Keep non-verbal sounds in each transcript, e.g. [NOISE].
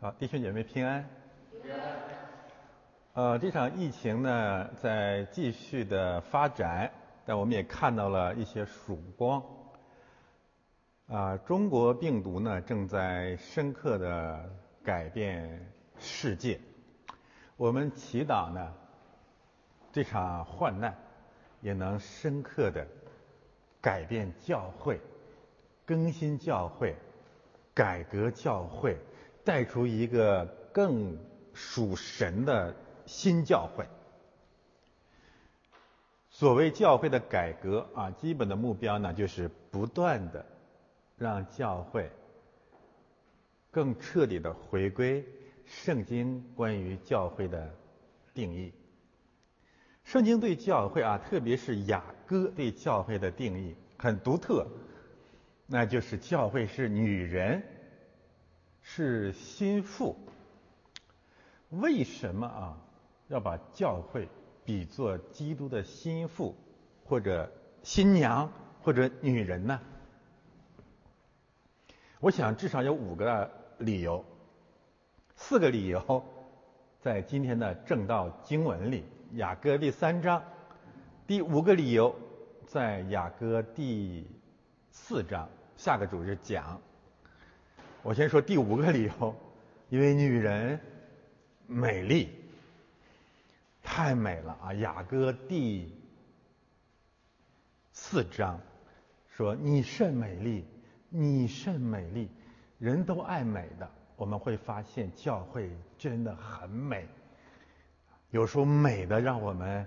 好，弟兄姐妹平安。呃，这场疫情呢在继续的发展，但我们也看到了一些曙光。啊，中国病毒呢正在深刻的改变世界。我们祈祷呢，这场患难也能深刻的改变教会，更新教会，改革教会。带出一个更属神的新教会。所谓教会的改革啊，基本的目标呢，就是不断的让教会更彻底的回归圣经关于教会的定义。圣经对教会啊，特别是雅歌对教会的定义很独特，那就是教会是女人。是心腹。为什么啊要把教会比作基督的心腹，或者新娘，或者女人呢？我想至少有五个理由，四个理由在今天的正道经文里，雅歌第三章；第五个理由在雅歌第四章。下个主日讲。我先说第五个理由，因为女人美丽，太美了啊！雅歌第四章说：“你甚美丽，你甚美丽。”人都爱美的，我们会发现教会真的很美。有时候美的让我们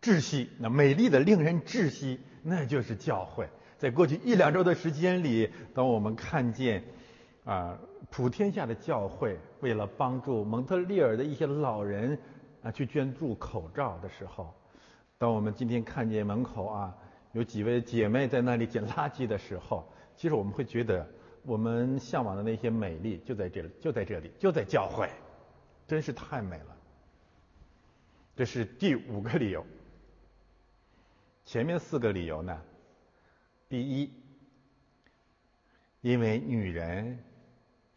窒息，那美丽的令人窒息，那就是教会。在过去一两周的时间里，当我们看见。啊，普天下的教会为了帮助蒙特利尔的一些老人啊，去捐助口罩的时候，当我们今天看见门口啊有几位姐妹在那里捡垃圾的时候，其实我们会觉得，我们向往的那些美丽就在这里，就在这里，就在教会，真是太美了。这是第五个理由。前面四个理由呢，第一，因为女人。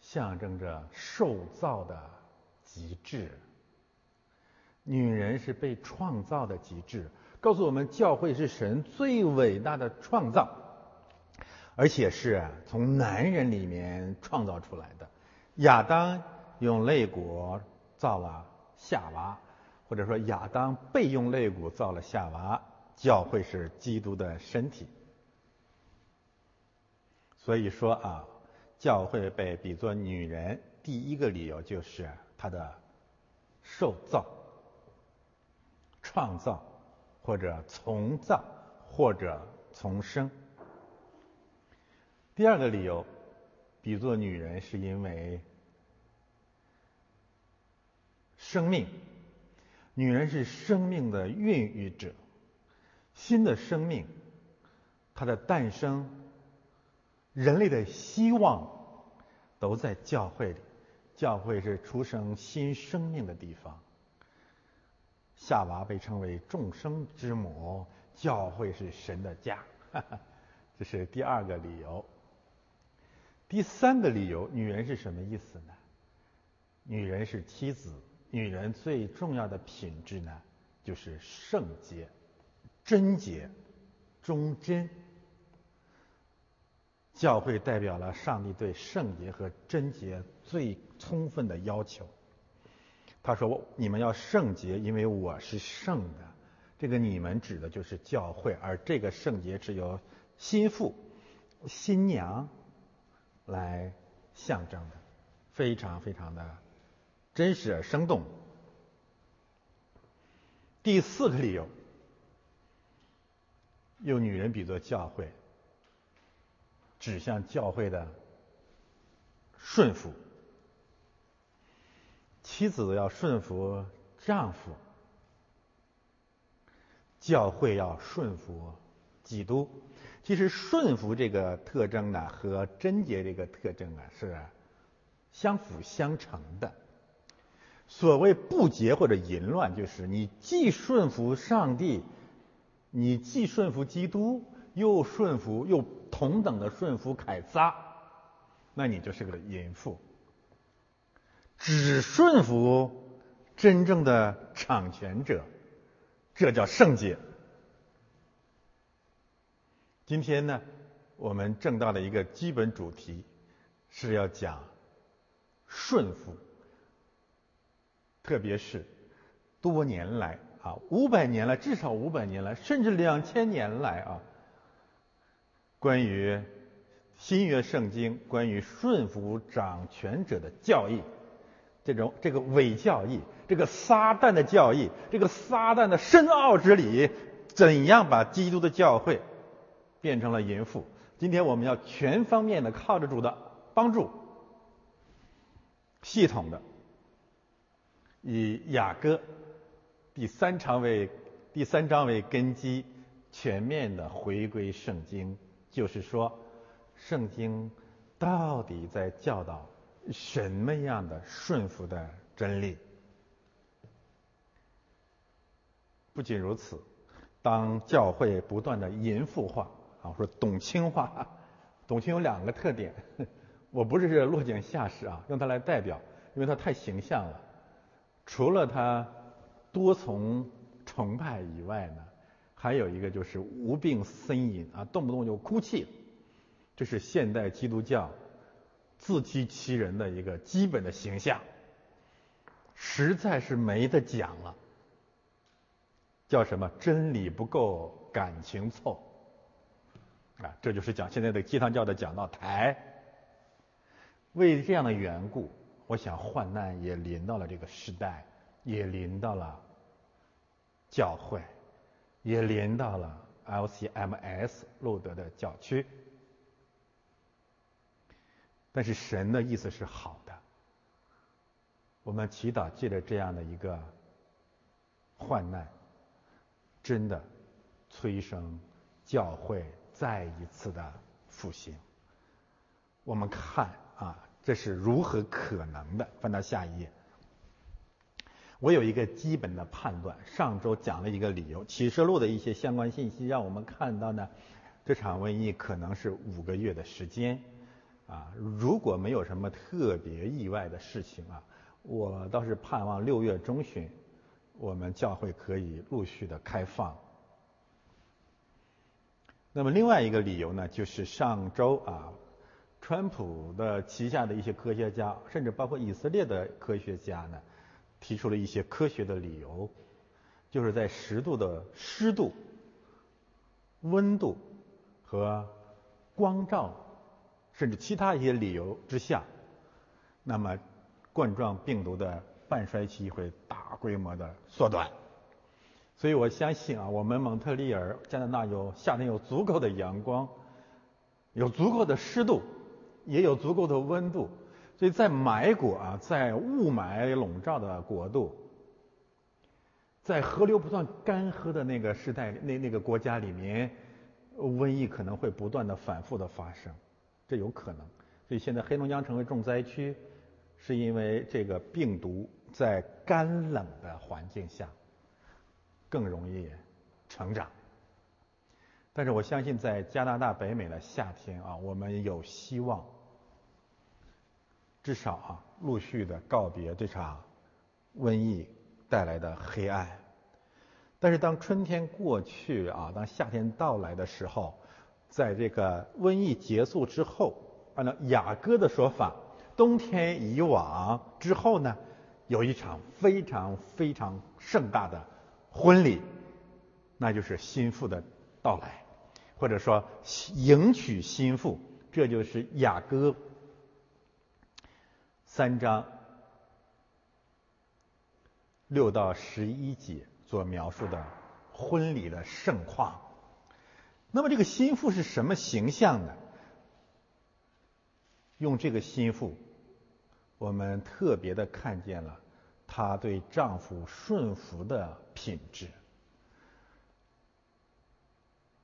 象征着受造的极致，女人是被创造的极致，告诉我们教会是神最伟大的创造，而且是从男人里面创造出来的。亚当用肋骨造了夏娃，或者说亚当被用肋骨造了夏娃，教会是基督的身体。所以说啊。教会被比作女人，第一个理由就是她的受造、创造，或者从造，或者从生。第二个理由，比作女人是因为生命，女人是生命的孕育者，新的生命，它的诞生。人类的希望都在教会里，教会是出生新生命的地方。夏娃被称为众生之母，教会是神的家，[LAUGHS] 这是第二个理由。第三个理由，女人是什么意思呢？女人是妻子，女人最重要的品质呢，就是圣洁、贞洁、忠贞。教会代表了上帝对圣洁和贞洁最充分的要求。他说：“你们要圣洁，因为我是圣的。”这个“你们”指的就是教会，而这个圣洁是由心腹、新娘来象征的，非常非常的真实而生动。第四个理由，用女人比作教会。指向教会的顺服，妻子要顺服丈夫，教会要顺服基督。其实顺服这个特征呢，和贞洁这个特征啊是相辅相成的。所谓不洁或者淫乱，就是你既顺服上帝，你既顺服基督。又顺服又同等的顺服凯撒，那你就是个淫妇。只顺服真正的掌权者，这叫圣洁。今天呢，我们正道的一个基本主题是要讲顺服，特别是多年来啊，五百年来，至少五百年来，甚至两千年来啊，关于新约圣经关于顺服掌权者的教义，这种这个伪教义，这个撒旦的教义，这个撒旦的深奥之理，怎样把基督的教会？变成了淫妇。今天我们要全方面的靠着主的帮助，系统的以雅歌第三章为第三章为根基，全面的回归圣经。就是说，圣经到底在教导什么样的顺服的真理？不仅如此，当教会不断的淫妇化。啊，说董卿化，董卿有两个特点，[LAUGHS] 我不是落井下石啊，用它来代表，因为它太形象了。除了他多从崇拜以外呢，还有一个就是无病呻吟啊，动不动就哭泣，这是现代基督教自欺欺人的一个基本的形象，实在是没得讲了。叫什么？真理不够，感情凑。啊，这就是讲现在的鸡汤教的讲道台。为这样的缘故，我想患难也临到了这个时代，也临到了教会，也连到了 LCMS 路德的教区。但是神的意思是好的，我们祈祷借着这样的一个患难，真的催生教会。再一次的复兴，我们看啊，这是如何可能的？翻到下一页，我有一个基本的判断。上周讲了一个理由，启示录的一些相关信息让我们看到呢，这场瘟疫可能是五个月的时间啊。如果没有什么特别意外的事情啊，我倒是盼望六月中旬，我们教会可以陆续的开放。那么另外一个理由呢，就是上周啊，川普的旗下的一些科学家，甚至包括以色列的科学家呢，提出了一些科学的理由，就是在十度的湿度、温度和光照，甚至其他一些理由之下，那么冠状病毒的半衰期会大规模的缩短。所以我相信啊，我们蒙特利尔加拿大有夏天有足够的阳光，有足够的湿度，也有足够的温度。所以在埋国啊，在雾霾笼罩的国度，在河流不断干涸的那个时代，那那个国家里面，瘟疫可能会不断的反复的发生，这有可能。所以现在黑龙江成为重灾区，是因为这个病毒在干冷的环境下。更容易成长，但是我相信在加拿大北美的夏天啊，我们有希望，至少啊，陆续的告别这场瘟疫带来的黑暗。但是当春天过去啊，当夏天到来的时候，在这个瘟疫结束之后，按照雅歌的说法，冬天以往之后呢，有一场非常非常盛大的。婚礼，那就是心腹的到来，或者说迎娶心腹，这就是雅歌三章六到十一节所描述的婚礼的盛况。那么这个心腹是什么形象呢？用这个心腹，我们特别的看见了。她对丈夫顺服的品质，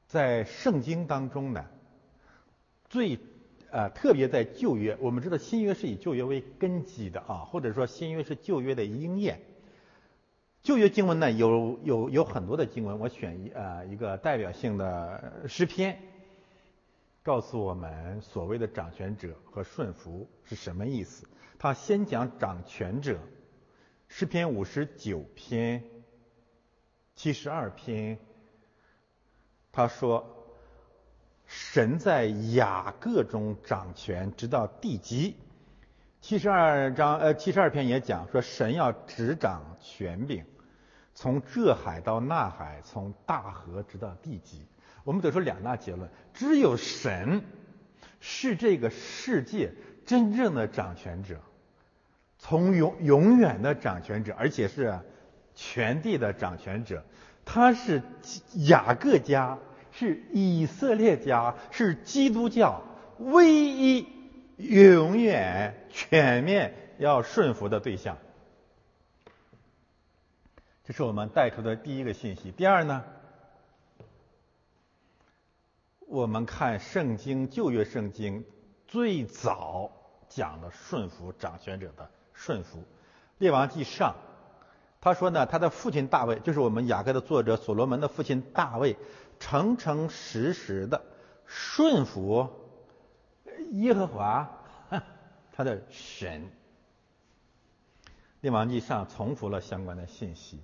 在圣经当中呢，最呃特别在旧约，我们知道新约是以旧约为根基的啊，或者说新约是旧约的应验。旧约经文呢有有有很多的经文，我选一呃一个代表性的诗篇，告诉我们所谓的掌权者和顺服是什么意思。他先讲掌权者，诗篇五十九篇、七十二篇，他说：“神在雅各中掌权，直到地极。”七十二章呃七十二篇也讲说，神要执掌权柄，从这海到那海，从大河直到地极。我们得出两大结论：只有神是这个世界真正的掌权者，从永永远的掌权者，而且是全地的掌权者。他是雅各家，是以色列家，是基督教唯一永远全面要顺服的对象。这是我们带出的第一个信息。第二呢？我们看圣经旧约圣经最早讲的顺服掌权者的顺服，列王记上，他说呢，他的父亲大卫就是我们雅各的作者所罗门的父亲大卫，诚诚实实的顺服耶和华他的神。列王记上重复了相关的信息，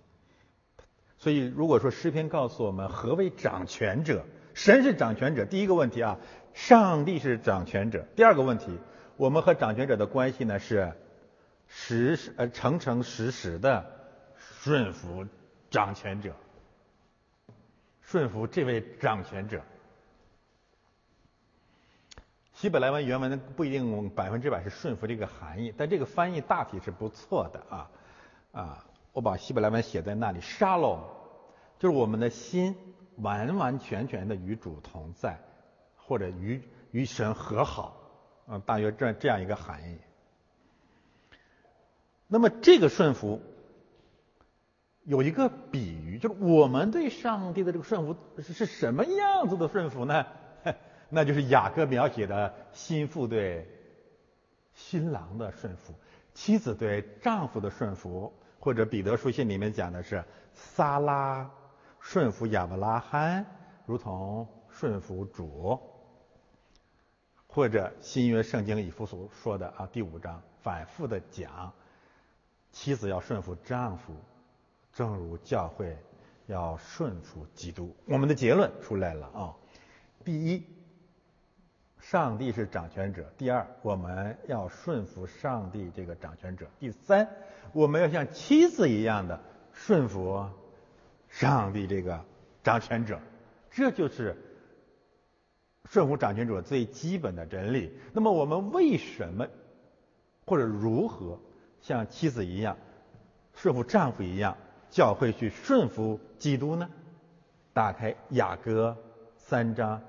所以如果说诗篇告诉我们何为掌权者？神是掌权者，第一个问题啊，上帝是掌权者。第二个问题，我们和掌权者的关系呢是实呃诚诚实实的顺服掌权者，顺服这位掌权者。希伯来文原文不一定百分之百是顺服这个含义，但这个翻译大体是不错的啊啊，我把希伯来文写在那里，沙龙就是我们的心。完完全全的与主同在，或者与与神和好，啊，大约这这样一个含义。那么这个顺服有一个比喻，就是我们对上帝的这个顺服是是什么样子的顺服呢？[LAUGHS] 那就是雅各描写的心腹对新郎的顺服，妻子对丈夫的顺服，或者彼得书信里面讲的是撒拉。顺服亚伯拉罕，如同顺服主，或者新约圣经以弗所说的啊，第五章反复的讲，妻子要顺服丈夫，正如教会要顺服基督。我们的结论出来了啊，第一，上帝是掌权者；第二，我们要顺服上帝这个掌权者；第三，我们要像妻子一样的顺服。上帝这个掌权者，这就是顺服掌权者最基本的真理。那么我们为什么或者如何像妻子一样顺服丈夫一样，教会去顺服基督呢？打开雅歌三章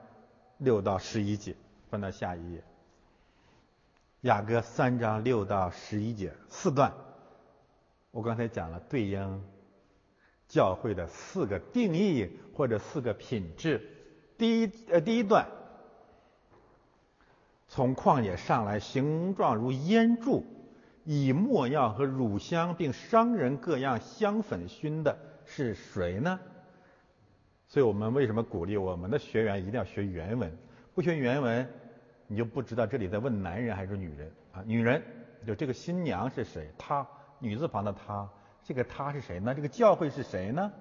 六到十一节，翻到下一页。雅歌三章六到十一节四段，我刚才讲了对应。教会的四个定义或者四个品质，第一呃第一段，从旷野上来，形状如烟柱，以墨药和乳香并商人各样香粉熏的是谁呢？所以我们为什么鼓励我们的学员一定要学原文？不学原文，你就不知道这里在问男人还是女人啊？女人就这个新娘是谁？她女字旁的她。这个她是谁呢？这个教会是谁呢？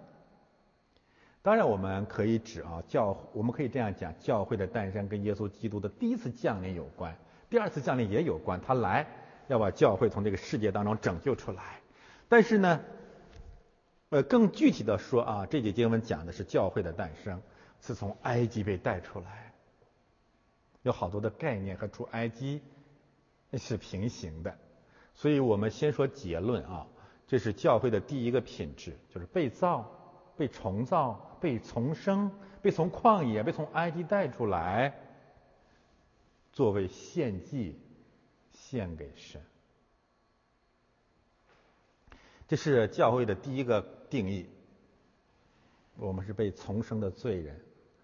当然，我们可以指啊教，我们可以这样讲，教会的诞生跟耶稣基督的第一次降临有关，第二次降临也有关。他来要把教会从这个世界当中拯救出来。但是呢，呃，更具体的说啊，这节经文讲的是教会的诞生是从埃及被带出来，有好多的概念和出埃及是平行的。所以我们先说结论啊。这是教会的第一个品质，就是被造、被重造、被重生、被从旷野、被从埃及带出来，作为献祭献给神。这是教会的第一个定义。我们是被重生的罪人，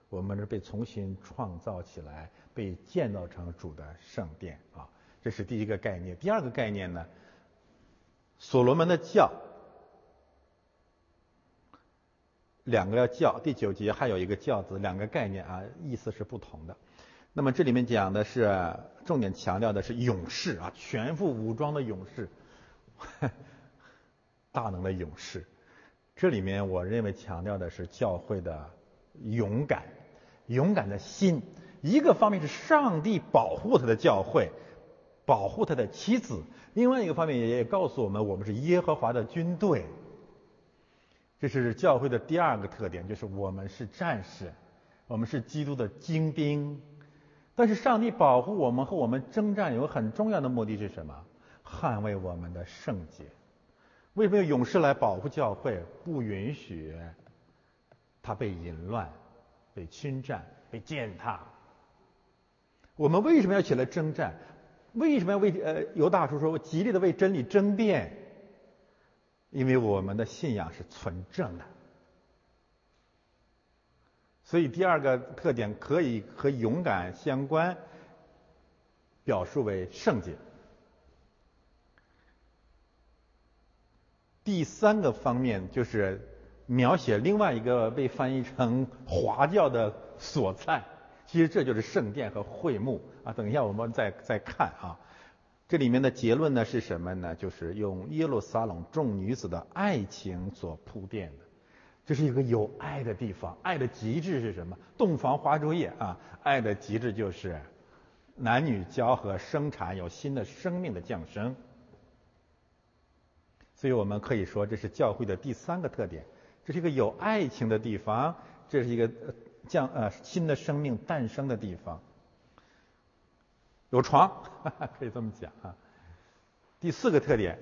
我们是被重新创造起来、被建造成主的圣殿啊。这是第一个概念。第二个概念呢？所罗门的教，两个叫第九节还有一个教字，两个概念啊，意思是不同的。那么这里面讲的是重点强调的是勇士啊，全副武装的勇士，[LAUGHS] 大能的勇士。这里面我认为强调的是教会的勇敢，勇敢的心。一个方面是上帝保护他的教会，保护他的妻子；另外一个方面也告诉我们，我们是耶和华的军队。这是教会的第二个特点，就是我们是战士，我们是基督的精兵。但是上帝保护我们和我们征战有很重要的目的是什么？捍卫我们的圣洁。为什么有勇士来保护教会？不允许他被淫乱、被侵占、被践踏。我们为什么要起来征战？为什么要为呃犹大叔说极力的为真理争辩？因为我们的信仰是纯正的。所以第二个特点可以和勇敢相关，表述为圣洁。第三个方面就是描写另外一个被翻译成华教的所在，其实这就是圣殿和会幕啊。等一下我们再再看啊，这里面的结论呢是什么呢？就是用耶路撒冷众女子的爱情所铺垫的，这是一个有爱的地方。爱的极致是什么？洞房花烛夜啊！爱的极致就是男女交合、生产，有新的生命的降生。所以我们可以说，这是教会的第三个特点。这是一个有爱情的地方，这是一个降呃新的生命诞生的地方。有床，[LAUGHS] 可以这么讲啊。第四个特点，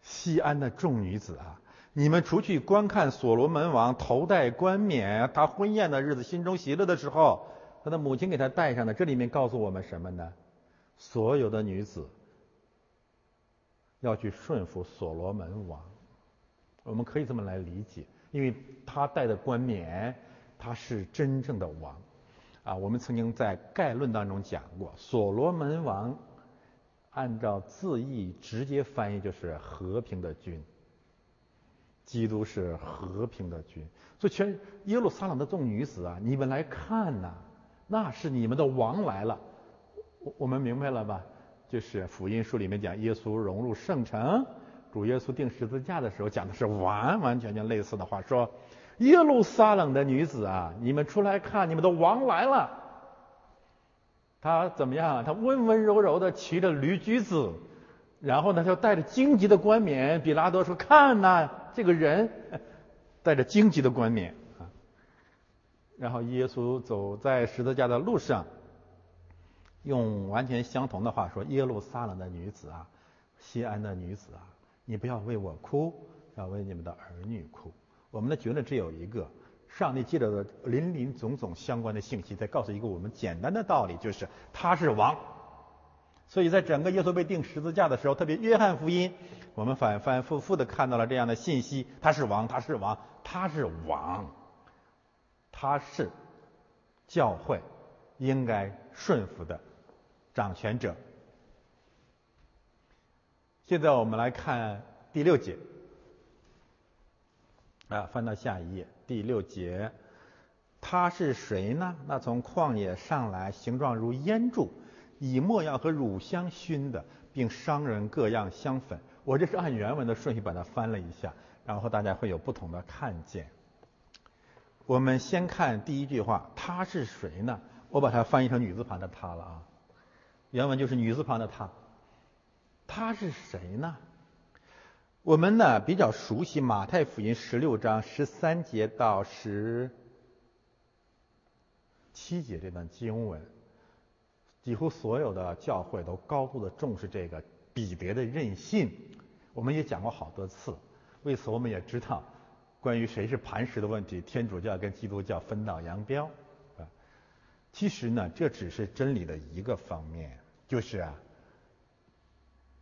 西安的众女子啊，你们除去观看所罗门王头戴冠冕，他婚宴的日子心中喜乐的时候，他的母亲给他戴上的。这里面告诉我们什么呢？所有的女子。要去顺服所罗门王，我们可以这么来理解，因为他戴的冠冕，他是真正的王，啊，我们曾经在概论当中讲过，所罗门王按照字义直接翻译就是和平的君，基督是和平的君，所以全耶路撒冷的众女子啊，你们来看呐，那是你们的王来了，我我们明白了吧？就是福音书里面讲耶稣融入圣城，主耶稣钉十字架的时候讲的是完完全全类似的话，说耶路撒冷的女子啊，你们出来看，你们的王来了。他怎么样？他温温柔柔的骑着驴驹子，然后呢，他带着荆棘的冠冕。比拉多说：“看呐，这个人 [LAUGHS] 带着荆棘的冠冕啊。”然后耶稣走在十字架的路上。用完全相同的话说：“耶路撒冷的女子啊，西安的女子啊，你不要为我哭，要为你们的儿女哭。”我们的结论只有一个：上帝记着的林林总总相关的信息，在告诉一个我们简单的道理，就是他是王。所以在整个耶稣被钉十字架的时候，特别约翰福音，我们反反复复的看到了这样的信息：他是王，他是王，他是王，他是教会应该顺服的。掌权者。现在我们来看第六节，啊，翻到下一页，第六节，他是谁呢？那从旷野上来，形状如烟柱，以墨药和乳香熏的，并商人各样香粉。我这是按原文的顺序把它翻了一下，然后大家会有不同的看见。我们先看第一句话，他是谁呢？我把它翻译成女字旁的他了啊。原文就是女字旁的他，他是谁呢？我们呢比较熟悉马太福音十六章十三节到十七节这段经文，几乎所有的教会都高度的重视这个彼得的任性。我们也讲过好多次，为此我们也知道，关于谁是磐石的问题，天主教跟基督教分道扬镳啊。其实呢，这只是真理的一个方面。就是啊，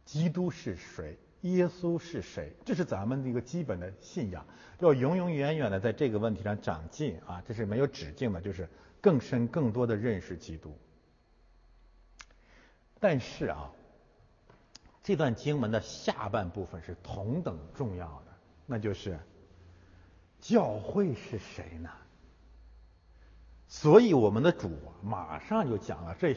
基督是谁？耶稣是谁？这是咱们的一个基本的信仰，要永永远远的在这个问题上长进啊！这是没有止境的，就是更深、更多的认识基督。但是啊，这段经文的下半部分是同等重要的，那就是教会是谁呢？所以我们的主马上就讲了这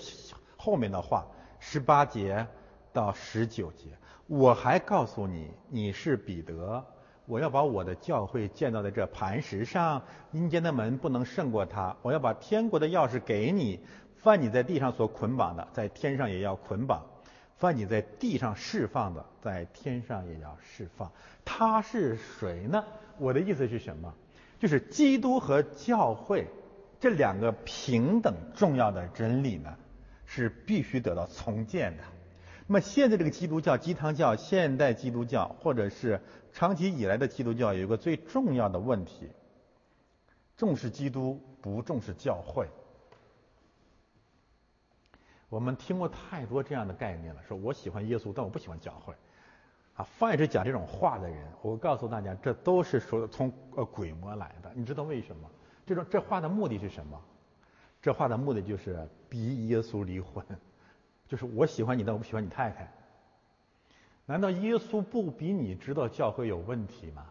后面的话，十八节到十九节。我还告诉你，你是彼得，我要把我的教会建造在这磐石上，阴间的门不能胜过它。我要把天国的钥匙给你，凡你在地上所捆绑的，在天上也要捆绑；凡你在地上释放的，在天上也要释放。他是谁呢？我的意思是什么？就是基督和教会这两个平等重要的真理呢，是必须得到重建的。那么现在这个基督教、鸡汤教、现代基督教，或者是长期以来的基督教，有一个最重要的问题：重视基督，不重视教会。我们听过太多这样的概念了，说我喜欢耶稣，但我不喜欢教会。啊，凡是讲这种话的人，我告诉大家，这都是说从呃鬼魔来的。你知道为什么？这种这话的目的是什么？这话的目的就是逼耶稣离婚。就是我喜欢你，但我不喜欢你太太。难道耶稣不比你知道教会有问题吗？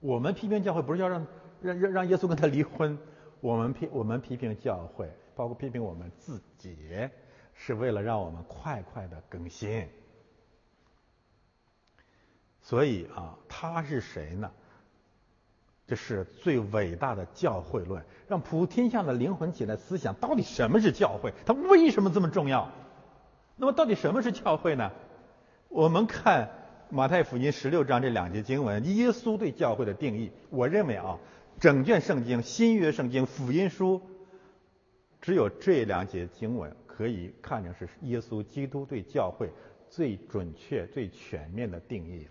我们批评教会不是要让让让让耶稣跟他离婚，我们批我们批评教会，包括批评我们自己，是为了让我们快快的更新。所以啊，他是谁呢？这是最伟大的教会论，让普天下的灵魂起来思想，到底什么是教会？它为什么这么重要？那么到底什么是教会呢？我们看马太福音十六章这两节经文，耶稣对教会的定义。我认为啊，整卷圣经、新约圣经、福音书，只有这两节经文可以看成是耶稣基督对教会最准确、最全面的定义了。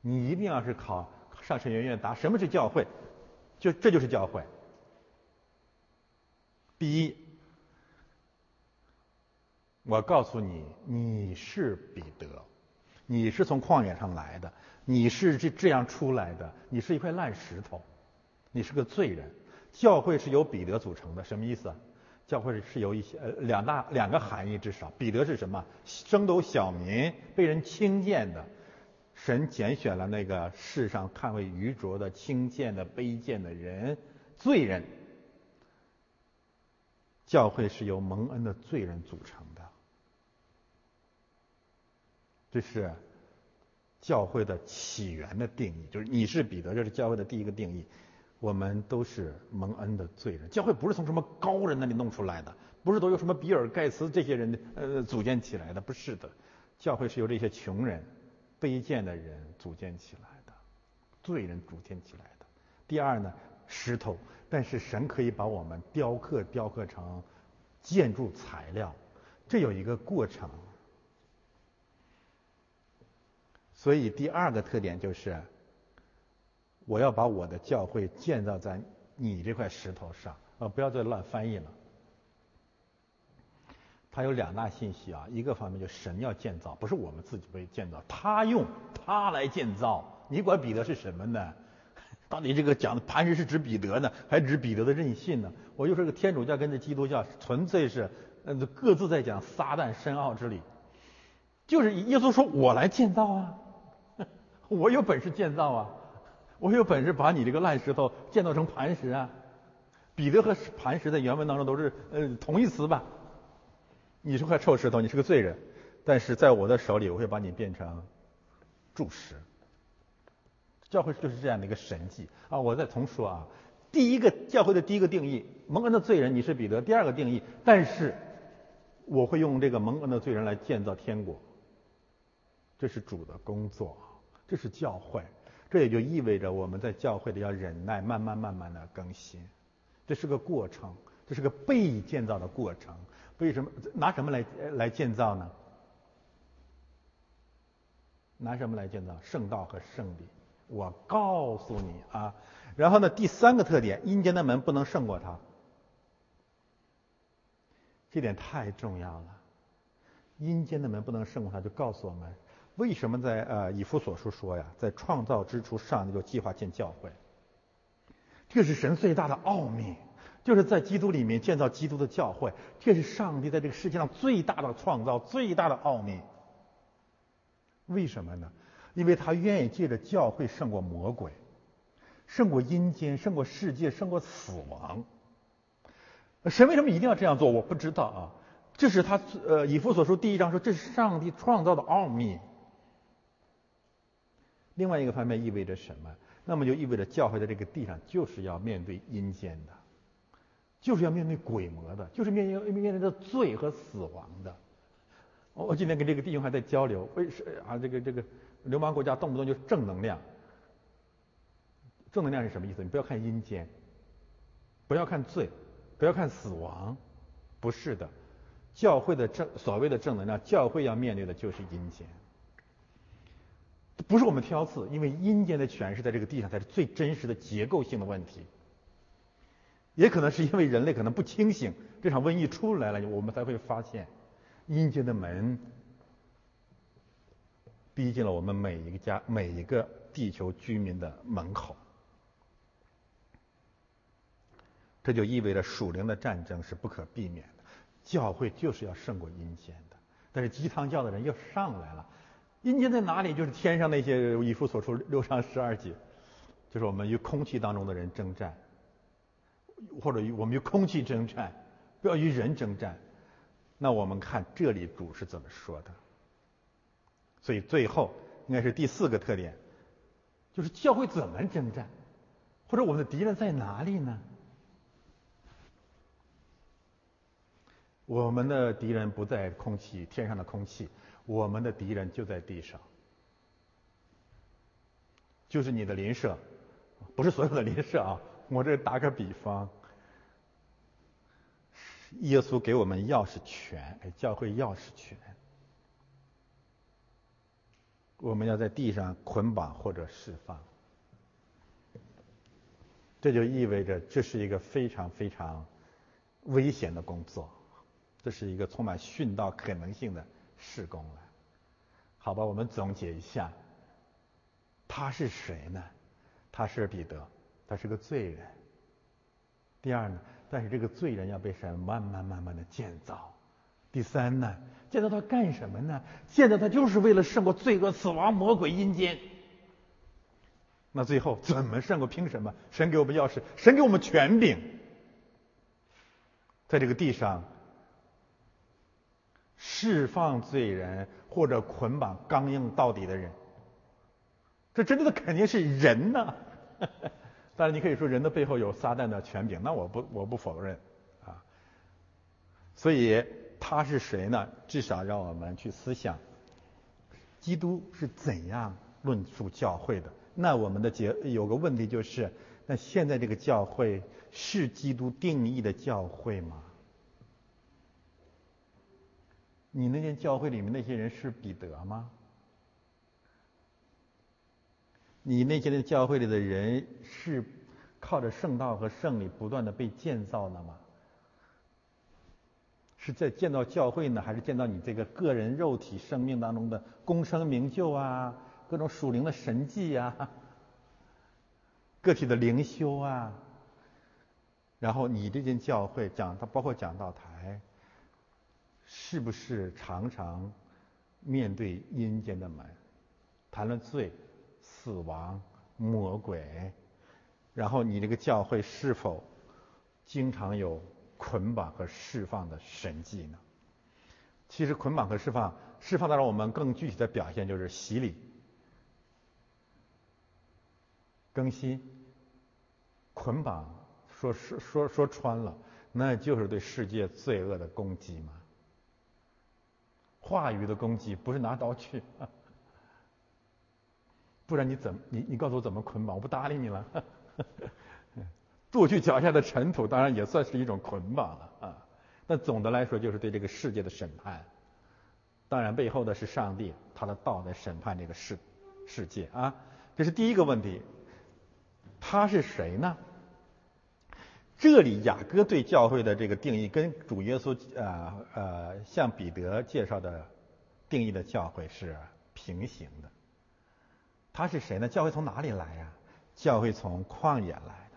你一定要是考上神学院答什么是教会，就这就是教会。第一。我告诉你，你是彼得，你是从旷野上来的，你是这这样出来的，你是一块烂石头，你是个罪人。教会是由彼得组成的，什么意思？教会是由一些呃两大两个含义至少。彼得是什么？升斗小民，被人轻贱的，神拣选了那个世上看为愚拙的、轻贱的、卑贱的人，罪人。教会是由蒙恩的罪人组成的。这是教会的起源的定义，就是你是彼得，这是教会的第一个定义。我们都是蒙恩的罪人，教会不是从什么高人那里弄出来的，不是都由什么比尔盖茨这些人呃组建起来的，不是的。教会是由这些穷人、卑贱的人组建起来的，罪人组建起来的。第二呢，石头，但是神可以把我们雕刻雕刻成建筑材料，这有一个过程。所以第二个特点就是，我要把我的教会建造在你这块石头上啊！不要再乱翻译了。它有两大信息啊，一个方面就神要建造，不是我们自己被建造，他用他来建造。你管彼得是什么呢？[LAUGHS] 到底这个讲的磐石是指彼得呢，还指彼得的任性呢？我就说个天主教跟这基督教纯粹是呃各自在讲撒旦深奥之理，就是耶稣说我来建造啊。[LAUGHS] 我有本事建造啊！我有本事把你这个烂石头建造成磐石啊！彼得和磐石在原文当中都是呃同义词吧？你是块臭石头，你是个罪人，但是在我的手里，我会把你变成柱石。教会就是这样的一个神迹啊！我再重说啊，第一个教会的第一个定义，蒙恩的罪人，你是彼得；第二个定义，但是我会用这个蒙恩的罪人来建造天国，这是主的工作。这是教会，这也就意味着我们在教会里要忍耐，慢慢慢慢的更新，这是个过程，这是个被建造的过程。为什么拿什么来来建造呢？拿什么来建造？圣道和圣礼。我告诉你啊，然后呢，第三个特点，阴间的门不能胜过它，这点太重要了。阴间的门不能胜过它，就告诉我们。为什么在呃以弗所书说呀，在创造之初，上帝就计划建教会？这是神最大的奥秘，就是在基督里面建造基督的教会。这是上帝在这个世界上最大的创造，最大的奥秘。为什么呢？因为他愿意借着教会胜过魔鬼，胜过阴间，胜过世界，胜过死亡。神为什么一定要这样做？我不知道啊。这是他呃以弗所书第一章说，这是上帝创造的奥秘。另外一个方面意味着什么？那么就意味着教会在这个地上就是要面对阴间的，就是要面对鬼魔的，就是面面面对着罪和死亡的。我今天跟这个弟兄还在交流，为什啊这个这个流氓国家动不动就正能量？正能量是什么意思？你不要看阴间，不要看罪，不要看死亡，不是的。教会的正所谓的正能量，教会要面对的就是阴间。不是我们挑刺，因为阴间的诠释在这个地上才是最真实的结构性的问题。也可能是因为人类可能不清醒，这场瘟疫出来了，我们才会发现阴间的门逼近了我们每一个家、每一个地球居民的门口。这就意味着属灵的战争是不可避免的，教会就是要胜过阴间的。但是鸡汤教的人又上来了。阴间在哪里？就是天上那些以父所出六章十二节，就是我们与空气当中的人征战，或者与我们与空气征战，不要与人征战。那我们看这里主是怎么说的？所以最后应该是第四个特点，就是教会怎么征战，或者我们的敌人在哪里呢？我们的敌人不在空气，天上的空气。我们的敌人就在地上，就是你的邻舍，不是所有的邻舍啊。[LAUGHS] 我这打个比方，耶稣给我们钥匙权，教会钥匙权，我们要在地上捆绑或者释放，这就意味着这是一个非常非常危险的工作，这是一个充满殉道可能性的。施工了，好吧，我们总结一下，他是谁呢？他是彼得，他是个罪人。第二呢，但是这个罪人要被神慢慢慢慢的建造。第三呢，建造他干什么呢？建造他就是为了胜过罪恶、死亡、魔鬼、阴间。那最后怎么胜过？凭什么？神给我们钥匙，神给我们权柄，在这个地上。释放罪人或者捆绑刚硬到底的人，这针对的肯定是人呐。[LAUGHS] 当然，你可以说人的背后有撒旦的权柄，那我不我不否认啊。所以他是谁呢？至少让我们去思想，基督是怎样论述教会的。那我们的结有个问题就是：那现在这个教会是基督定义的教会吗？你那间教会里面那些人是彼得吗？你那些的教会里的人是靠着圣道和圣礼不断的被建造的吗？是在建造教会呢，还是建造你这个个人肉体生命当中的功成名就啊，各种属灵的神迹啊，个体的灵修啊？然后你这间教会讲，它包括讲道台。是不是常常面对阴间的门，谈论罪、死亡、魔鬼，然后你这个教会是否经常有捆绑和释放的神迹呢？其实捆绑和释放，释放到让我们更具体的表现就是洗礼、更新、捆绑。说说说说穿了，那就是对世界罪恶的攻击嘛。话语的攻击不是拿刀去，[LAUGHS] 不然你怎么你你告诉我怎么捆绑？我不搭理你了。[LAUGHS] 剁去脚下的尘土，当然也算是一种捆绑了啊。那总的来说，就是对这个世界的审判。当然，背后的是上帝，他的道在审判这个世世界啊。这是第一个问题。他是谁呢？这里雅各对教会的这个定义，跟主耶稣呃呃向彼得介绍的定义的教会是平行的。他是谁呢？教会从哪里来呀？教会从旷野来的。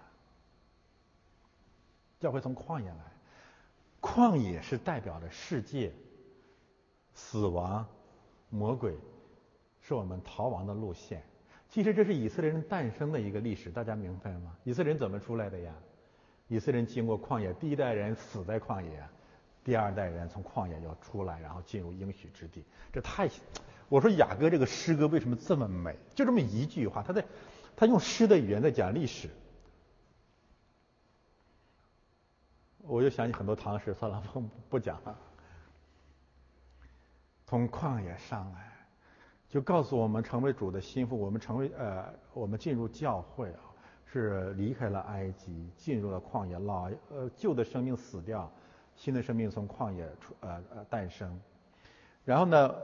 教会从旷野来，旷野是代表着世界、死亡、魔鬼，是我们逃亡的路线。其实这是以色列人诞生的一个历史，大家明白吗？以色列人怎么出来的呀？以色列人经过旷野，第一代人死在旷野，第二代人从旷野要出来，然后进入应许之地。这太，我说雅各这个诗歌为什么这么美？就这么一句话，他在，他用诗的语言在讲历史。我就想起很多唐诗，算了，不不讲了。从旷野上来，就告诉我们成为主的心腹，我们成为呃，我们进入教会啊。是离开了埃及，进入了旷野，老呃旧的生命死掉，新的生命从旷野出呃呃诞生。然后呢，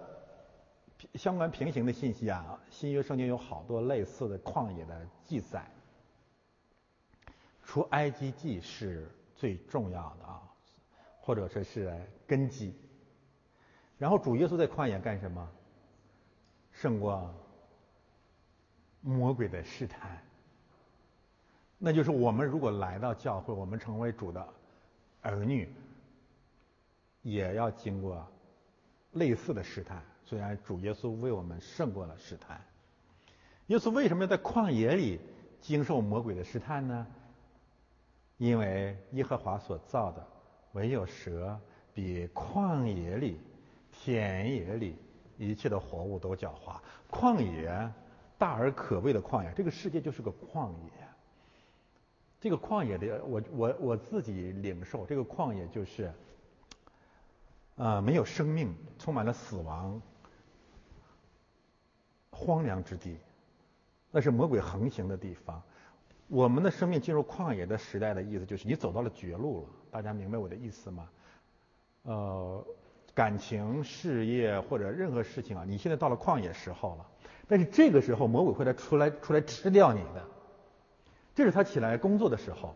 相关平行的信息啊，新约圣经有好多类似的旷野的记载，除埃及记是最重要的啊，或者说是根基。然后主耶稣在旷野干什么？胜过魔鬼的试探。那就是我们如果来到教会，我们成为主的儿女，也要经过类似的试探。虽然主耶稣为我们胜过了试探，耶稣为什么要在旷野里经受魔鬼的试探呢？因为耶和华所造的唯有蛇比旷野里、田野里一切的活物都狡猾。旷野大而可畏的旷野，这个世界就是个旷野。这个旷野的，我我我自己领受，这个旷野就是，呃，没有生命，充满了死亡，荒凉之地，那是魔鬼横行的地方。我们的生命进入旷野的时代的意思，就是你走到了绝路了。大家明白我的意思吗？呃，感情、事业或者任何事情啊，你现在到了旷野时候了。但是这个时候，魔鬼会来出来出来吃掉你的。这是他起来工作的时候，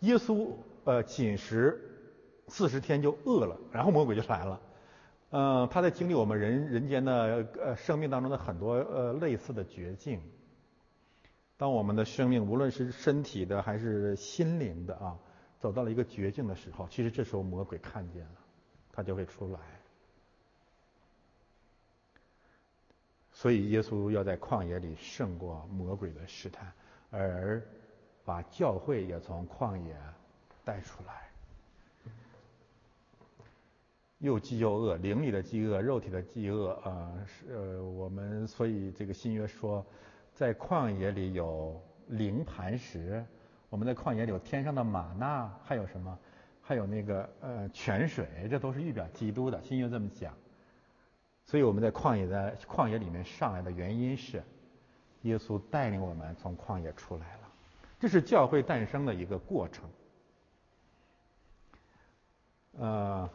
耶稣呃仅食四十天就饿了，然后魔鬼就来了。嗯，他在经历我们人人间的呃生命当中的很多呃类似的绝境。当我们的生命无论是身体的还是心灵的啊，走到了一个绝境的时候，其实这时候魔鬼看见了，他就会出来。所以耶稣要在旷野里胜过魔鬼的试探。而把教会也从旷野带出来，又饥又饿，灵里的饥饿，肉体的饥饿啊，是呃，我们所以这个新约说，在旷野里有灵磐石，我们在旷野里有天上的玛纳，还有什么？还有那个呃泉水，这都是预表基督的。新约这么讲，所以我们在旷野的旷野里面上来的原因是。耶稣带领我们从旷野出来了，这是教会诞生的一个过程。呃，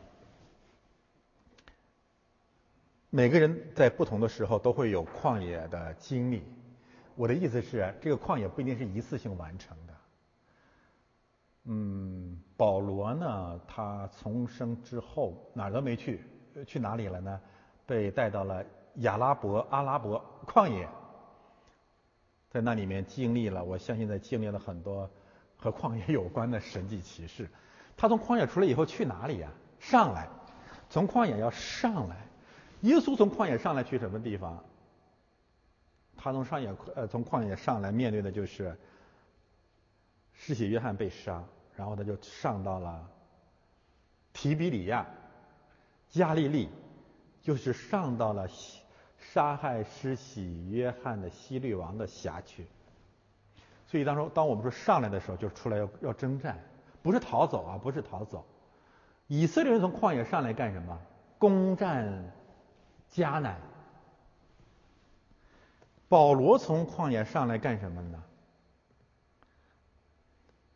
每个人在不同的时候都会有旷野的经历。我的意思是，这个旷野不一定是一次性完成的。嗯，保罗呢，他重生之后哪儿都没去，去哪里了呢？被带到了亚拉伯阿拉伯旷野。在那里面经历了，我相信在经历了很多和旷野有关的神迹奇事。他从旷野出来以后去哪里呀？上来，从旷野要上来。耶稣从旷野上来去什么地方？他从上野呃从旷野上来面对的就是施洗约翰被杀，然后他就上到了提比里亚、加利利，就是上到了。杀害施洗约翰的希律王的辖区，所以当时当我们说上来的时候，就出来要要征战，不是逃走啊，不是逃走。以色列人从旷野上来干什么？攻占迦南。保罗从旷野上来干什么呢？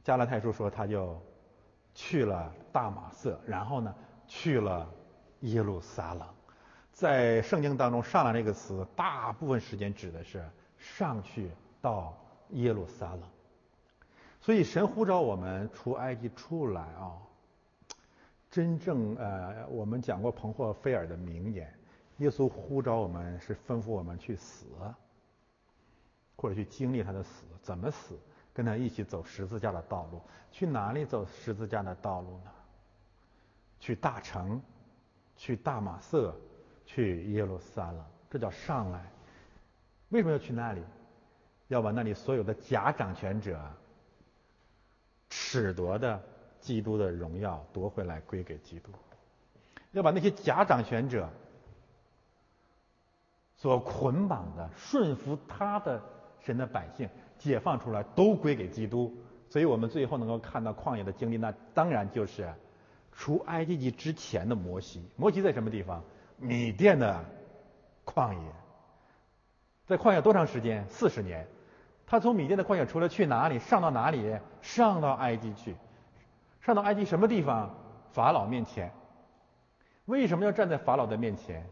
加拉太书说他就去了大马色，然后呢去了耶路撒冷。在圣经当中，“上来”这个词，大部分时间指的是上去到耶路撒冷。所以神呼召我们出埃及出来啊，真正呃，我们讲过彭霍菲尔的名言：耶稣呼召我们是吩咐我们去死，或者去经历他的死，怎么死？跟他一起走十字架的道路。去哪里走十字架的道路呢？去大城，去大马色。去耶路撒冷，这叫上来。为什么要去那里？要把那里所有的假掌权者使夺的基督的荣耀夺回来归给基督，要把那些假掌权者所捆绑的顺服他的神的百姓解放出来，都归给基督。所以我们最后能够看到旷野的经历，那当然就是出埃及记之前的摩西。摩西在什么地方？米甸的旷野。在旷野多长时间？四十年。他从米甸的旷野出来去哪里？上到哪里？上到埃及去。上到埃及什么地方？法老面前。为什么要站在法老的面前？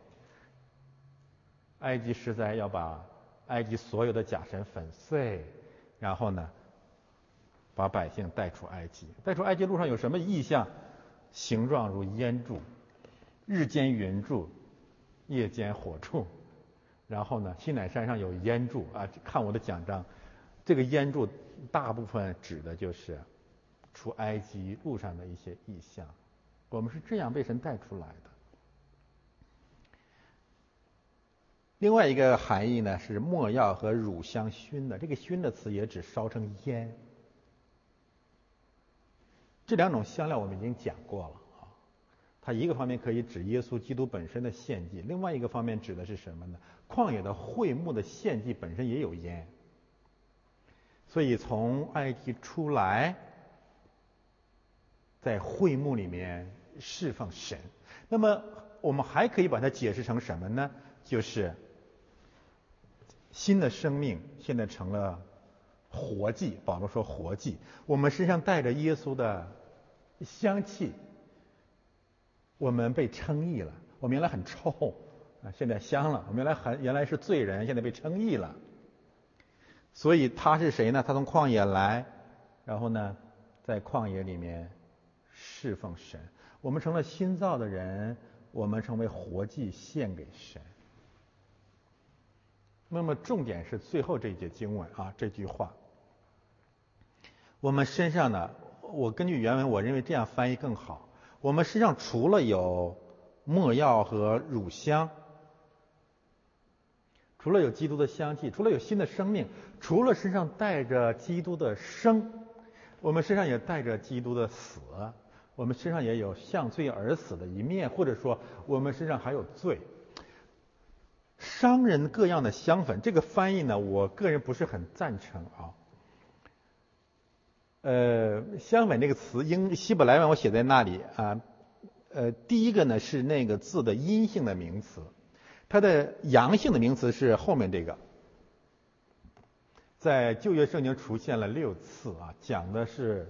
埃及实在要把埃及所有的假神粉碎，然后呢？把百姓带出埃及，带出埃及路上有什么异象？形状如烟柱，日间云柱，夜间火柱。然后呢，西乃山上有烟柱啊，看我的奖章，这个烟柱大部分指的就是出埃及路上的一些异象。我们是这样被神带出来的。另外一个含义呢是墨药和乳香熏的，这个熏的词也指烧成烟。这两种香料我们已经讲过了，它一个方面可以指耶稣基督本身的献祭，另外一个方面指的是什么呢？旷野的会幕的献祭本身也有烟，所以从埃及出来，在会幕里面释放神。那么我们还可以把它解释成什么呢？就是新的生命现在成了活祭，保罗说活祭，我们身上带着耶稣的。香气，我们被称义了。我们原来很臭啊，现在香了。我们原来很原来是罪人，现在被称义了。所以他是谁呢？他从旷野来，然后呢，在旷野里面侍奉神。我们成了新造的人，我们成为活祭献给神。那么重点是最后这一节经文啊，这句话，我们身上呢？我根据原文，我认为这样翻译更好。我们身上除了有墨药和乳香，除了有基督的香气，除了有新的生命，除了身上带着基督的生，我们身上也带着基督的死。我们身上也有向罪而死的一面，或者说我们身上还有罪。商人各样的香粉，这个翻译呢，我个人不是很赞成啊。呃，香粉这个词，英希伯来文我写在那里啊。呃，第一个呢是那个字的阴性的名词，它的阳性的名词是后面这个，在旧约圣经出现了六次啊，讲的是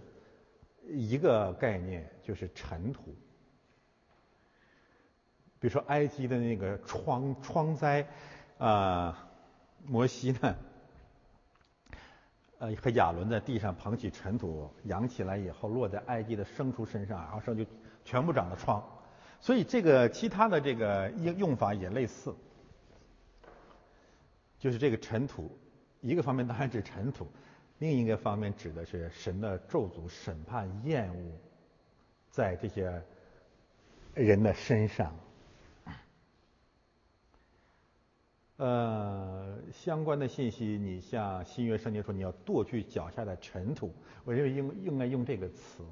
一个概念，就是尘土。比如说埃及的那个疮疮灾啊，摩西呢。呃，和亚伦在地上捧起尘土扬起来以后，落在埃及的牲畜身上，然后上就全部长了疮。所以这个其他的这个用用法也类似，就是这个尘土，一个方面当然指尘土，另一个方面指的是神的咒诅、审判、厌恶，在这些人的身上。呃，相关的信息，你像新约圣经说你要剁去脚下的尘土，我认为应应该用这个词。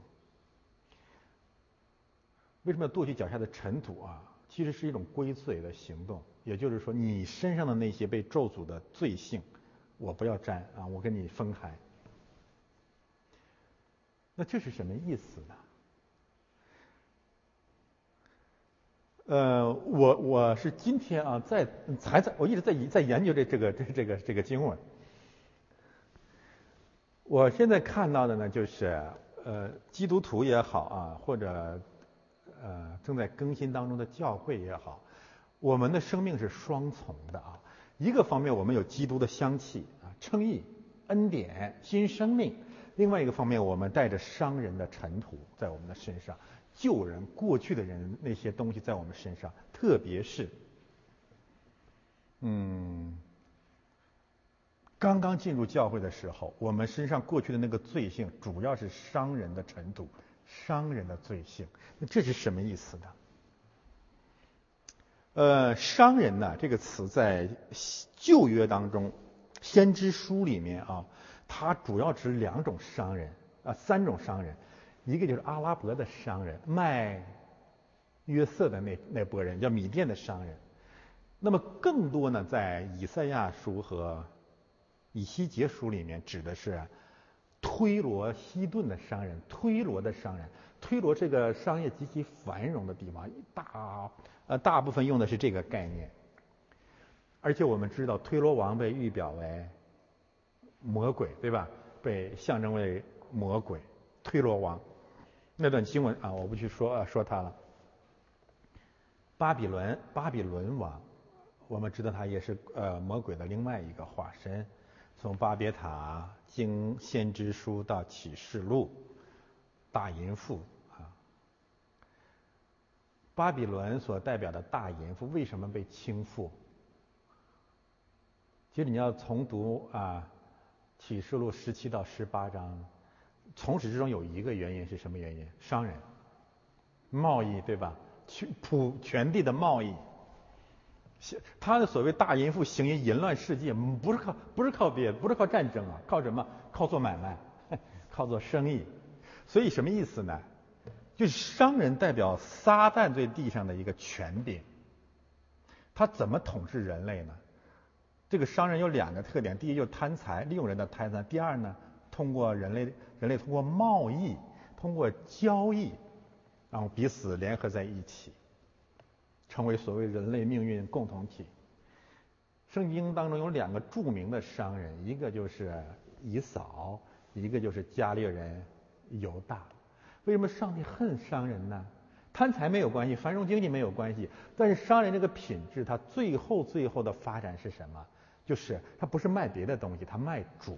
为什么要剁去脚下的尘土啊？其实是一种归罪的行动，也就是说，你身上的那些被咒诅的罪性，我不要沾啊，我跟你分开。那这是什么意思呢？呃，我我是今天啊，在还在我一直在在研究这这个这这个这个经文。我现在看到的呢，就是呃，基督徒也好啊，或者呃正在更新当中的教会也好，我们的生命是双重的啊。一个方面，我们有基督的香气啊，称义、恩典、新生命；另外一个方面，我们带着商人的尘土在我们的身上。旧人、过去的人那些东西在我们身上，特别是，嗯，刚刚进入教会的时候，我们身上过去的那个罪性，主要是商人的尘土，商人的罪性。那这是什么意思呢？呃，商人呢这个词在旧约当中，先知书里面啊，它主要指两种商人。啊，三种商人，一个就是阿拉伯的商人，卖约瑟的那那波人，叫米甸的商人。那么更多呢，在以赛亚书和以西结书里面，指的是推罗西顿的商人，推罗的商人，推罗这个商业极其繁荣的地方，大呃大部分用的是这个概念。而且我们知道，推罗王被预表为魔鬼，对吧？被象征为魔鬼，推罗王。那段经文啊，我不去说啊说他了。巴比伦，巴比伦王。我们知道他也是呃魔鬼的另外一个化身，从巴别塔经先知书到启示录，大淫妇啊，巴比伦所代表的大淫妇为什么被倾覆？其实你要重读啊启示录十七到十八章，从始至终有一个原因是什么原因？商人，贸易对吧？全普全地的贸易。他的所谓大淫妇行淫淫乱世界，不是靠不是靠别不是靠战争啊，靠什么？靠做买卖，靠做生意。所以什么意思呢？就是商人代表撒旦在地上的一个权柄。他怎么统治人类呢？这个商人有两个特点：第一，就是贪财，利用人的贪财；第二呢，通过人类人类通过贸易，通过交易，然后彼此联合在一起。成为所谓人类命运共同体。圣经当中有两个著名的商人，一个就是以扫，一个就是加略人犹大。为什么上帝恨商人呢？贪财没有关系，繁荣经济没有关系，但是商人这个品质，他最后最后的发展是什么？就是他不是卖别的东西，他卖主，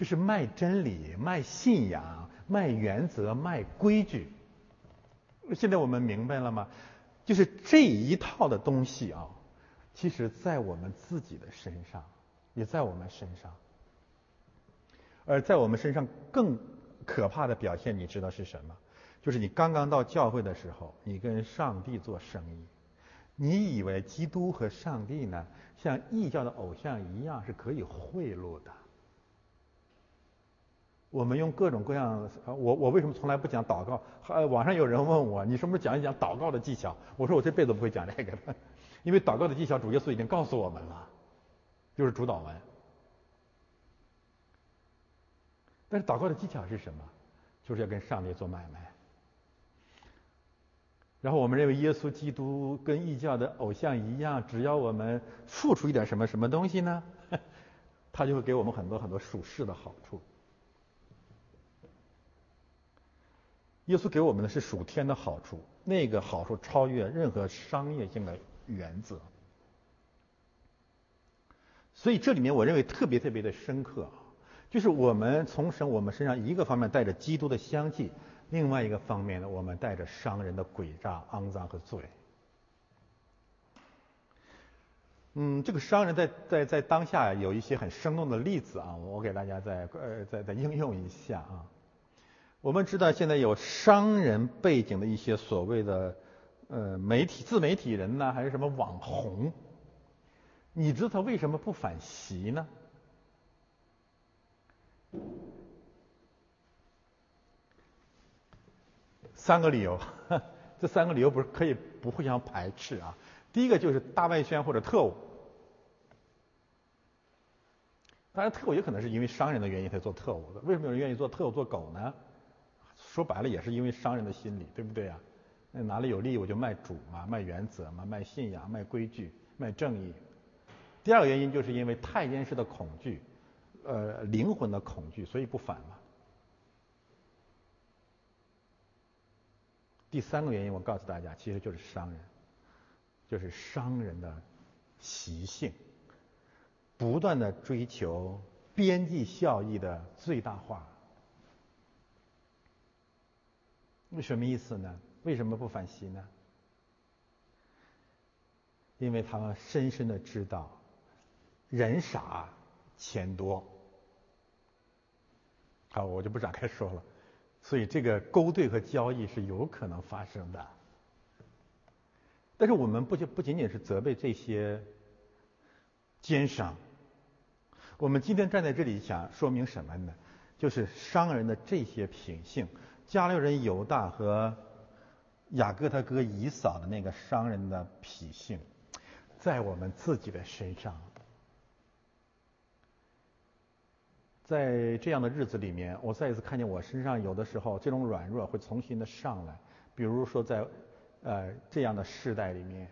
就是卖真理、卖信仰、卖原则、卖规矩。现在我们明白了吗？就是这一套的东西啊，其实在我们自己的身上，也在我们身上，而在我们身上更可怕的表现，你知道是什么？就是你刚刚到教会的时候，你跟上帝做生意，你以为基督和上帝呢，像异教的偶像一样是可以贿赂的。我们用各种各样，我我为什么从来不讲祷告？呃，网上有人问我，你什么时候讲一讲祷告的技巧？我说我这辈子不会讲这个的，[LAUGHS] 因为祷告的技巧主耶稣已经告诉我们了，就是主祷文。但是祷告的技巧是什么？就是要跟上帝做买卖。然后我们认为耶稣基督跟异教的偶像一样，只要我们付出一点什么什么东西呢，[LAUGHS] 他就会给我们很多很多属世的好处。耶稣给我们的是属天的好处，那个好处超越任何商业性的原则。所以这里面我认为特别特别的深刻啊，就是我们从神我们身上一个方面带着基督的香气，另外一个方面呢，我们带着商人的诡诈、肮脏和罪。嗯，这个商人在在在当下有一些很生动的例子啊，我给大家再呃再再应用一下啊。我们知道现在有商人背景的一些所谓的呃媒体自媒体人呢，还是什么网红？你知道他为什么不反袭呢？三个理由，[LAUGHS] 这三个理由不是可以不互相排斥啊。第一个就是大外宣或者特务，当然特务也可能是因为商人的原因才做特务的。为什么有人愿意做特务做狗呢？说白了也是因为商人的心理，对不对呀？那哪里有利益我就卖主嘛，卖原则嘛，卖信仰，卖规矩，卖正义。第二个原因就是因为太监式的恐惧，呃，灵魂的恐惧，所以不反嘛。第三个原因我告诉大家，其实就是商人，就是商人的习性，不断的追求边际效益的最大化。那什么意思呢？为什么不反袭呢？因为他们深深的知道，人傻钱多。好，我就不展开说了。所以这个勾兑和交易是有可能发生的。但是我们不就不仅仅是责备这些奸商，我们今天站在这里想说明什么呢？就是商人的这些品性，家里人犹大和雅各他哥以扫的那个商人的脾性，在我们自己的身上，在这样的日子里面，我再一次看见我身上有的时候这种软弱会重新的上来，比如说在呃这样的世代里面，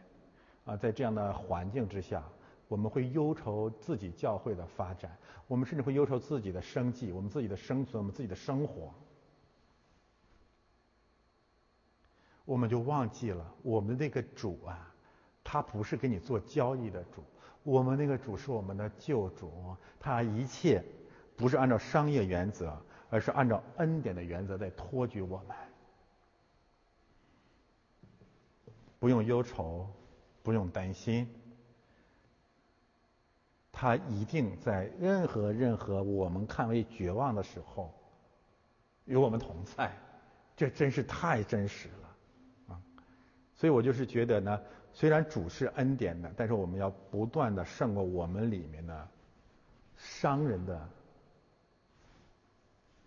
啊，在这样的环境之下。我们会忧愁自己教会的发展，我们甚至会忧愁自己的生计、我们自己的生存、我们自己的生活。我们就忘记了我们那个主啊，他不是跟你做交易的主，我们那个主是我们的救主，他一切不是按照商业原则，而是按照恩典的原则在托举我们。不用忧愁，不用担心。他一定在任何任何我们看为绝望的时候，与我们同在，这真是太真实了，所以我就是觉得呢，虽然主是恩典的，但是我们要不断的胜过我们里面的商人的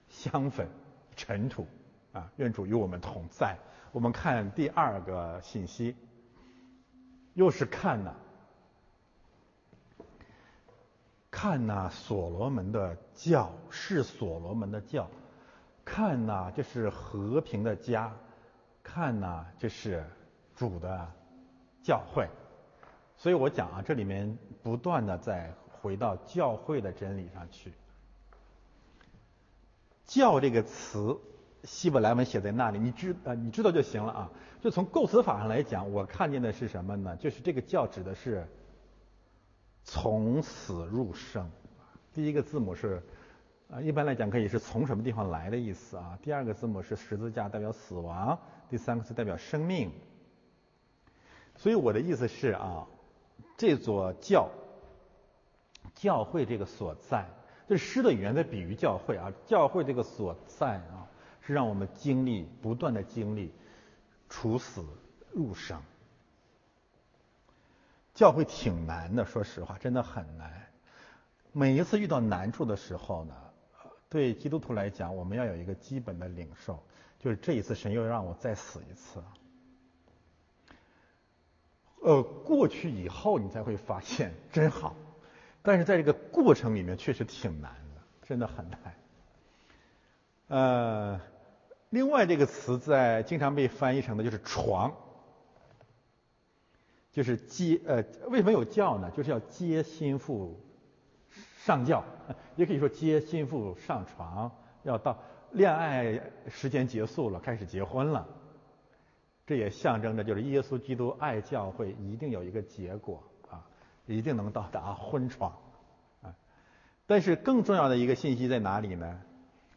香粉尘土，啊！愿主与我们同在。我们看第二个信息，又是看呢。看呐，所罗门的教是所罗门的教；看呐，这是和平的家；看呐，这是主的教会。所以我讲啊，这里面不断的在回到教会的真理上去。教这个词，希伯来文写在那里，你知呃你知道就行了啊。就从构词法上来讲，我看见的是什么呢？就是这个教指的是。从死入生，第一个字母是啊，一般来讲可以是从什么地方来的意思啊。第二个字母是十字架代表死亡，第三个是代表生命。所以我的意思是啊，这座教教会这个所在，这诗的语言在比喻教会啊，教会这个所在啊，是让我们经历不断的经历处死入生。教会挺难的，说实话，真的很难。每一次遇到难处的时候呢，对基督徒来讲，我们要有一个基本的领受，就是这一次神又让我再死一次。呃，过去以后你才会发现真好，但是在这个过程里面确实挺难的，真的很难。呃，另外这个词在经常被翻译成的就是床。就是接呃，为什么有教呢？就是要接心腹上轿，也可以说接心腹上床，要到恋爱时间结束了，开始结婚了。这也象征着就是耶稣基督爱教会一定有一个结果啊，一定能到达婚床啊。但是更重要的一个信息在哪里呢？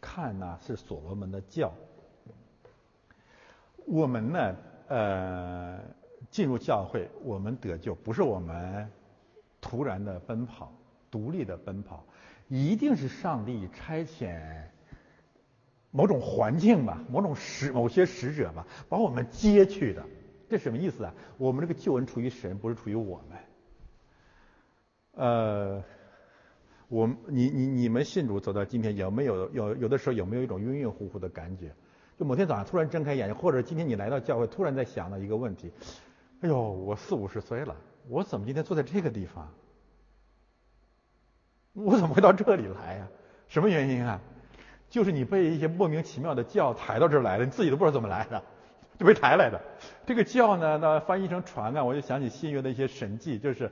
看呢是所罗门的教，我们呢呃。进入教会，我们得救不是我们突然的奔跑、独立的奔跑，一定是上帝差遣某种环境吧、某种使、某些使者吧，把我们接去的。这什么意思啊？我们这个救恩出于神，不是出于我们。呃，我你你你们信主走到今天，有没有有有的时候有没有一种晕晕乎乎的感觉？就某天早上突然睁开眼睛，或者今天你来到教会，突然在想到一个问题。哎呦，我四五十岁了，我怎么今天坐在这个地方？我怎么会到这里来呀？什么原因啊？就是你被一些莫名其妙的轿抬到这儿来了，你自己都不知道怎么来的，[LAUGHS] 就被抬来的。这个轿呢，那翻译成船啊，我就想起新约的一些神迹，就是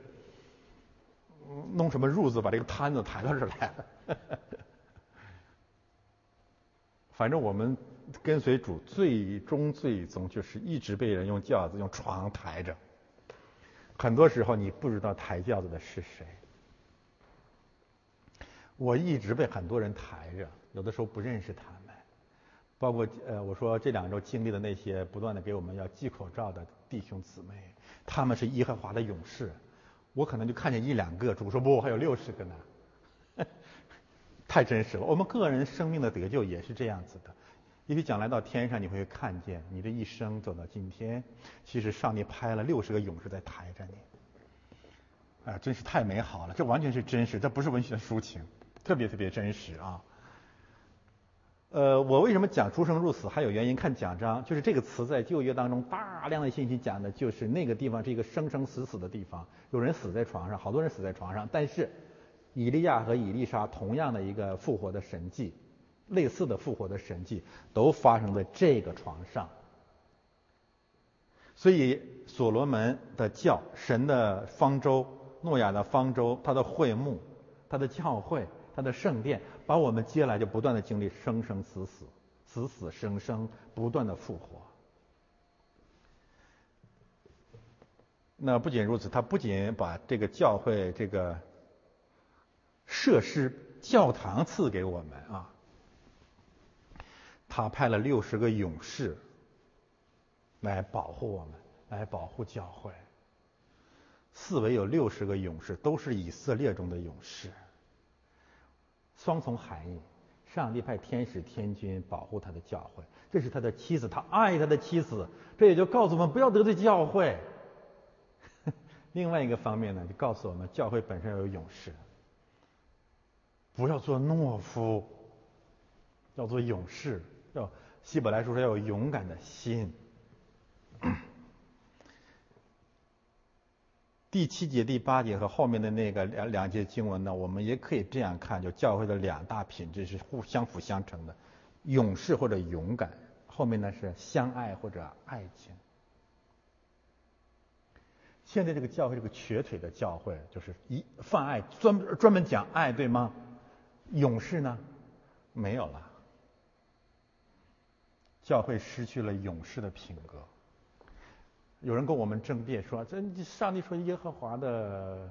弄什么褥子把这个摊子抬到这儿来了。[LAUGHS] 反正我们。跟随主，最终最终就是一直被人用轿子、用床抬着。很多时候你不知道抬轿子的是谁。我一直被很多人抬着，有的时候不认识他们。包括呃，我说这两周经历的那些不断的给我们要系口罩的弟兄姊妹，他们是耶和华的勇士。我可能就看见一两个，主说不，还有六十个呢。[LAUGHS] 太真实了，我们个人生命的得救也是这样子的。因为将来到天上，你会看见你的一生走到今天，其实上帝派了六十个勇士在抬着你，啊，真是太美好了！这完全是真实，这不是文学抒情，特别特别真实啊！呃，我为什么讲出生入死？还有原因，看奖章，就是这个词在旧约当中大量的信息讲的就是那个地方是一个生生死死的地方，有人死在床上，好多人死在床上。但是，以利亚和以利沙同样的一个复活的神迹，类似的复活的神迹，都发生在这个床上。所以，所罗门的教、神的方舟、诺亚的方舟、他的会幕、他的教会。他的圣殿把我们接来，就不断的经历生生死死、死死生生，不断的复活。那不仅如此，他不仅把这个教会这个设施教堂赐给我们啊，他派了六十个勇士来保护我们，来保护教会。四围有六十个勇士，都是以色列中的勇士。双重含义，上帝派天使天君保护他的教会，这是他的妻子，他爱他的妻子，这也就告诉我们不要得罪教会。[LAUGHS] 另外一个方面呢，就告诉我们教会本身要有勇士，不要做懦夫，要做勇士，要希伯来书说要有勇敢的心。第七节、第八节和后面的那个两两节经文呢，我们也可以这样看，就教会的两大品质是互相辅相成的，勇士或者勇敢，后面呢是相爱或者爱情。现在这个教会，这个瘸腿的教会，就是一泛爱，专专门讲爱，对吗？勇士呢，没有了，教会失去了勇士的品格。有人跟我们争辩说：“这上帝说耶和华的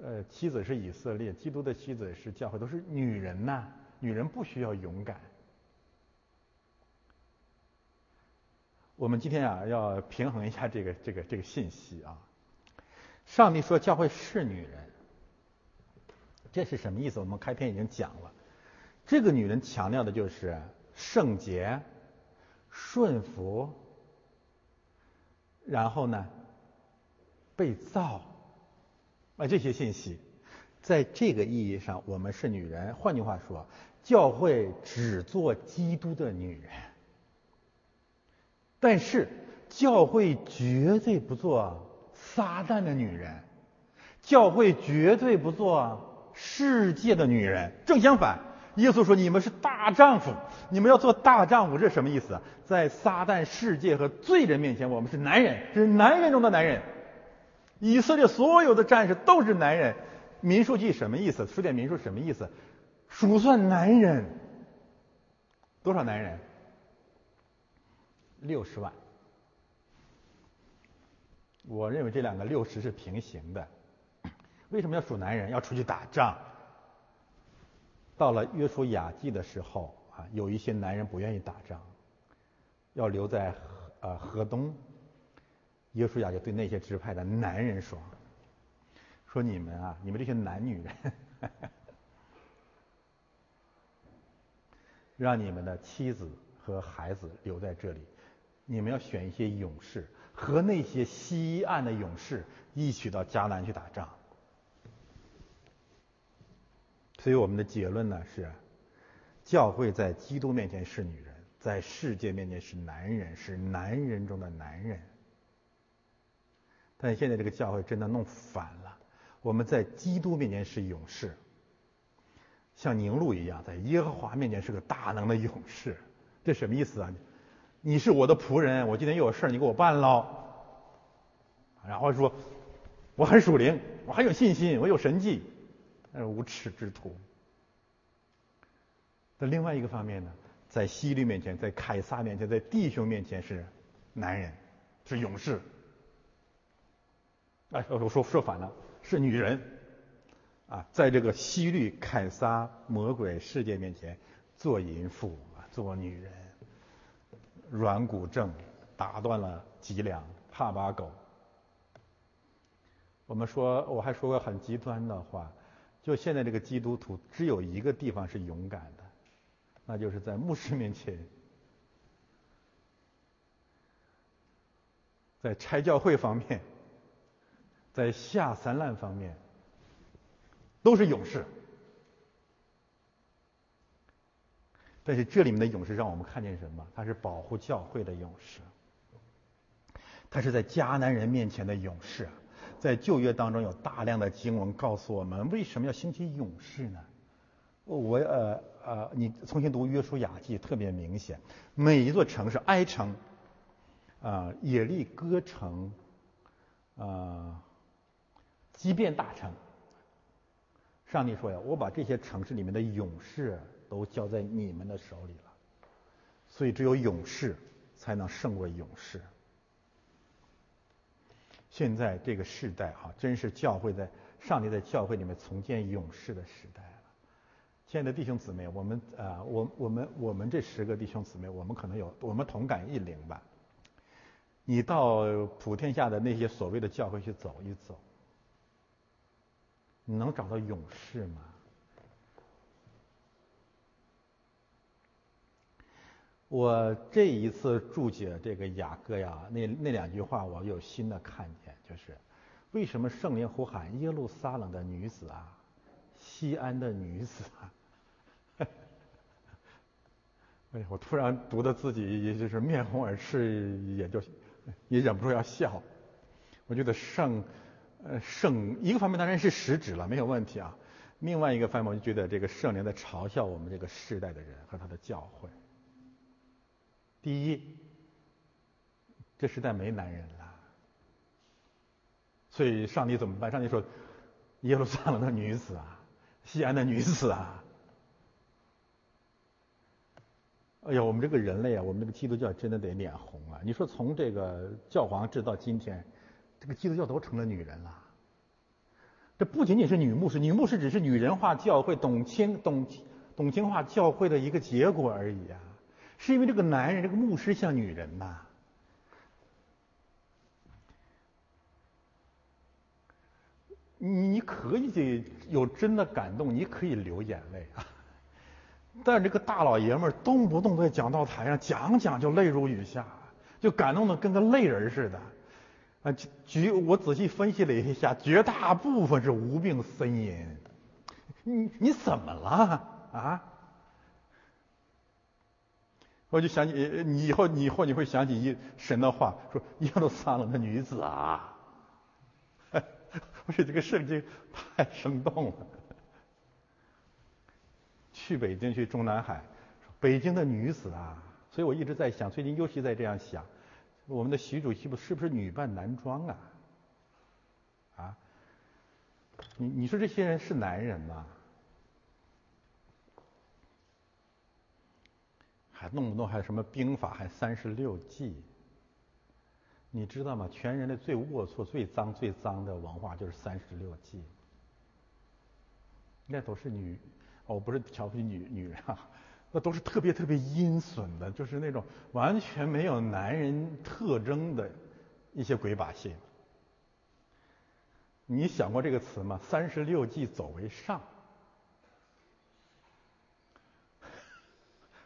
呃妻子是以色列，基督的妻子是教会，都是女人呐，女人不需要勇敢。”我们今天啊要平衡一下这个这个这个信息啊。上帝说教会是女人，这是什么意思？我们开篇已经讲了，这个女人强调的就是圣洁、顺服。然后呢，被造，啊这些信息，在这个意义上，我们是女人。换句话说，教会只做基督的女人，但是教会绝对不做撒旦的女人，教会绝对不做世界的女人。正相反。耶稣说：“你们是大丈夫，你们要做大丈夫，这是什么意思？在撒旦世界和罪人面前，我们是男人，是男人中的男人。以色列所有的战士都是男人。民数记什么意思？数点民数什么意思？数算男人，多少男人？六十万。我认为这两个六十是平行的。为什么要数男人？要出去打仗。”到了约书亚记的时候啊，有一些男人不愿意打仗，要留在河呃河东。约书亚就对那些支派的男人说：“说你们啊，你们这些男女人，让你们的妻子和孩子留在这里，你们要选一些勇士，和那些西岸的勇士一起到迦南去打仗。”所以我们的结论呢是，教会在基督面前是女人，在世界面前是男人，是男人中的男人。但现在这个教会真的弄反了，我们在基督面前是勇士，像宁禄一样，在耶和华面前是个大能的勇士。这什么意思啊？你是我的仆人，我今天又有事儿，你给我办喽。然后说，我很属灵，我很有信心，我有神迹。那是无耻之徒。在另外一个方面呢，在希律面前，在凯撒面前，在弟兄面前是男人，是勇士。哎，我说说反了，是女人。啊，在这个希律、凯撒、魔鬼世界面前，做淫妇啊，做女人，软骨症，打断了脊梁，怕把狗。我们说，我还说过很极端的话。就现在这个基督徒，只有一个地方是勇敢的，那就是在牧师面前，[LAUGHS] 在拆教会方面，[LAUGHS] 在下三滥方面，都是勇士。但是这里面的勇士让我们看见什么？他是保护教会的勇士，他是在迦南人面前的勇士。在旧约当中有大量的经文告诉我们，为什么要兴起勇士呢？我呃呃，你重新读约书亚记特别明显，每一座城市，埃城，啊，耶利哥城，啊，基变大城，上帝说呀，我把这些城市里面的勇士都交在你们的手里了，所以只有勇士才能胜过勇士。现在这个时代哈，真是教会在上帝在教会里面重建勇士的时代了。亲爱的弟兄姊妹，我们啊，我我们我们这十个弟兄姊妹，我们可能有我们同感一灵吧。你到普天下的那些所谓的教会去走一走，你能找到勇士吗？我这一次注解这个雅各呀，那那两句话我有新的看见，就是为什么圣灵呼喊耶路撒冷的女子啊，西安的女子啊？[LAUGHS] 哎呀，我突然读的自己也就是面红耳赤，也就也忍不住要笑。我觉得圣呃圣一个方面当然是实指了，没有问题啊。另外一个方面，我就觉得这个圣灵在嘲笑我们这个世代的人和他的教会。第一，这时代没男人了，所以上帝怎么办？上帝说：“耶路撒冷的女子啊，西安的女子啊，哎呀，我们这个人类啊，我们这个基督教真的得脸红啊！你说从这个教皇制到今天，这个基督教都成了女人了。这不仅仅是女牧师，女牧师只是女人化教会、董清董董清化教会的一个结果而已啊。”是因为这个男人，这个牧师像女人呐。你你可以有真的感动，你可以流眼泪啊。但这个大老爷们儿动不动在讲道台上讲讲就泪如雨下，就感动的跟个泪人似的。啊，绝我仔细分析了一下，绝大部分是无病呻吟。你你怎么了啊？我就想起你以后，以后你会想起一神的话，说耶路撒冷的女子啊，是这个圣经太生动了。去北京，去中南海，北京的女子啊，所以我一直在想，最近尤其在这样想，我们的习主席不是不是女扮男装啊？啊？你你说这些人是男人吗？还弄不弄还什么兵法还三十六计？你知道吗？全人类最龌龊、最脏、最脏的文化就是三十六计。那都是女，哦，不是瞧不起女女人啊，那都是特别特别阴损的，就是那种完全没有男人特征的一些鬼把戏。你想过这个词吗？三十六计走为上。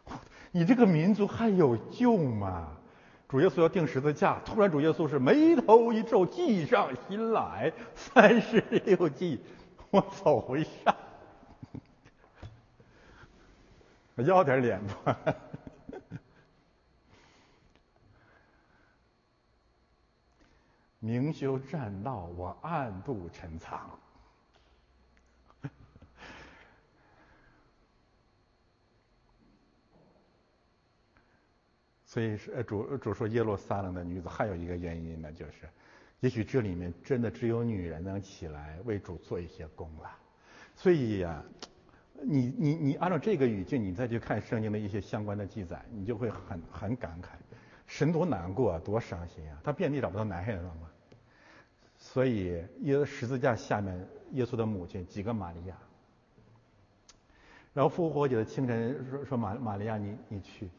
[LAUGHS] 你这个民族还有救吗？主耶稣要定十字架，突然主耶稣是眉头一皱，计上心来，三十六计，我走回上，我 [LAUGHS] 要点脸吧。[LAUGHS] 明修栈道，我暗度陈仓。所以是主主说耶路撒冷的女子，还有一个原因呢，就是，也许这里面真的只有女人能起来为主做一些功了。所以呀，你你你按照这个语境，你再去看圣经的一些相关的记载，你就会很很感慨，神多难过，多伤心啊！他遍地找不到男人了吗？所以耶十字架下面，耶稣的母亲几个玛利亚，然后复活节的清晨说说玛玛利亚，你你去。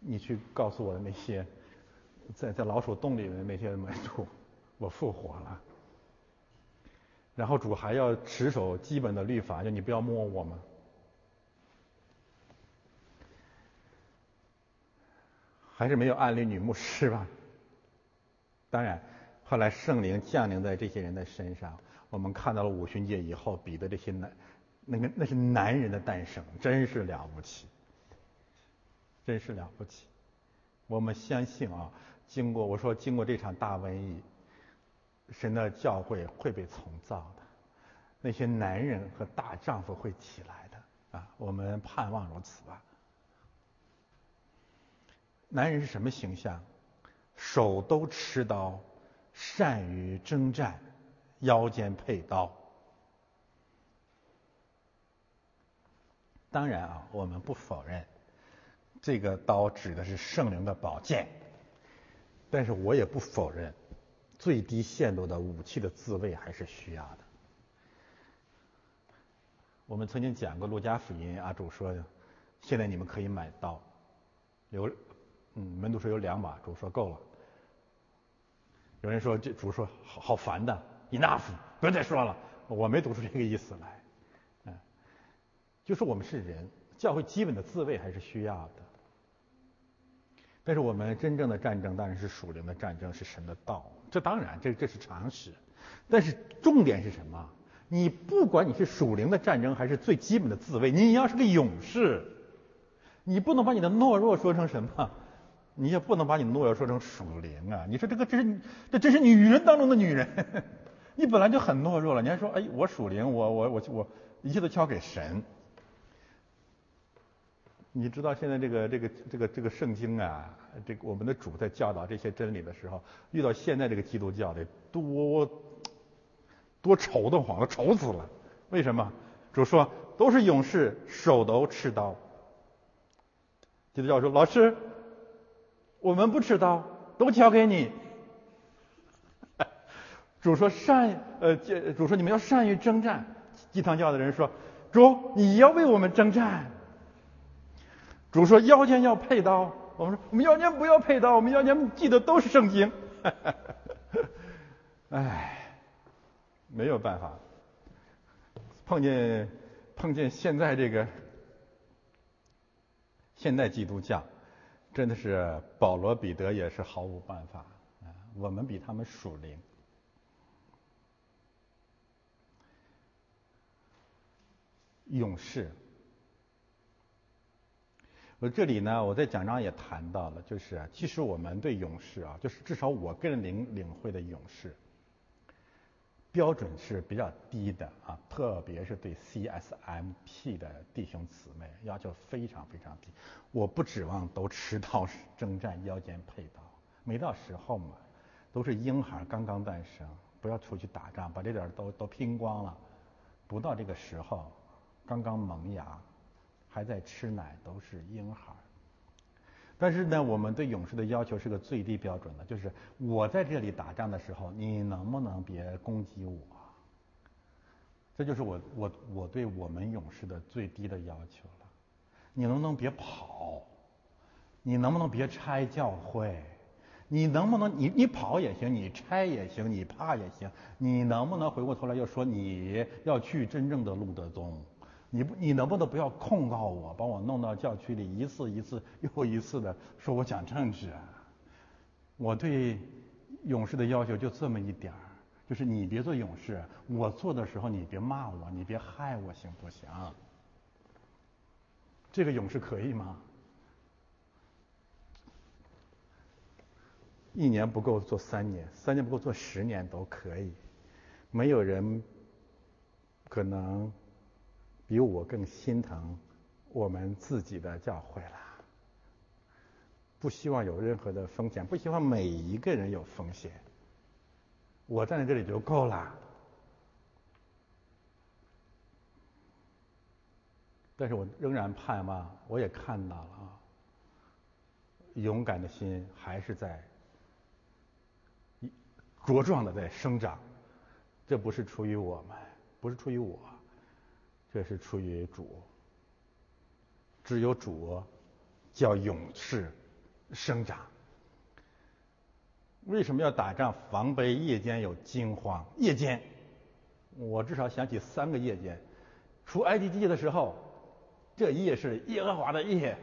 你去告诉我的那些在在老鼠洞里的那些门徒，我复活了。然后主还要持守基本的律法，就你不要摸我吗？还是没有暗恋女牧师吧？当然，后来圣灵降临在这些人的身上，我们看到了五旬节以后，彼得这些男，那个那是男人的诞生，真是了不起。真是了不起。我们相信啊，经过我说经过这场大瘟疫，神的教会会被重造的，那些男人和大丈夫会起来的啊，我们盼望如此吧。男人是什么形象？手都持刀，善于征战，腰间佩刀。当然啊，我们不否认，这个刀指的是圣灵的宝剑。但是我也不否认，最低限度的武器的自卫还是需要的。我们曾经讲过《路加福音》，阿主说，现在你们可以买刀，有。嗯，门徒说有两把，主说够了。有人说这主说好好烦的，enough，不要再说了。我没读出这个意思来，嗯，就是我们是人，教会基本的自卫还是需要的。但是我们真正的战争当然是属灵的战争，是神的道，这当然这这是常识。但是重点是什么？你不管你是属灵的战争还是最基本的自卫，你要是个勇士，你不能把你的懦弱说成什么？你也不能把你的懦弱说成属灵啊！你说这个这是这这是女人当中的女人，[LAUGHS] 你本来就很懦弱了，你还说哎我属灵，我我我我一切都交给神。你知道现在这个这个这个这个圣经啊，这个我们的主在教导这些真理的时候，遇到现在这个基督教的多多愁的慌，都愁死了。为什么？主说都是勇士，手都持刀。基督教说老师。我们不持刀，都交给你。[LAUGHS] 主说善，呃，主说你们要善于征战。鸡汤教的人说，主你要为我们征战。主说腰间要配刀，我们说我们腰间不要配刀，我们腰间记得都是圣经。[LAUGHS] 哎，没有办法，碰见碰见现在这个现代基督教。真的是保罗、彼得也是毫无办法啊！我们比他们属灵。勇士，我这里呢，我在讲章也谈到了，就是其实我们对勇士啊，就是至少我个人领领会的勇士。标准是比较低的啊，特别是对 CSMP 的弟兄姊妹要求非常非常低。我不指望都持刀 [LAUGHS] 征战，腰间佩刀，没到时候嘛，都是婴孩刚刚诞生，不要出去打仗，把这点都都拼光了。不到这个时候，刚刚萌芽，还在吃奶，都是婴孩。但是呢，我们对勇士的要求是个最低标准的，就是我在这里打仗的时候，你能不能别攻击我？这就是我我我对我们勇士的最低的要求了。你能不能别跑？你能不能别拆教会？你能不能你你跑也行，你拆也行，你怕也行，你能不能回过头来又说你要去真正的路德宗？你不，你能不能不要控告我，把我弄到教区里，一次一次又一次的说我讲政治？我对勇士的要求就这么一点儿，就是你别做勇士，我做的时候你别骂我，你别害我，行不行？这个勇士可以吗？一年不够做三年，三年不够做十年都可以，没有人可能。比我更心疼我们自己的教会了，不希望有任何的风险，不希望每一个人有风险。我站在这里就够了。但是我仍然盼望，我也看到了啊，勇敢的心还是在茁壮的在生长。这不是出于我们，不是出于我。这是出于主，只有主叫勇士生长。为什么要打仗？防备夜间有惊慌。夜间，我至少想起三个夜间。出埃及记的时候，这夜是耶和华的夜。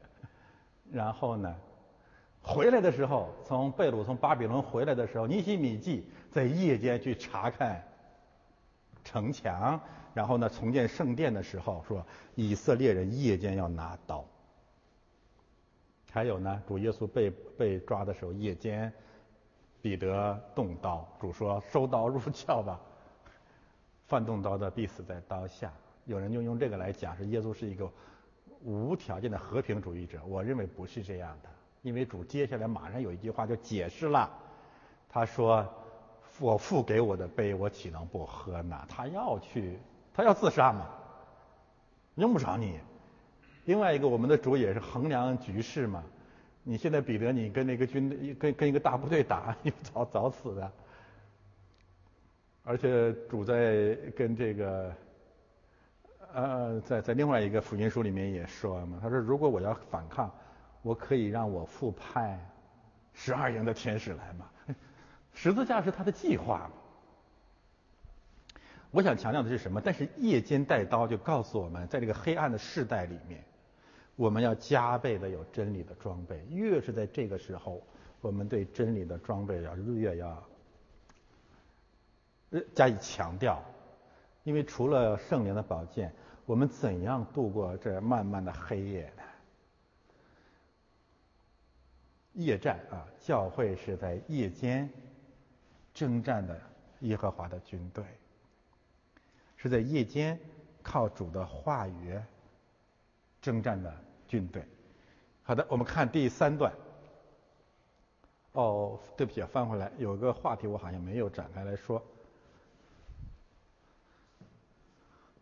[LAUGHS] 然后呢，回来的时候，从贝鲁从巴比伦回来的时候，尼希米记在夜间去查看城墙。然后呢，重建圣殿的时候说，以色列人夜间要拿刀。还有呢，主耶稣被被抓的时候，夜间，彼得动刀，主说收刀入鞘吧，犯动刀的必死在刀下。有人就用这个来讲，是耶稣是一个无条件的和平主义者。我认为不是这样的，因为主接下来马上有一句话就解释了，他说：“我父给我的杯，我岂能不喝呢？”他要去，他要自杀嘛，用不着你。另外一个，我们的主也是衡量局势嘛。你现在彼得，你跟那个军跟跟一个大部队打，[LAUGHS] 你早早死的。而且主在跟这个。呃，在在另外一个福音书里面也说嘛，他说如果我要反抗，我可以让我父派十二营的天使来嘛，十字架是他的计划嘛。我想强调的是什么？但是夜间带刀就告诉我们，在这个黑暗的世代里面，我们要加倍的有真理的装备。越是在这个时候，我们对真理的装备要日越要加以强调。因为除了圣灵的宝剑，我们怎样度过这漫漫的黑夜呢？夜战啊，教会是在夜间征战的耶和华的军队，是在夜间靠主的话语征战的军队。好的，我们看第三段。哦，对不起，翻回来，有个话题我好像没有展开来说。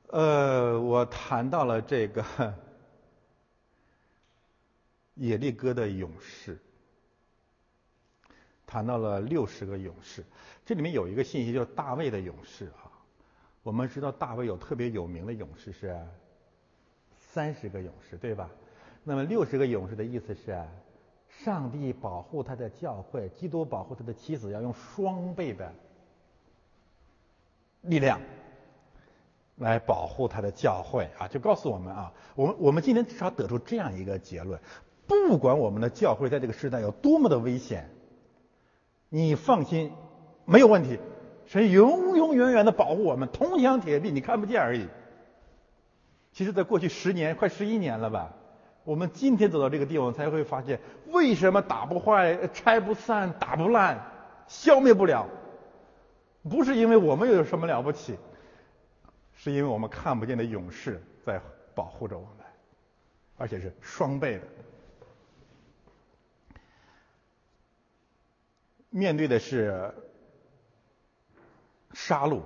呃，我谈到了这个 [LAUGHS] 野利哥的勇士，谈到了六十个勇士。这里面有一个信息，就是大卫的勇士啊。我们知道大卫有特别有名的勇士是三十个勇士，对吧？那么六十个勇士的意思是，上帝保护他的教会，基督保护他的妻子，要用双倍的力量。来保护他的教会啊，就告诉我们啊，我们我们今天至少得出这样一个结论：不管我们的教会在这个时代有多么的危险，你放心，没有问题，神永永远远的保护我们，铜墙铁壁，你看不见而已。其实，在过去十年，快十一年了吧，我们今天走到这个地方，才会发现为什么打不坏、拆不散、打不烂、消灭不了，不是因为我们有什么了不起。是因为我们看不见的勇士在保护着我们，而且是双倍的。面对的是杀戮，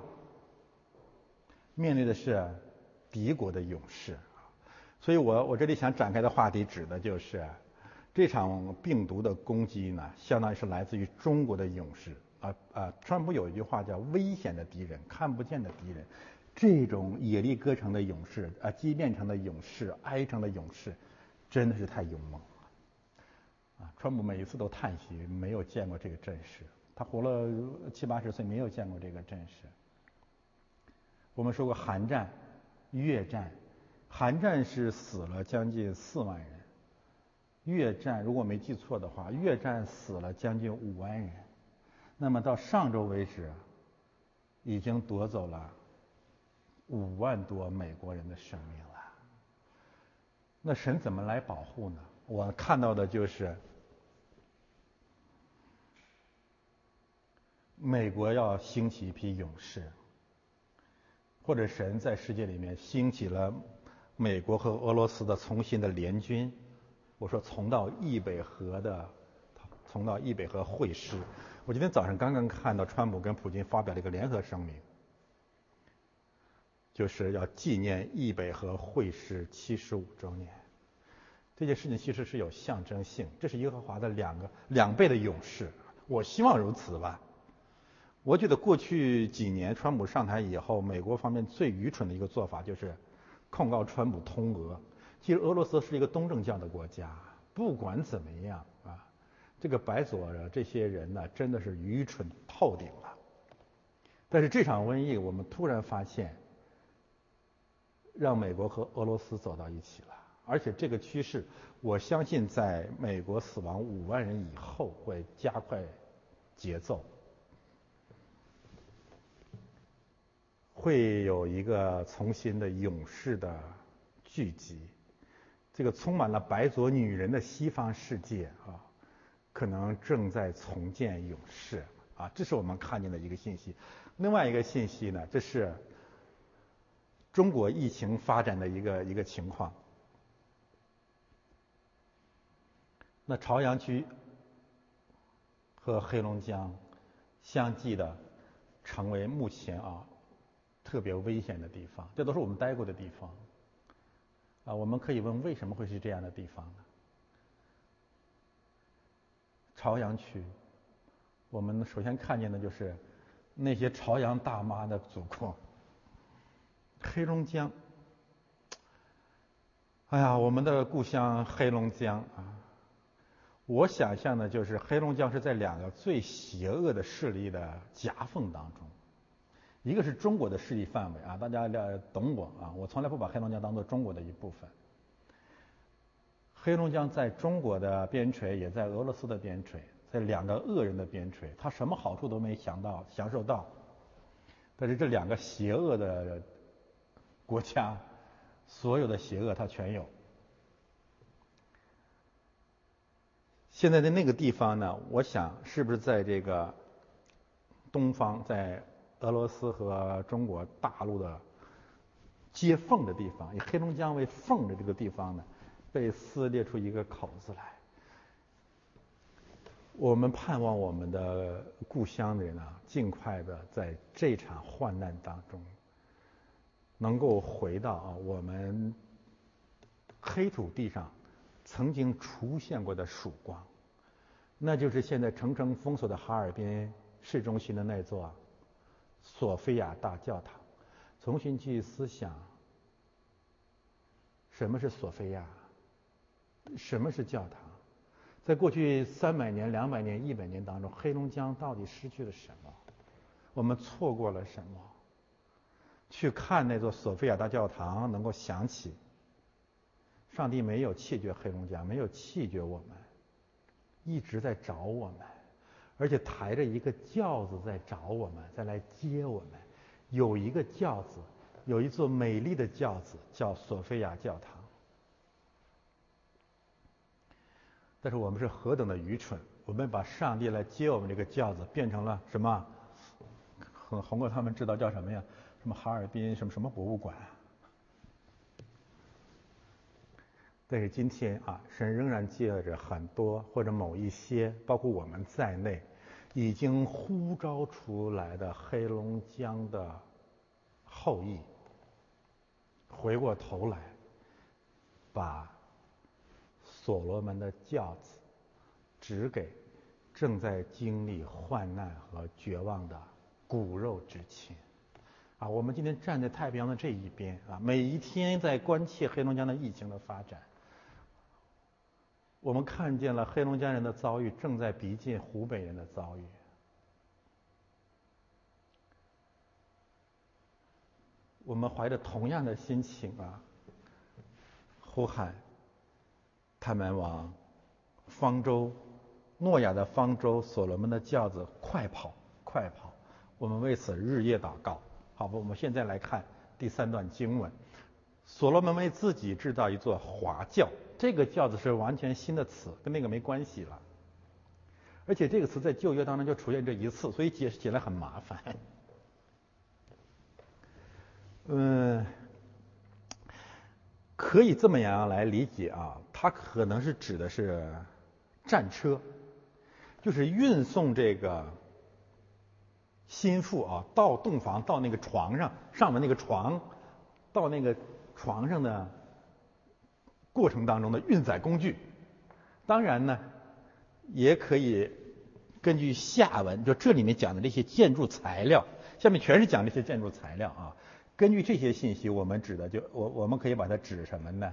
面对的是敌国的勇士。所以我我这里想展开的话题，指的就是这场病毒的攻击呢，相当于是来自于中国的勇士。啊啊，川普有一句话叫“危险的敌人，看不见的敌人”。这种野力歌城的勇士啊，激变城的勇士，哀城的勇士，真的是太勇猛了。啊，川普每一次都叹息，没有见过这个阵势。他活了七八十岁，没有见过这个阵势。我们说过韩战、越战，韩战是死了将近四万人，越战如果没记错的话，越战死了将近五万人。那么到上周为止，已经夺走了。五万多美国人的生命了，那神怎么来保护呢？我看到的就是美国要兴起一批勇士，或者神在世界里面兴起了美国和俄罗斯的重新的联军。我说重到易北河的，重到易北河会师。我今天早上刚刚看到川普跟普京发表了一个联合声明。就是要纪念易北河会师七十五周年，这件事情其实是有象征性，这是耶和华的两个两倍的勇士，我希望如此吧。我觉得过去几年川普上台以后，美国方面最愚蠢的一个做法就是控告川普通俄。其实俄罗斯是一个东正教的国家，不管怎么样啊，这个白左这些人呢，真的是愚蠢透顶了。但是这场瘟疫，我们突然发现。让美国和俄罗斯走到一起了，而且这个趋势，我相信在美国死亡五万人以后会加快节奏，会有一个重新的勇士的聚集，这个充满了白左女人的西方世界啊，可能正在重建勇士啊，这是我们看见的一个信息。另外一个信息呢，这是中国疫情发展的一个一个情况。那朝阳区和黑龙江相继的成为目前啊特别危险的地方，这都是我们待过的地方。啊，我们可以问为什么会是这样的地方呢？朝阳区，我们首先看见的就是那些朝阳大妈的祖国。黑龙江，哎呀，我们的故乡黑龙江啊，我想象的就是黑龙江是在两个最邪恶的势力的夹缝当中。一个是中国的势力范围啊，大家了懂我啊，我从来不把黑龙江当做中国的一部分。黑龙江在中国的边陲，也在俄罗斯的边陲，在两个恶人的边陲，他什么好处都没享到、享受到。但是这两个邪恶的国家，所有的邪恶他全有。现在的那个地方呢，我想是不是在这个东方，在？俄罗斯和中国大陆的接缝的地方，以黑龙江为缝的这个地方呢，被撕裂出一个口子来。我们盼望我们的故乡的人呢，尽快的在这场患难当中，能够回到啊我们黑土地上曾经出现过的曙光，那就是现在层层封锁的哈尔滨市中心的那座。索菲亚大教堂，重新去思想什么是索菲亚，什么是教堂？在过去三百年、两百年、一百年当中，黑龙江到底失去了什么？我们错过了什么？去看那座索菲亚大教堂，能够想起上帝没有弃绝黑龙江，没有弃绝我们，一直在找我们。而且抬着一个轿子在找我们，在来接我们。有一个轿子，有一座美丽的轿子，叫索菲亚教堂。但是我们是何等的愚蠢！我们把上帝来接我们这个轿子变成了什么？红红哥他们知道叫什么呀？什么哈尔滨什么什么博物馆？但是今天啊，神仍然借着很多或者某一些，包括我们在内，已经呼召出来的黑龙江的后裔，回过头来，把所罗门的教子指给正在经历患难和绝望的骨肉之亲。啊，我们今天站在太平洋的这一边啊，每一天在关切黑龙江的疫情的发展。我们看见了黑龙江人的遭遇，正在逼近湖北人的遭遇。我们怀着同样的心情啊，呼喊他们往方舟、诺亚的方舟、所罗门的轿子快跑，快跑！我们为此日夜祷告。好吧，我们现在来看第三段经文：所罗门为自己制造一座华轿。这个轿子是完全新的词，跟那个没关系了。而且这个词在旧约当中就出现这一次，所以解释起来很麻烦。[LAUGHS] 嗯，可以这么样来理解啊，它可能是指的是战车，就是运送这个心腹啊到洞房到那个床上上面那个床到那个床上的。过程当中的运载工具，当然呢，也可以根据下文，就这里面讲的这些建筑材料，下面全是讲这些建筑材料啊。根据这些信息，我们指的就我我们可以把它指什么呢？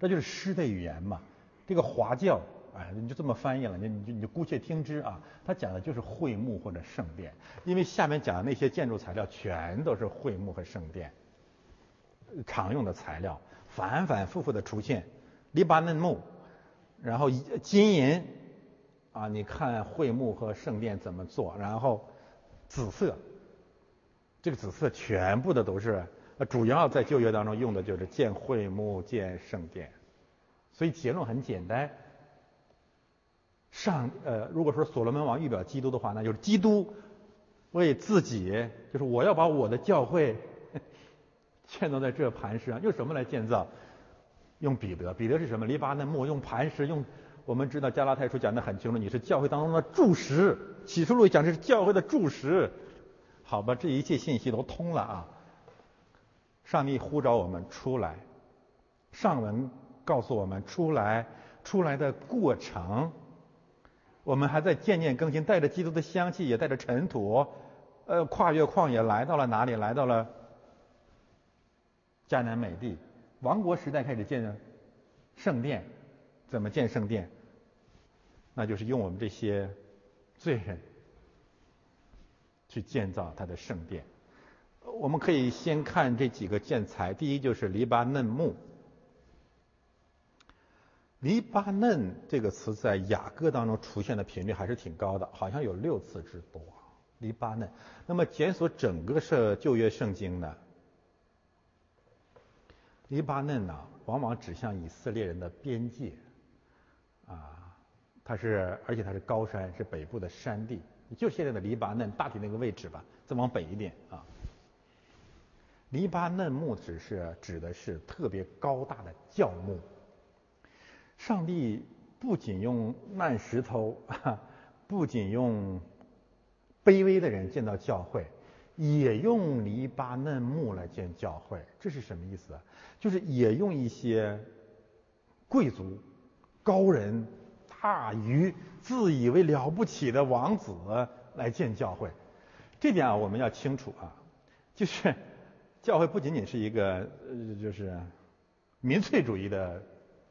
这就是诗的语言嘛。这个华教，哎，你就这么翻译了，你你就你就姑且听之啊。它讲的就是会幕或者圣殿，因为下面讲的那些建筑材料全都是会幕和圣殿常用的材料。反反复复的出现，黎巴嫩木，然后金银，啊，你看会幕和圣殿怎么做？然后紫色，这个紫色全部的都是，主要在旧约当中用的就是建会幕、建圣殿。所以结论很简单。上呃，如果说所罗门王预表基督的话，那就是基督为自己，就是我要把我的教会建造在这磐石上，用什么来建造？用彼得，彼得是什么？黎巴嫩木，用磐石，用我们知道加拉太书讲的很清楚，你是教会当中的柱石。启示录讲的是教会的柱石。好吧，这一切信息都通了啊。上帝呼召我们出来，上文告诉我们出来，出来的过程。我们还在渐渐更新，带着基督的香气，也带着尘土，呃，跨越旷野来到了哪里？来到了迦南美地。王国时代开始建圣殿，怎么建圣殿？那就是用我们这些罪人去建造他的圣殿。我们可以先看这几个建材，第一就是黎巴嫩木。黎巴嫩这个词在雅歌当中出现的频率还是挺高的，好像有六次之多。黎巴嫩，那么检索整个是旧约圣经呢，黎巴嫩呢，往往指向以色列人的边界，啊，它是而且它是高山，是北部的山地，就现在的黎巴嫩大体那个位置吧，再往北一点啊。黎巴嫩木指是指的是特别高大的教木。上帝不仅用烂石头，[LAUGHS] 不仅用卑微的人建造教会，也用黎巴嫩木来建教会。这是什么意思？就是也用一些贵族、高人、大鱼、自以为了不起的王子来建教会。这点啊，我们要清楚啊，就是教会不仅仅是一个呃，就是民粹主义的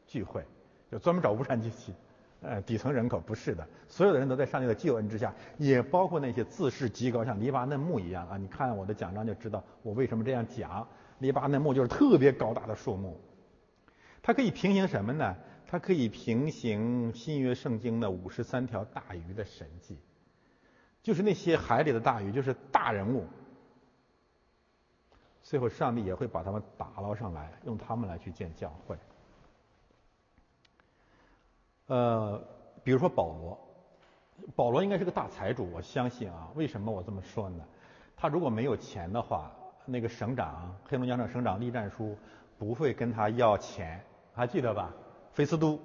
聚会。就专门找无产阶级，呃，底层人口不是的，所有的人都在上帝的救恩之下，也包括那些自视极高，像黎巴嫩木一样啊。你看我的奖章就知道我为什么这样讲。黎巴嫩木就是特别高大的树木，它可以平行什么呢？它可以平行新约圣经的五十三条大鱼的神迹，就是那些海里的大鱼，就是大人物。最后上帝也会把他们打捞上来，用他们来去建教会。呃，比如说保罗，保罗应该是个大财主，我相信啊。为什么我这么说呢？他如果没有钱的话，那个省长，黑龙江省省长栗战书不会跟他要钱，还记得吧？菲斯都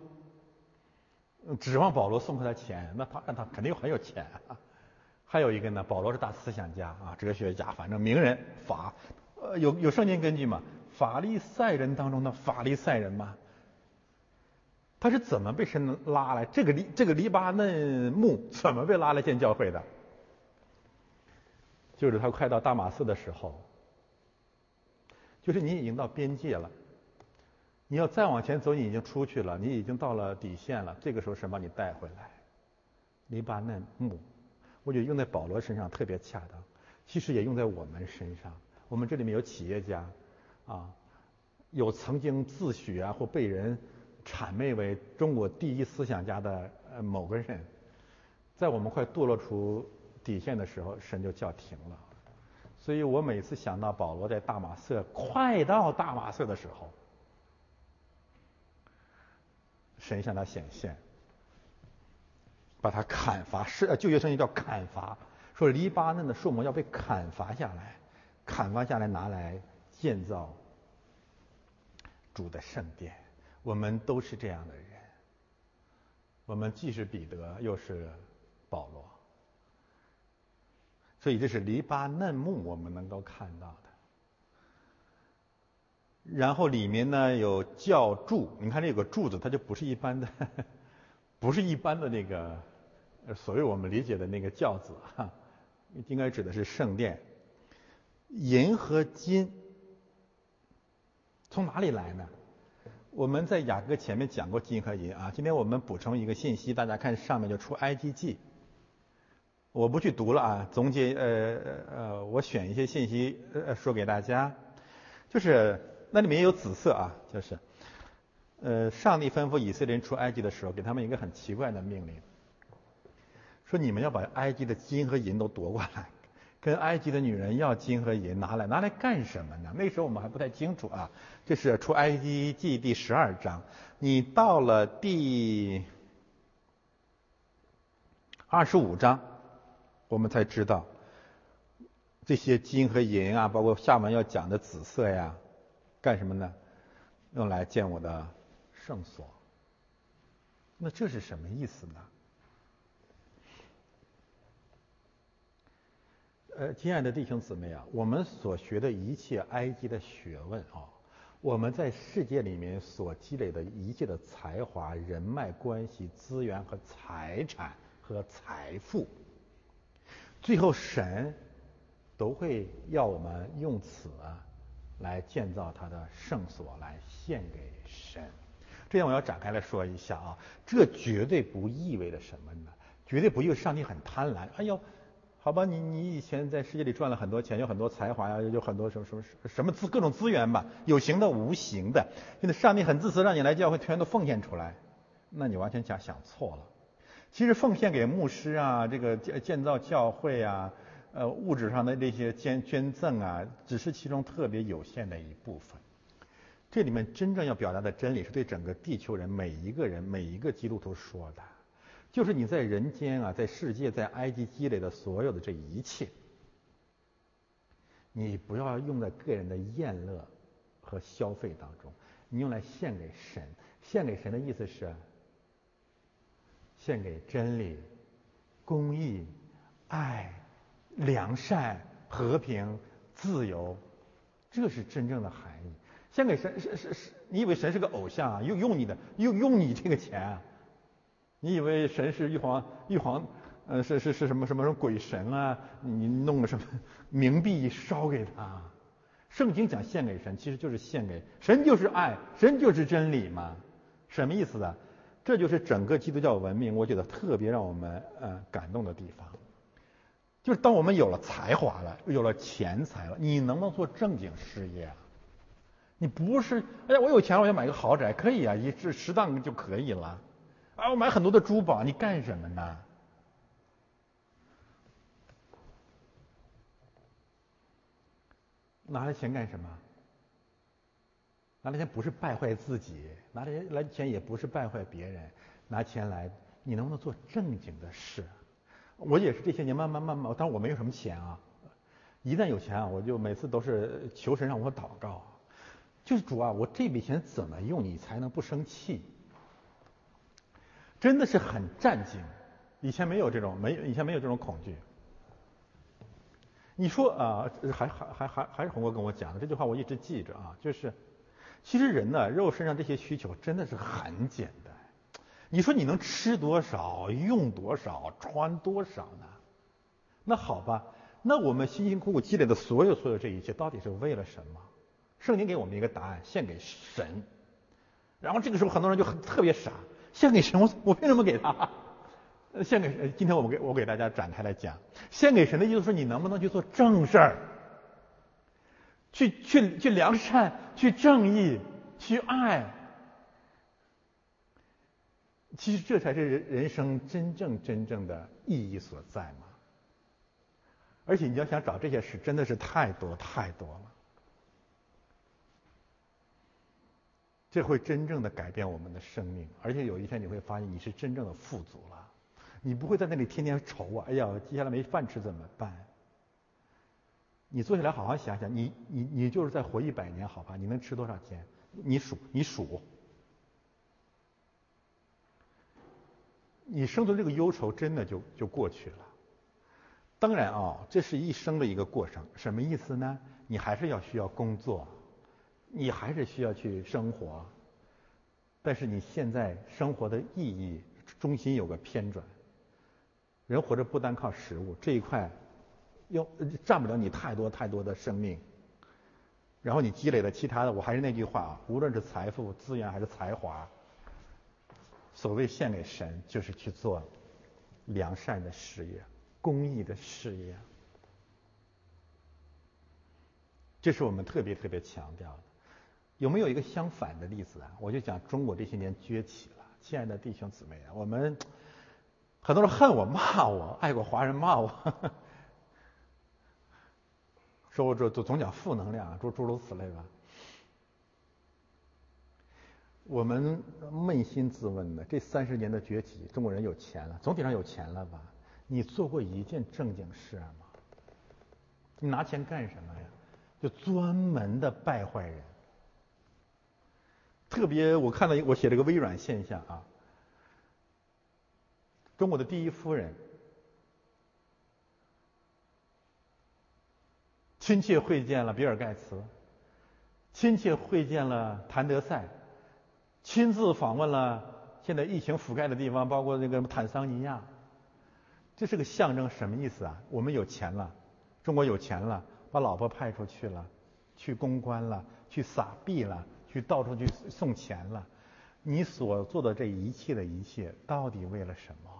指望保罗送给他钱，那他那他肯定很有钱啊。还有一个呢，保罗是大思想家啊，哲学家，反正名人法，呃，有有圣经根据吗？法利赛人当中的法利赛人吗？他是怎么被神拉来？这个黎这个黎巴嫩木怎么被拉来建教会的？就是他快到大马士的时候，就是你已经到边界了，你要再往前走，你已经出去了，你已经到了底线了。这个时候神把你带回来，黎巴嫩木，我觉得用在保罗身上特别恰当，其实也用在我们身上。我们这里面有企业家，啊，有曾经自诩啊或被人。谄媚为中国第一思想家的呃某个人，在我们快堕落出底线的时候，神就叫停了。所以我每次想到保罗在大马色快到大马色的时候，神向他显现，把他砍伐，是旧约圣经叫砍伐，说黎巴嫩的树木要被砍伐下来，砍伐下来拿来建造主的圣殿。我们都是这样的人，我们既是彼得，又是保罗，所以这是黎巴嫩木，我们能够看到的。然后里面呢有教柱，你看这有个柱子，它就不是一般的，[LAUGHS] 不是一般的那个所谓我们理解的那个教子哈，应该指的是圣殿。银和金从哪里来呢？我们在雅各前面讲过金和银啊，今天我们补充一个信息，大家看上面就出埃及记，我不去读了啊，总结呃呃，我选一些信息呃说给大家，就是那里面有紫色啊，就是呃上帝吩咐以色列人出埃及的时候，给他们一个很奇怪的命令，说你们要把埃及的金和银都夺过来，跟埃及的女人要金和银，拿来拿来干什么呢？那时候我们还不太清楚啊。这是出埃及记第十二章，你到了第二十五章，我们才知道这些金和银啊，包括下面要讲的紫色呀，干什么呢？用来建我的圣所。那这是什么意思呢？呃，亲爱的弟兄姊妹啊，我们所学的一切埃及的学问啊，我们在世界里面所积累的一切的才华、人脉关系、资源和财产和财富，最后神都会要我们用此来建造他的圣所，来献给神。这样我要展开来说一下啊，这绝对不意味着什么呢？绝对不意味上帝很贪婪。哎呦。好吧，你你以前在世界里赚了很多钱，有很多才华呀，有很多什么什么什么资各种资源吧，有形的无形的。现在上帝很自私，让你来教会全都奉献出来，那你完全想想错了。其实奉献给牧师啊，这个建建造教会啊，呃物质上的这些捐捐赠啊，只是其中特别有限的一部分。这里面真正要表达的真理，是对整个地球人每一个人每一个基督徒说的。就是你在人间啊，在世界，在埃及积累的所有的这一切，你不要用在个人的厌乐和消费当中，你用来献给神。献给神的意思是，献给真理、公义、爱、良善、和平、自由，这是真正的含义。献给神是是是，你以为神是个偶像啊？用用你的，用用你这个钱啊？你以为神是玉皇玉皇，呃，是是是什么什么什么鬼神啊？你弄个什么冥币烧给他？圣经讲献给神，其实就是献给神，就是爱，神就是真理嘛？什么意思啊？这就是整个基督教文明，我觉得特别让我们呃感动的地方，就是当我们有了才华了，有了钱财了，你能不能做正经事业啊？你不是，哎呀，我有钱了，我要买个豪宅，可以啊，一适适当就可以了。啊，我买很多的珠宝，你干什么呢？拿来钱干什么？拿来钱不是败坏自己，拿来来钱也不是败坏别人，拿钱来，你能不能做正经的事？我也是这些年慢慢慢慢，当然我没有什么钱啊，一旦有钱啊，我就每次都是求神让我祷告，就是主啊，我这笔钱怎么用，你才能不生气？真的是很战兢，以前没有这种，没以前没有这种恐惧。你说啊，还还还还还是红哥跟我讲的这句话，我一直记着啊，就是，其实人呢，肉身上这些需求真的是很简单。你说你能吃多少，用多少，穿多少呢？那好吧，那我们辛辛苦苦积累的所有所有这一切，到底是为了什么？圣经给我们一个答案，献给神。然后这个时候很多人就很特别傻。献给神，我我凭什么给他？献给今天我们给我给大家展开来讲，献给神的意思是你能不能去做正事儿，去去去良善，去正义，去爱。其实这才是人人生真正真正的意义所在嘛。而且你要想找这些事，真的是太多太多了。这会真正的改变我们的生命，而且有一天你会发现你是真正的富足了，你不会在那里天天愁啊！哎呀，接下来没饭吃怎么办？你坐下来好好想想，你你你就是再活一百年，好吧？你能吃多少天？你数，你数，你生存这个忧愁真的就就过去了。当然啊，这是一生的一个过程，什么意思呢？你还是要需要工作。你还是需要去生活，但是你现在生活的意义中心有个偏转。人活着不单靠食物这一块，用占不了你太多太多的生命。然后你积累的其他的，我还是那句话啊，无论是财富、资源还是才华，所谓献给神，就是去做良善的事业、公益的事业。这是我们特别特别强调的。有没有一个相反的例子啊？我就讲中国这些年崛起了，亲爱的弟兄姊妹啊，我们很多人恨我、骂我，爱国华人骂我，[LAUGHS] 说我这总总讲负能量，诸诸如此类吧。我们扪心自问呢，这三十年的崛起，中国人有钱了，总体上有钱了吧？你做过一件正经事吗？你拿钱干什么呀？就专门的败坏人。特别我看到我写了个微软现象啊，中国的第一夫人亲切会见了比尔盖茨，亲切会见了谭德赛。亲自访问了现在疫情覆盖的地方，包括那个坦桑尼亚。这是个象征，什么意思啊？我们有钱了，中国有钱了，把老婆派出去了，去公关了，去撒币了，去到处去送钱了。你所做的这一切的一切，到底为了什么？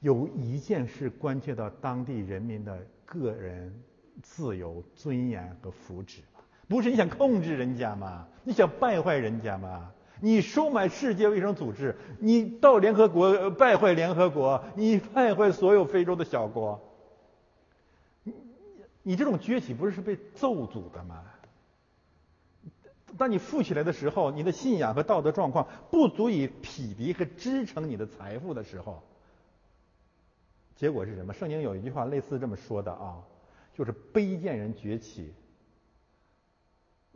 有一件事关切到当地人民的个人自由、尊严和福祉？不是你想控制人家吗？你想败坏人家吗？你收买世界卫生组织，你到联合国败坏联合国，你败坏所有非洲的小国，你你这种崛起不是是被咒诅的吗？当你富起来的时候，你的信仰和道德状况不足以匹敌和支撑你的财富的时候，结果是什么？圣经有一句话类似这么说的啊，就是卑贱人崛起，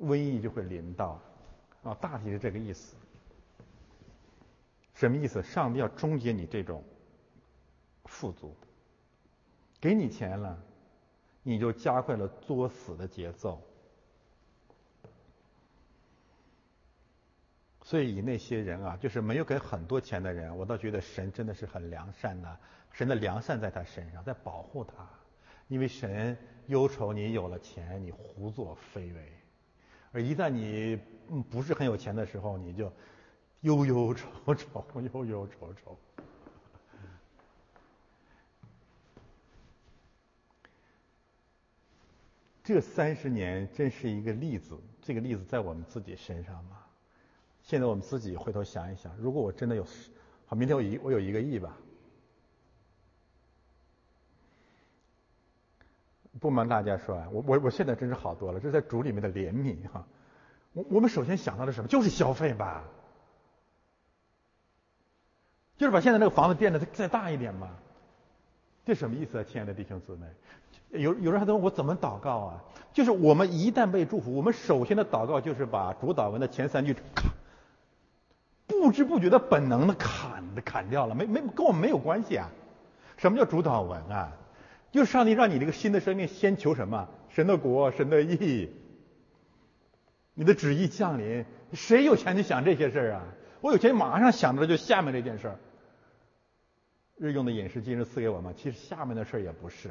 瘟疫就会临到。啊，大体是这个意思。什么意思？上帝要终结你这种富足，给你钱了，你就加快了作死的节奏。所以那些人啊，就是没有给很多钱的人，我倒觉得神真的是很良善的，神的良善在他身上，在保护他，因为神忧愁你有了钱，你胡作非为。而一旦你不是很有钱的时候，你就忧忧愁愁，忧忧愁愁。这三十年真是一个例子，这个例子在我们自己身上吗？现在我们自己回头想一想，如果我真的有，好，明天我一我有一个亿吧。不瞒大家说啊，我我我现在真是好多了，这是在主里面的怜悯哈。我我们首先想到的什么？就是消费吧，就是把现在那个房子变得再大一点嘛。这什么意思啊，亲爱的弟兄姊妹？有有人还在问我怎么祷告啊？就是我们一旦被祝福，我们首先的祷告就是把主祷文的前三句咔，不知不觉的本能的砍砍掉了，没没跟我们没有关系啊。什么叫主导文啊？就是上帝让你这个新的生命先求什么？神的国，神的义，你的旨意降临。谁有钱就想这些事儿啊？我有钱马上想到就下面这件事儿。日用的饮食今日赐给我们，其实下面的事儿也不是。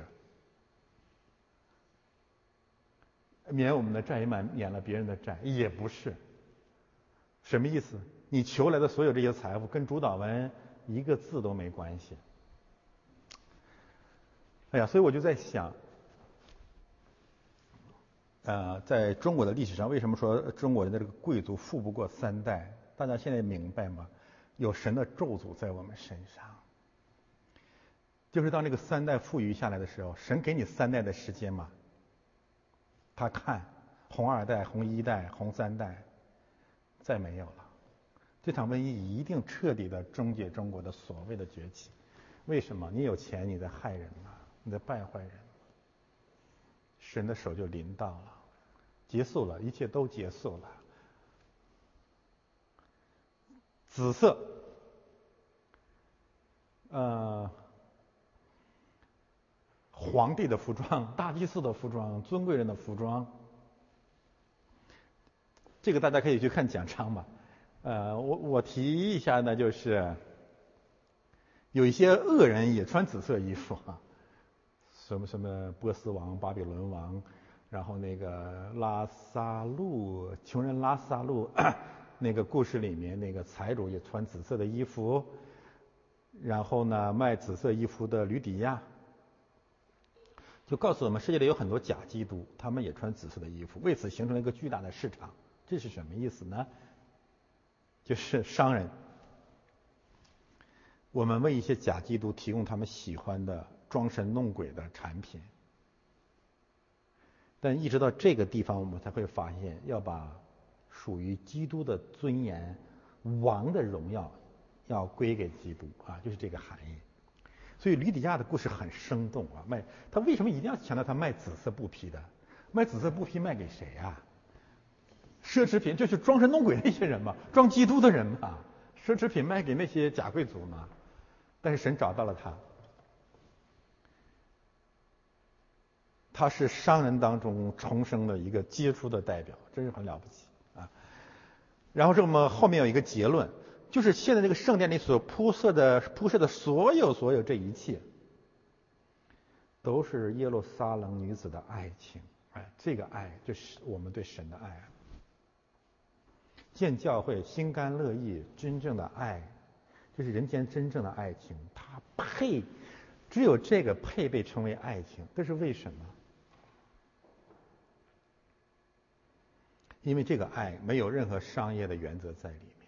免我们的债也，免免了别人的债，也不是。什么意思？你求来的所有这些财富，跟主导文一个字都没关系。哎呀，所以我就在想，呃，在中国的历史上，为什么说中国人的这个贵族富不过三代？大家现在明白吗？有神的咒诅在我们身上，就是当这个三代富裕下来的时候，神给你三代的时间嘛，他看红二代、红一代、红三代，再没有了，这场瘟疫一定彻底的终结中国的所谓的崛起。为什么？你有钱，你在害人吗？你在败坏人，神的手就临到了，结束了，一切都结束了。紫色，呃，皇帝的服装，大祭司的服装，尊贵人的服装，这个大家可以去看讲章吧。呃，我我提一下呢，就是有一些恶人也穿紫色衣服啊。什么什么波斯王、巴比伦王，然后那个拉萨路穷人拉萨路 [COUGHS] 那个故事里面那个财主也穿紫色的衣服，然后呢卖紫色衣服的吕底亚，就告诉我们世界里有很多假基督，他们也穿紫色的衣服，为此形成了一个巨大的市场。这是什么意思呢？就是商人，我们为一些假基督提供他们喜欢的。装神弄鬼的产品，但一直到这个地方，我们才会发现，要把属于基督的尊严、王的荣耀，要归给基督啊，就是这个含义。所以吕底亚的故事很生动啊，卖他为什么一定要强调他卖紫色布匹的？卖紫色布匹卖给谁呀？奢侈品就是装神弄鬼那些人嘛，装基督的人嘛。奢侈品卖给那些假贵族嘛。但是神找到了他，他是商人当中重生的一个杰出的代表，真是很了不起啊。然后这么后面有一个结论。就是现在这个圣殿里所铺设的铺设的所有所有这一切，都是耶路撒冷女子的爱情，哎，这个爱就是我们对神的爱。建教会心甘乐意，真正的爱，就是人间真正的爱情，它配，只有这个配被称为爱情，这是为什么？因为这个爱没有任何商业的原则在里面。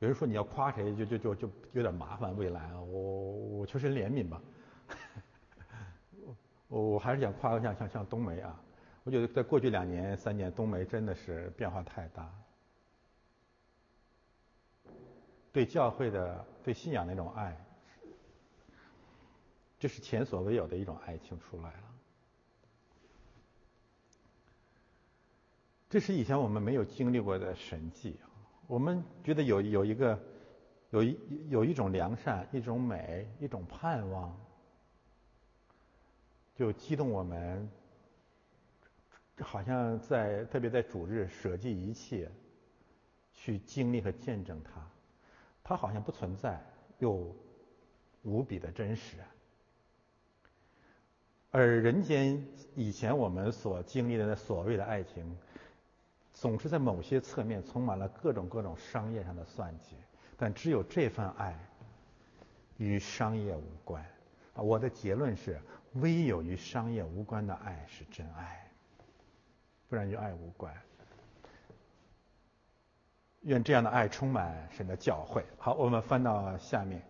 有人说你要夸谁，就就就就有点麻烦。未来啊，我我求神怜悯吧。[LAUGHS] 我我还是想夸个像像像冬梅啊，我觉得在过去两年三年，冬梅真的是变化太大，对教会的对信仰那种爱，这是前所未有的一种爱情出来了。这是以前我们没有经历过的神迹。我们觉得有有一个，有一有一种良善，一种美，一种盼望，就激动我们，好像在特别在主日舍弃一切，去经历和见证它，它好像不存在，又无比的真实。而人间以前我们所经历的那所谓的爱情。总是在某些侧面充满了各种各种商业上的算计，但只有这份爱与商业无关。啊，我的结论是，唯有与商业无关的爱是真爱，不然与爱无关。愿这样的爱充满神的教诲。好，我们翻到下面。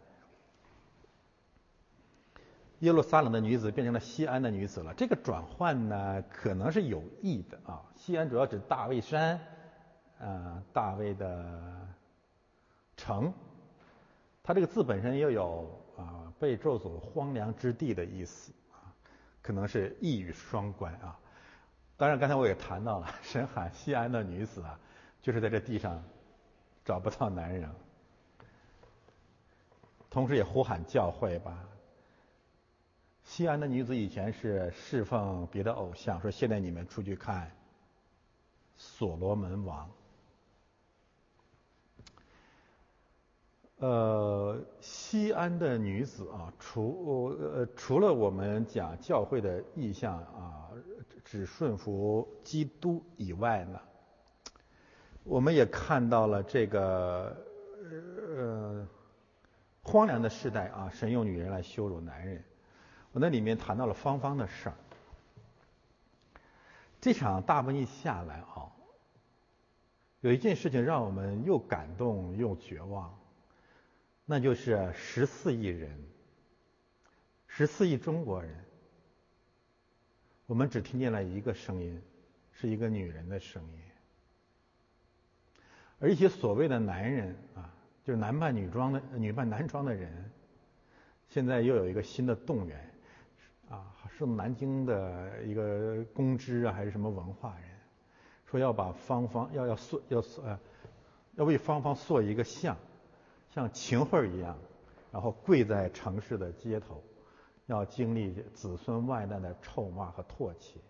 耶路撒冷的女子变成了西安的女子了。这个转换呢，可能是有意的啊。西安主要指大卫山，呃，大卫的城。它这个字本身又有啊被咒诅荒凉之地的意思啊，可能是一语双关啊。当然，刚才我也谈到了，[LAUGHS] 神喊西安的女子啊，就是在这地上找不到男人，同时也呼喊教会吧。西安的女子以前是侍奉别的偶像，说现在你们出去看所罗门王。呃，西安的女子啊，除呃除了我们讲教会的意向啊，只顺服基督以外呢，我们也看到了这个呃荒凉的时代啊，神用女人来羞辱男人。我那里面谈到了芳芳的事儿。这场大瘟疫下来啊，有一件事情让我们又感动又绝望，那就是十四亿人，十四亿中国人，我们只听见了一个声音，是一个女人的声音，而一些所谓的男人啊，就是男扮女装的、女扮男装的人，现在又有一个新的动员。啊，是南京的一个公知啊，还是什么文化人，说要把芳芳要要塑要塑呃，要为芳芳塑一个像，像秦桧一样，然后跪在城市的街头，要经历子孙万代的臭骂和唾弃。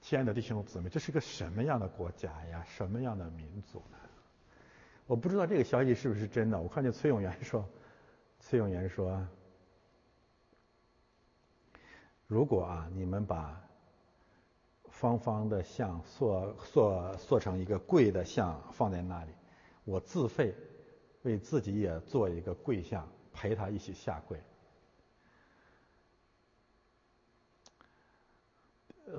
亲爱的弟兄姊妹，这是个什么样的国家呀？什么样的民族呢？我不知道这个消息是不是真的。我看见崔永元说，崔永元说。如果啊，你们把方方的像塑塑塑成一个跪的像放在那里，我自费为自己也做一个跪像，陪他一起下跪，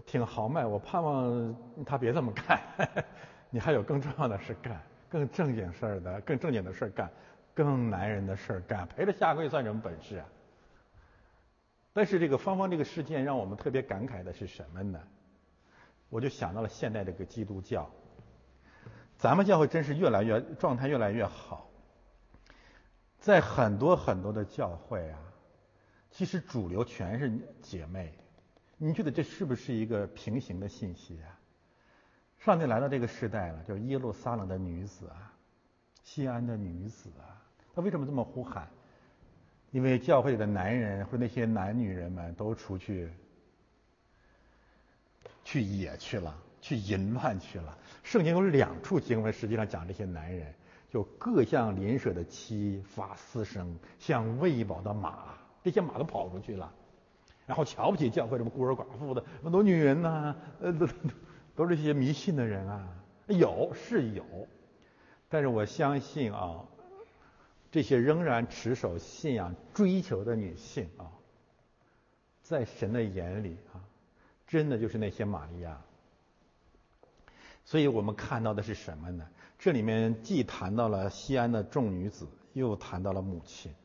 挺豪迈。我盼望他别这么干，[LAUGHS] 你还有更重要的事干，更正经事儿的，更正经的事干，更男人的事干，陪着下跪算什么本事啊？但是这个芳芳这个事件让我们特别感慨的是什么呢？我就想到了现在这个基督教，咱们教会真是越来越状态越来越好，在很多很多的教会啊，其实主流全是姐妹，你觉得这是不是一个平行的信息啊？上帝来到这个时代了，叫耶路撒冷的女子啊，西安的女子啊，他为什么这么呼喊？因为教会里的男人或那些男女人们都出去。去野去了，去淫乱去了。圣经有两处经文，实际上讲这些男人，就各向邻舍的妻发私生，像喂饱的马，这些马都跑出去了。然后瞧不起教会什么孤儿寡妇的，很多女人呐，呃，都 [LAUGHS] 都是些迷信的人啊。有是有，但是我相信啊，这些仍然持守信仰、追求的女性啊，在神的眼里啊。真的就是那些玛利亚，所以我们看到的是什么呢？这里面既谈到了西安的众女子，又谈到了母亲。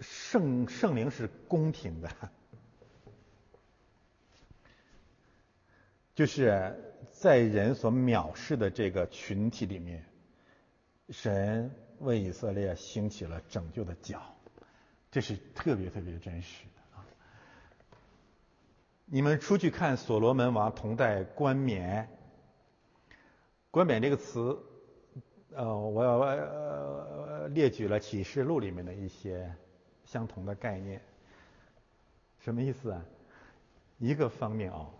圣圣灵是公平的，就是在人所藐视的这个群体里面，神为以色列兴起了拯救的脚。这是特别特别真实！你们出去看所罗门王同戴冠冕，冠冕这个词，呃，我要呃列举了启示录里面的一些相同的概念。什么意思啊？一个方面啊，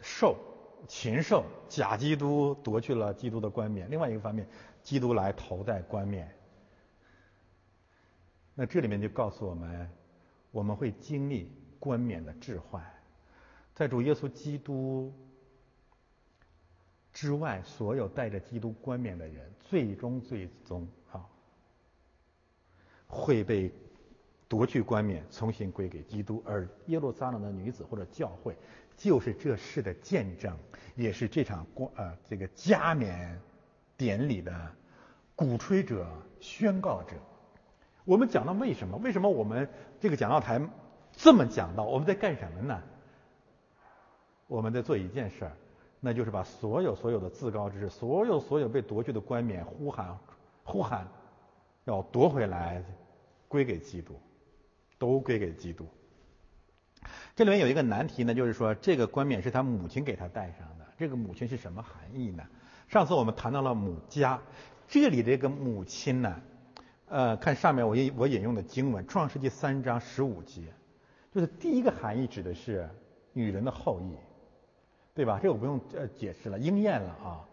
兽禽兽假基督夺去了基督的冠冕；另外一个方面，基督来头戴冠冕。那这里面就告诉我们，我们会经历冠冕的置换，在主耶稣基督之外，所有带着基督冠冕的人，最终最终啊，会被夺去冠冕，重新归给基督。而耶路撒冷的女子或者教会，就是这事的见证，也是这场冠呃这个加冕典礼的鼓吹者、宣告者。我们讲到为什么？为什么我们这个讲道台这么讲到？我们在干什么呢？我们在做一件事儿，那就是把所有所有的自高之所有所有被夺去的冠冕呼喊呼喊，要夺回来，归给基督，都归给基督。这里面有一个难题呢，就是说这个冠冕是他母亲给他戴上的，这个母亲是什么含义呢？上次我们谈到了母家，这里这个母亲呢？呃，看上面我引我引用的经文，《创世纪》三章十五节，就是第一个含义指的是女人的后裔，对吧？这我不用呃解释了，应验了啊。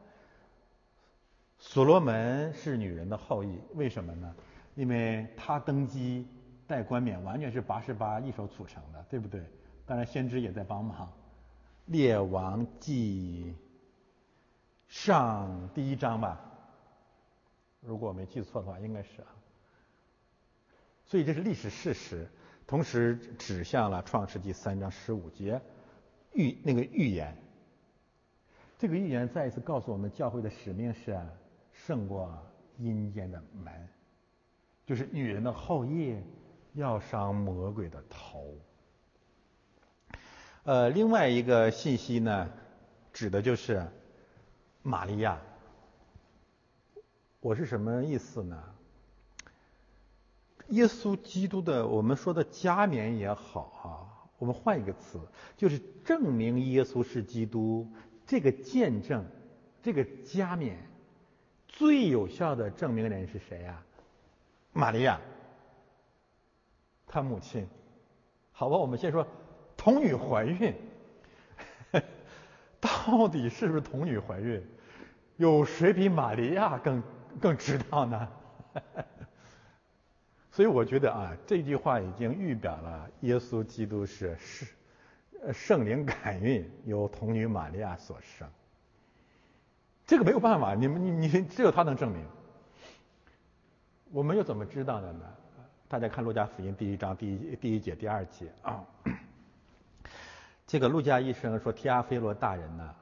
所罗门是女人的后裔，为什么呢？因为他登基戴冠冕，完全是八十八一手组成的，对不对？当然，先知也在帮忙，《列王记上》第一章吧，如果我没记错的话，应该是啊。所以这是历史事实，同时指向了创世纪三章十五节预那个预言。这个预言再一次告诉我们，教会的使命是胜过阴间的门，就是女人的后裔要伤魔鬼的头。呃，另外一个信息呢，指的就是玛利亚。我是什么意思呢？耶稣基督的，我们说的加冕也好啊，我们换一个词，就是证明耶稣是基督这个见证，这个加冕最有效的证明人是谁呀？玛利亚，她母亲。好吧，我们先说童女怀孕，[LAUGHS] 到底是不是童女怀孕？有谁比玛利亚更更知道呢？[LAUGHS] 所以我觉得啊，这句话已经预表了耶稣基督是是圣灵感孕，由童女玛利亚所生。这个没有办法，你们你你只有他能证明。我们又怎么知道的呢？大家看路加福音第一章第一第一节第二节啊。这个路加医生说：“提阿非罗大人呐，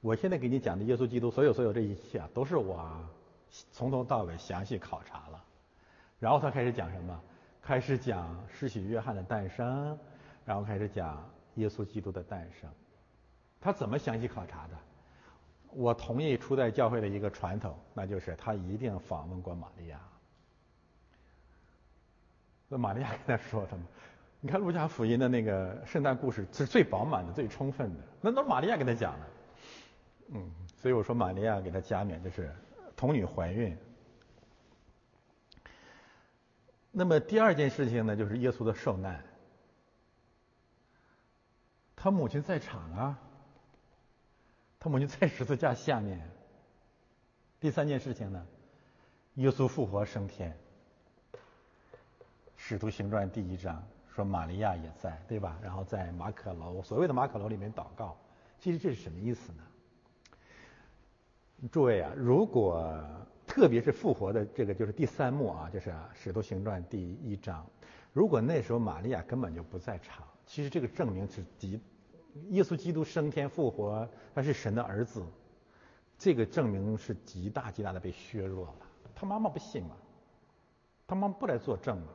我现在给你讲的耶稣基督所有所有这一切啊，都是我从头到尾详细考察了。”然后他开始讲什么？开始讲施洗约翰的诞生，然后开始讲耶稣基督的诞生。他怎么详细考察的？我同意初代教会的一个传统，那就是他一定访问过玛利亚。那玛利亚跟他说的嘛？你看路加福音的那个圣诞故事是最饱满的、最充分的，那都是玛利亚跟他讲的。嗯，所以我说玛利亚给他加冕就是童女怀孕。那么第二件事情呢，就是耶稣的受难。他母亲在场啊，他母亲在十字架下面。第三件事情呢，耶稣复活升天。使徒行传第一章说玛利亚也在，对吧？然后在马可楼，所谓的马可楼里面祷告。其实这是什么意思呢？诸位啊，如果。特别是复活的这个就是第三幕啊，就是《使徒行传》第一章。如果那时候玛利亚根本就不在场，其实这个证明是极，耶稣基督升天复活，他是神的儿子，这个证明是极大极大的被削弱了。他妈妈不信嘛，他妈妈不来作证嘛。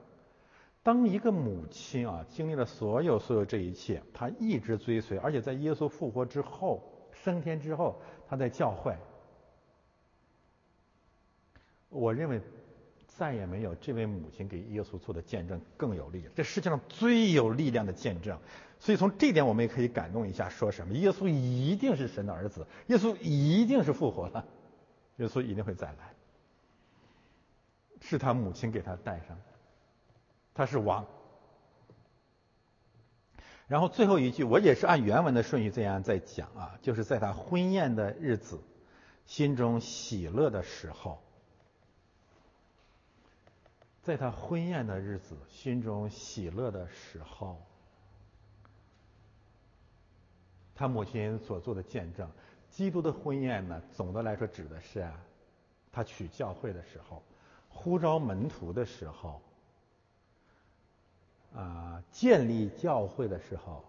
当一个母亲啊经历了所有所有这一切，她一直追随，而且在耶稣复活之后、升天之后，她在教会。我认为再也没有这位母亲给耶稣做的见证更有力，这世界上最有力量的见证。所以从这点我们也可以感动一下，说什么？耶稣一定是神的儿子，耶稣一定是复活了，耶稣一定会再来，是他母亲给他戴上，他是王。然后最后一句，我也是按原文的顺序这样在讲啊，就是在他婚宴的日子，心中喜乐的时候。在他婚宴的日子，心中喜乐的时候，他母亲所做的见证。基督的婚宴呢，总的来说指的是啊，他娶教会的时候，呼召门徒的时候，啊，建立教会的时候，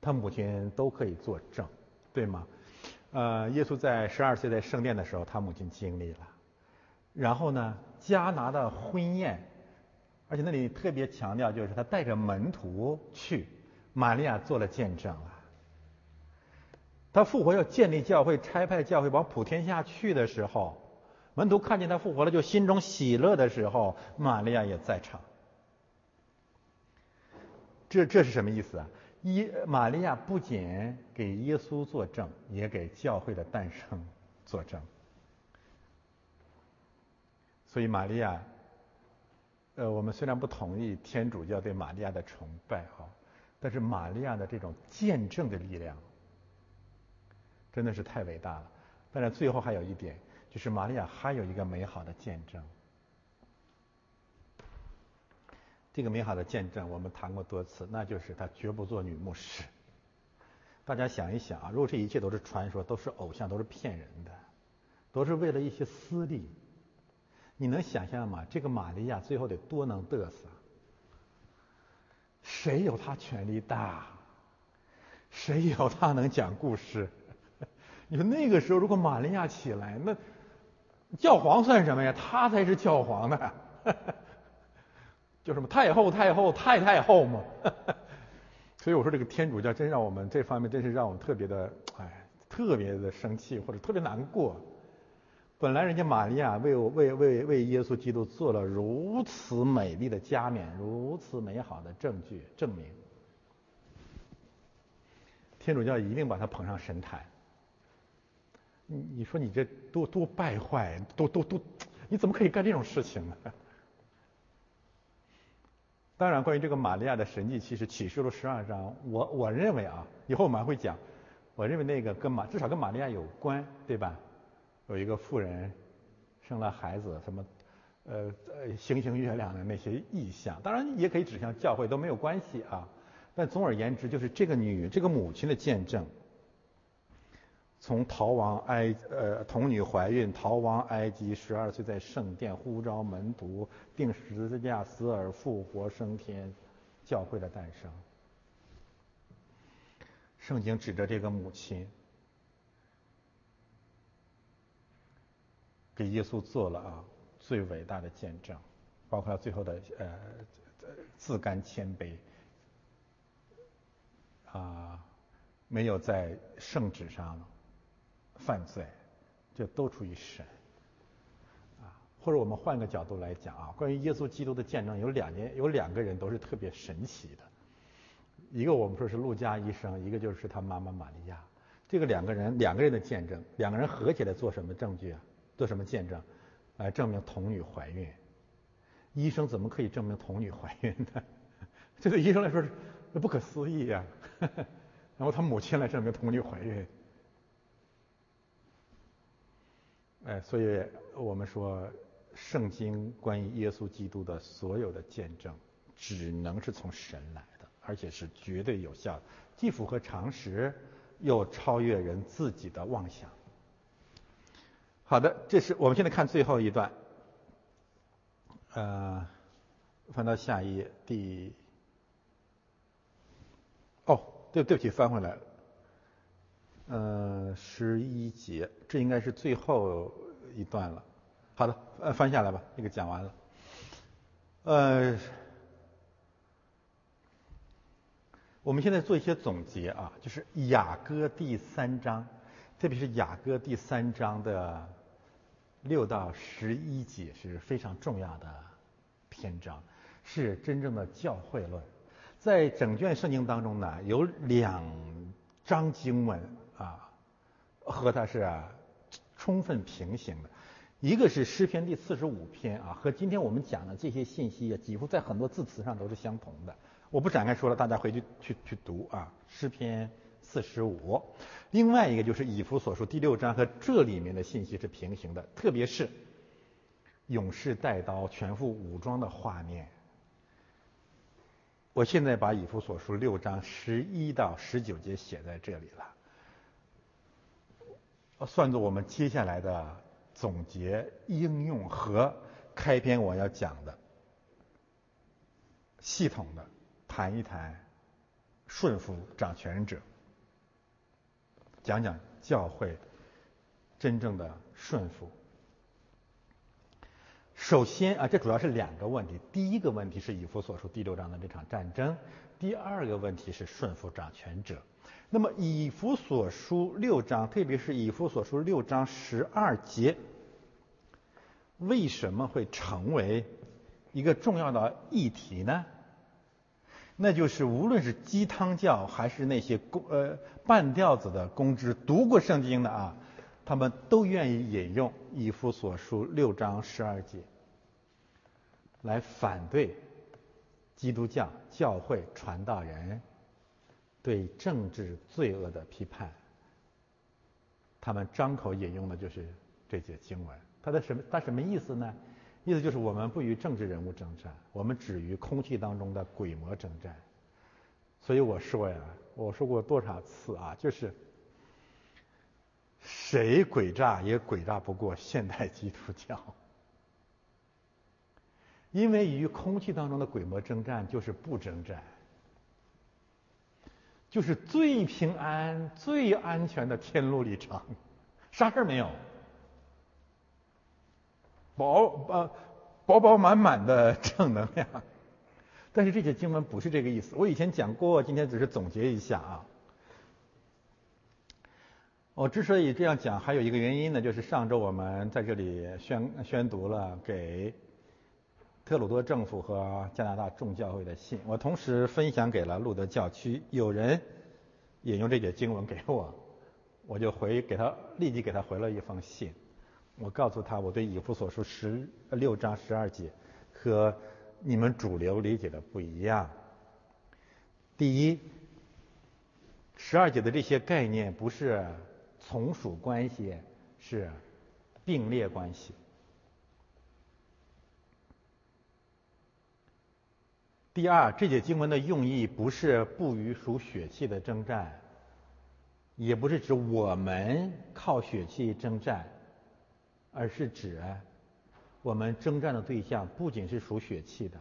他母亲都可以作证，对吗？呃，耶稣在十二岁在圣殿的时候，他母亲经历了。然后呢？加拿的婚宴，而且那里特别强调，就是他带着门徒去，玛利亚做了见证了。他复活要建立教会，差派教会往普天下去的时候，门徒看见他复活了，就心中喜乐的时候，玛利亚也在场。这这是什么意思啊？一玛利亚不仅给耶稣作证，也给教会的诞生作证。所以玛利亚，呃，我们虽然不同意天主教对玛利亚的崇拜哈，但是玛利亚的这种见证的力量，真的是太伟大了。但是，最后还有一点，就是玛利亚还有一个美好的见证。这个美好的见证我们谈过多次，那就是她绝不做女牧师。大家想一想啊，如果这一切都是传说，都是偶像，都是骗人的，都是为了一些私利。你能想象吗？这个玛利亚最后得多能嘚瑟？谁有她权力大？谁有她能讲故事？你说那个时候如果玛利亚起来，那教皇算什么呀？他才是教皇呢！就什么太后、太后、太太后嘛。[LAUGHS] 所以我说这个天主教真让我们这方面真是让我们特别的哎，特别的生气或者特别难过。本来人家玛利亚为为为为耶稣基督做了如此美丽的加冕，如此美好的证据证明，天主教一定把他捧上神坛。你你说你这多多败坏，多多多，你怎么可以干这种事情呢？[LAUGHS] 当然，关于这个玛利亚的神迹，其实启示录十二章，我我认为啊，以后我们还会讲，我认为那个跟玛至少跟玛利亚有关，对吧？有一个妇人生了孩子，什么呃呃星星月亮的那些意象，当然也可以指向教会都没有关系啊。但总而言之，就是这个女这个母亲的见证，从逃亡埃呃童女怀孕逃亡埃及，十二岁在圣殿呼召门徒，定十字架死而复活升天，教会的诞生。圣经指着这个母亲。给耶稣做了啊最伟大的见证。包括他最后的呃自甘谦卑，啊，没有在圣旨上犯罪，这都出于神。啊，或者我们换个角度来讲啊，关于耶稣基督的见证，有两件，有两个人都是特别神奇的。一个我们说是路加医生，一个就是他妈妈玛利亚。这个两个人，两个人的见证，两个人合起来做什么证据啊？做什么见证？来证明童女怀孕。医生怎么可以证明童女怀孕呢？[LAUGHS] 这对医生来说是不可思议呀。[LAUGHS] 然后他母亲来证明童女怀孕。哎，所以我们说，圣经关于耶稣基督的所有的见证，只能是从神来的。而且是绝对有效的，既符合常识，又超越人自己的妄想。好的，这是我们现在看最后一段，呃，翻到下一页第，哦，对对不起，翻回来了，呃，十一节，这应该是最后一段了。好的，呃，翻下来吧，这个讲完了，呃。我们现在做一些总结啊，就是雅歌第三章，特别是雅歌第三章的六到十一节是非常重要的篇章，是真正的教会论。在整卷圣经当中呢，有两章经文，和它是充分平行的。一个是诗篇第四十五篇啊，和今天我们讲的这些信息啊，几乎在很多字词上都是相同的。我不展开说了，大家回去去去读啊，诗篇四十五。另外一个就是以弗所书第六章和这里面的信息是平行的，特别是勇士带刀、全副武装的画面。我现在把以弗所书六章十一到十九节写在这里了，算作我们接下来的总结、应用和开篇我要讲的系统的。谈一谈顺服掌权者，讲讲教会真正的顺服。首先啊，这主要是两个问题。第一个问题是以弗所书第六章的这场战争，第二个问题是顺服掌权者。那么以弗所书六章，特别是以弗所书六章十二节，为什么会成为一个重要的议题呢？那就是无论是鸡汤教还是那些公呃半吊子的公知，读过圣经的啊，他们都愿意引用以弗所书六章十二节，来反对基督教教会传道人对政治罪恶的批判。他们张口引用的就是这节经文，他的什么？他什么意思呢？意思就是我们不与政治人物征战，我们只与空气当中的鬼魔征战。所以我说呀，我说过多少次啊，就是谁诡诈也诡诈不过现代基督教，因为与空气当中的鬼魔征战就是不征战，就是最平安、最安全的天路历程，啥事儿没有。饱呃饱饱满满的正能量，但是这些经文不是这个意思。我以前讲过，今天只是总结一下啊。我之所以这样讲，还有一个原因呢，就是上周我们在这里宣宣读了给特鲁多政府和加拿大众教会的信，我同时分享给了路德教区。有人引用这节经文给我，我就回给他立即给他回了一封信。我告诉他，我对以弗所书十六章十二节和你们主流理解的不一样。第一，十二节的这些概念不是从属关系，是并列关系。第二，这节经文的用意不是不与属血气的征战，也不是指我们靠血气征战。而是指，我们征战的对象不仅是属血气的，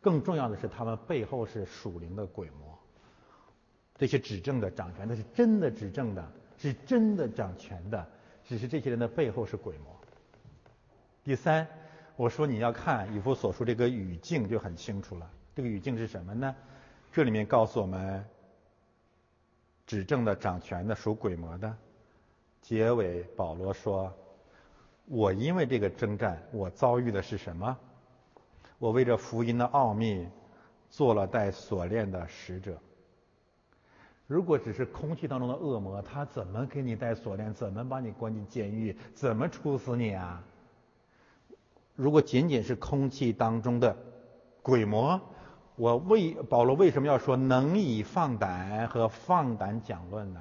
更重要的是他们背后是属灵的鬼魔。这些执政的掌权的是真的执政的，是真的掌权的，只是这些人的背后是鬼魔。第三，我说你要看以弗所书这个语境就很清楚了。这个语境是什么呢？这里面告诉我们，执政的、掌权的、属鬼魔的。结尾保罗说：“我因为这个征战，我遭遇的是什么？我为这福音的奥秘，做了带锁链的使者。如果只是空气当中的恶魔，他怎么给你带锁链？怎么把你关进监狱？怎么处死你啊？如果仅仅是空气当中的鬼魔，我为保罗为什么要说能以放胆和放胆讲论呢？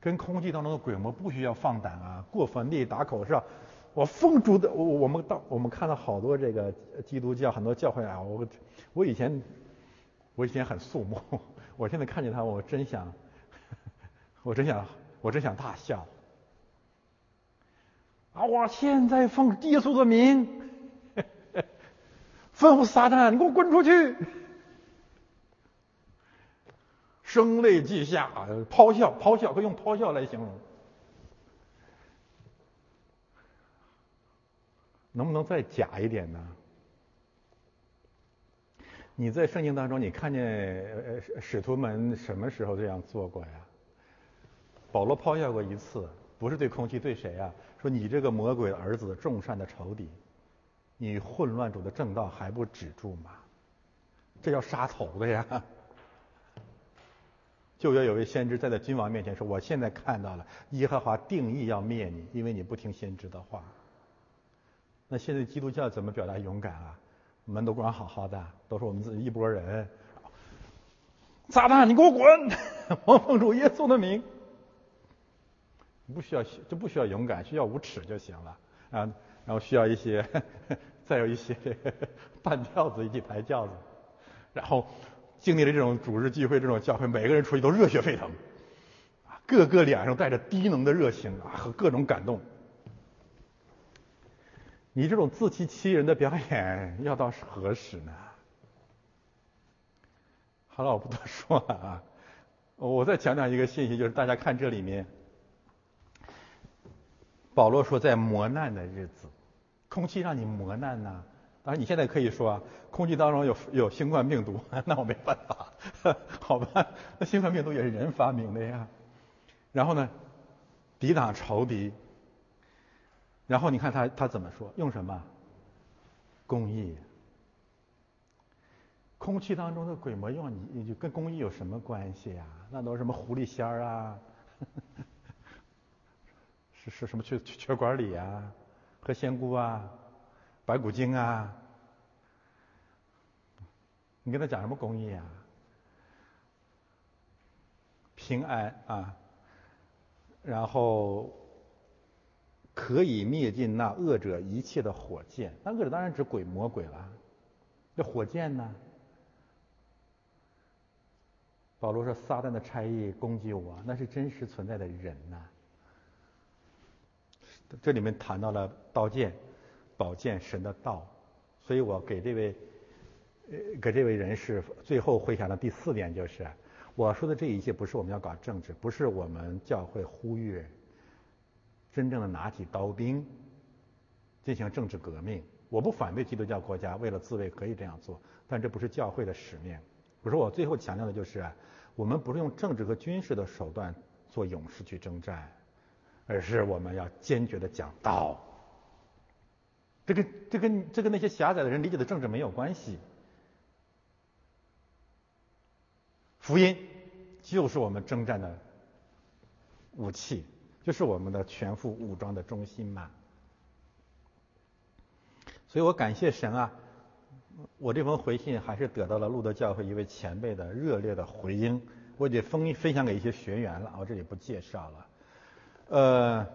跟空气当中的鬼魔不需要放胆啊，过坟地打口哨。我奉主的，我我们到我们看到好多这个基督教很多教会啊，我我以前我以前很肃穆，我现在看见他，我真想，[LAUGHS] 我真想，我真想大笑。啊！我现在奉耶稣的名，吩咐撒旦，你给我滚出去！声泪俱下，咆哮，咆哮，可以用咆哮来形容。能不能再假一点呢？你在圣经当中，你看见呃使徒们什么时候这样做过呀？保罗咆哮过一次，不是对空气，对谁啊？说你这个魔鬼儿子，众善的仇敌，你混乱主的正道还不止住吗？这要杀头的呀！就要有位先知站在君王面前说：“我现在看到了，耶和华定义要灭你，因为你不听先知的话。”那现在基督教怎么表达勇敢啊？门都关好好的，都是我们自己一拨人。撒旦，你给我滚！[LAUGHS] 我奉主耶稣的名。不需要，就不需要勇敢，需要无耻就行了啊。然后需要一些，再有一些 [LAUGHS] 半吊子一起抬轿子，然后经历了这种主日聚会这种教会，每个人出去都热血沸腾，啊，个个脸上带着低能的热情啊和各种感动。你这种自欺欺人的表演要到何时呢？好了，我不多说了啊。我再讲讲一个信息，就是大家看这里面。保罗说，在磨难的日子，空气让你磨难呐。当然，你现在可以说啊，空气当中有有新冠病毒，[LAUGHS] 那我没办法，[LAUGHS] 好吧？那新冠病毒也是人发明的呀。然后呢，抵挡仇敌。然后你看他他怎么说？用什么？工艺。空气当中的鬼魔用你，你就跟工艺有什么关系呀？那都是什么狐狸仙儿啊？[LAUGHS] 是是什么血血管里啊，喝仙姑啊，白骨精啊，你跟他讲什么公益啊？平安啊，然后可以灭尽那恶者一切的火箭，那恶者当然指鬼魔鬼了。那火箭呢？保罗说撒旦的差役攻击我，那是真实存在的人呐。这里面谈到了刀剑、宝剑、神的道，所以我给这位呃给这位人士最后回想的第四点就是，我说的这一切不是我们要搞政治，不是我们教会呼吁真正的拿起刀兵进行政治革命。我不反对基督教国家为了自卫可以这样做，但这不是教会的使命。我说我最后强调的就是，我们不是用政治和军事的手段做勇士去征战。而是我们要坚决的讲道，这跟这跟这跟那些狭窄的人理解的政治没有关系。福音就是我们征战的武器，就是我们的全副武装的中心嘛。所以我感谢神啊，我这封回信还是得到了路德教会一位前辈的热烈的回应，我也分分享给一些学员了，我这里不介绍了。呃，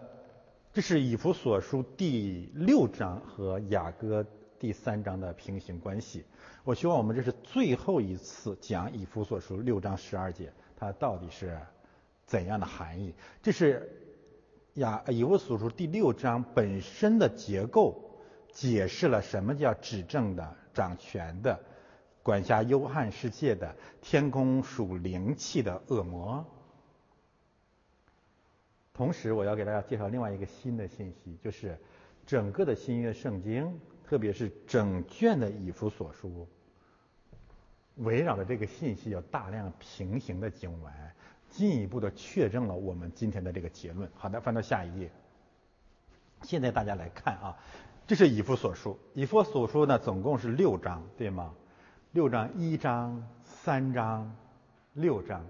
这是以弗所书第六章和雅歌第三章的平行关系。我希望我们这是最后一次讲以弗所书六章十二节，它到底是怎样的含义？这是雅以弗所书第六章本身的结构，解释了什么叫执政的、掌权的、管辖幽暗世界的、天空属灵气的恶魔。同时，我要给大家介绍另外一个新的信息，就是整个的新约圣经，特别是整卷的以弗所书，围绕着这个信息有大量平行的经文，进一步的确证了我们今天的这个结论。好的，翻到下一页。现在大家来看啊，这是以弗所书，以弗所书呢总共是六章，对吗？六章，一章、三章、六章，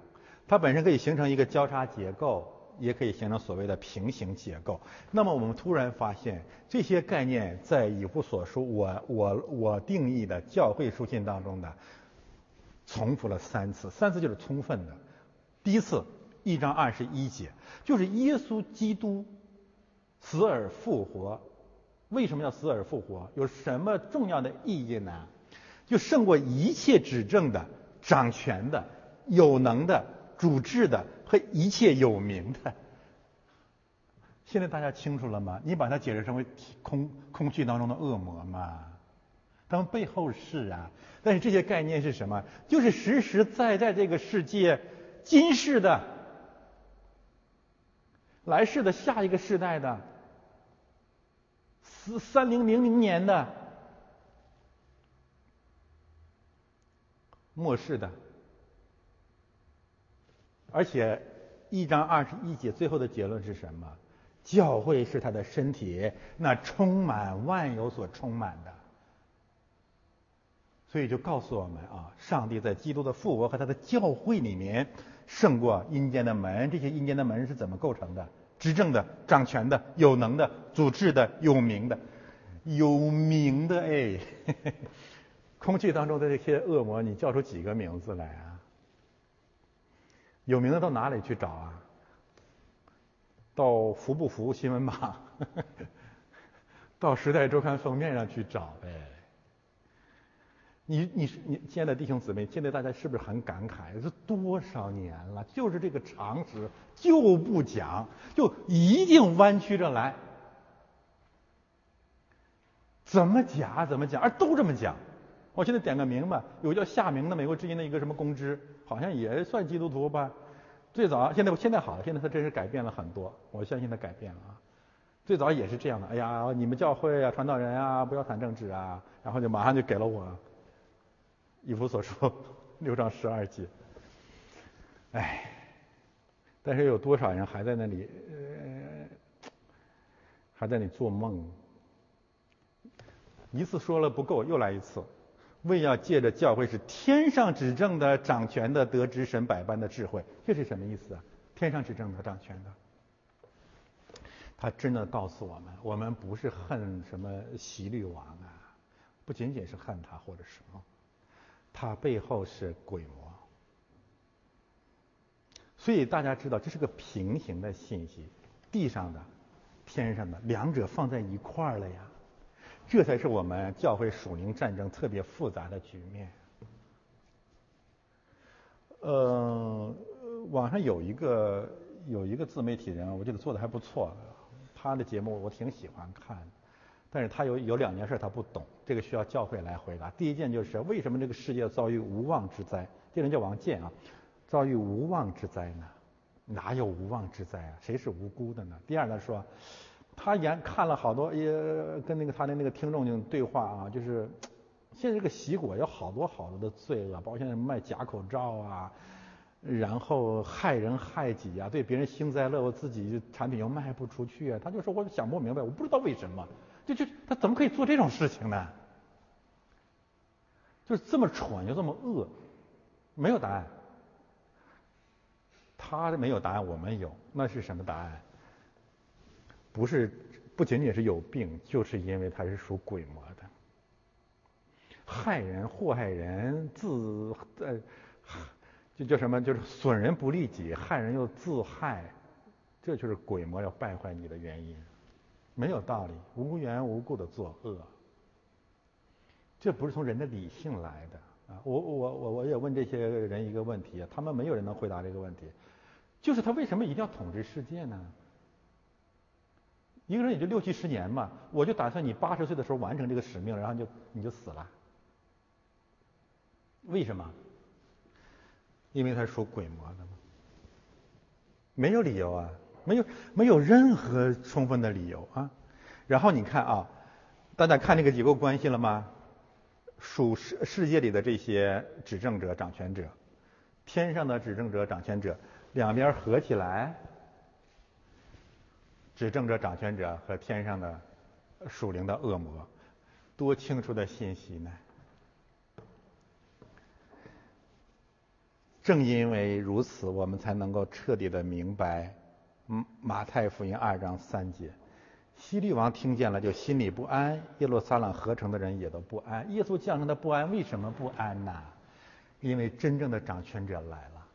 它本身可以形成一个交叉结构，也可以形成所谓的平行结构。那么我们突然发现，这些概念在以弗所书我我我定义的教会书信当中的重复了三次，三次就是充分的。第一次，一章二十一节，就是耶稣基督。死而复活，为什么要死而复活？有什么重要的意义呢？就胜过一切指证的、掌权的、有能的、主治的和一切有名的。现在大家清楚了吗？你把它解释成为空空气当中的恶魔嘛？他们背后是啊，但是这些概念是什么？就是实实在在这个世界今世的、来世的、下一个世代的。三三零零零年的末世的，而且一章二十一节最后的结论是什么？教会是他的身体，那充满万有所充满的。所以就告诉我们啊，上帝在基督的复活和他的教会里面胜过阴间的门。这些阴间的门是怎么构成的？执政的、掌权的、有能的、主治的、有名的、有名的哎，[LAUGHS] 空气当中的这些恶魔，你叫出几个名字来啊？有名的到哪里去找啊？到服不服新闻榜，到时代周刊封面上去找呗。你你是你，亲爱的弟兄姊妹，现在大家是不是很感慨？这多少年了，就是这个常识就不讲，就一定弯曲着来，怎么讲怎么讲，而都这么讲。我现在点个名吧，有叫夏明的美国之音的一个什么公知，好像也算基督徒吧。最早现在现在好了，现在他真是改变了很多，我相信他改变了啊。最早也是这样的，哎呀，你们教会啊，传道人啊，不要谈政治啊，然后就马上就给了我。以弗所说 [LAUGHS] 六章十二节，哎，但是有多少人还在那里，呃，还在那里做梦？一次说了不够，又来一次，为要借着教会是天上执政的、掌权的，得知神百般的智慧，这是什么意思啊？天上执政的、掌权的，他真的告诉我们，我们不是恨什么习律王啊，不仅仅是恨他或者什么。它背后是鬼魔，所以大家知道这是个平行的信息，地上的、天上的，两者放在一块儿了呀，这才是我们教会属灵战争特别复杂的局面。呃，网上有一个有一个自媒体人，我觉得做的还不错，他的节目我挺喜欢看。但是他有有两件事他不懂，这个需要教会来回答。第一件就是为什么这个世界遭遇无妄之灾？这人叫王健啊，遭遇无妄之灾呢？哪有无妄之灾啊？谁是无辜的呢？第二呢说，他研看了好多也跟那个他的那个听众就对话啊，就是现在这个洗果有好多好多的罪恶，包括现在卖假口罩啊，然后害人害己啊，对别人幸灾乐祸，自己产品又卖不出去啊，他就说我想不明白，我不知道为什么。就就他怎么可以做这种事情呢？就是这么蠢又这么恶，没有答案。他没有答案，我们有，那是什么答案？不是，不仅仅是有病，就是因为他是属鬼魔的，害人、祸害人，自呃，就叫什么？就是损人不利己，害人又自害，这就是鬼魔要败坏你的原因。没有道理，无缘无故的作恶，这不是从人的理性来的啊！我我我我也问这些人一个问题，他们没有人能回答这个问题，就是他为什么一定要统治世界呢？一个人也就六七十年嘛，我就打算你八十岁的时候完成这个使命，然后就你就死了。为什么？因为他是属鬼魔的嘛，没有理由啊。没有没有任何充分的理由啊！然后你看啊，大家看这个结构关系了吗？属世世界里的这些执政者、掌权者，天上的执政者、掌权者，两边合起来，执政者、掌权者和天上的属灵的恶魔，多清楚的信息呢？正因为如此，我们才能够彻底的明白，嗯，马太福音二章三节。希律王听见了，就心里不安；耶路撒冷合成的人也都不安。耶稣降生的不安，为什么不安呢？因为真正的掌权者来了。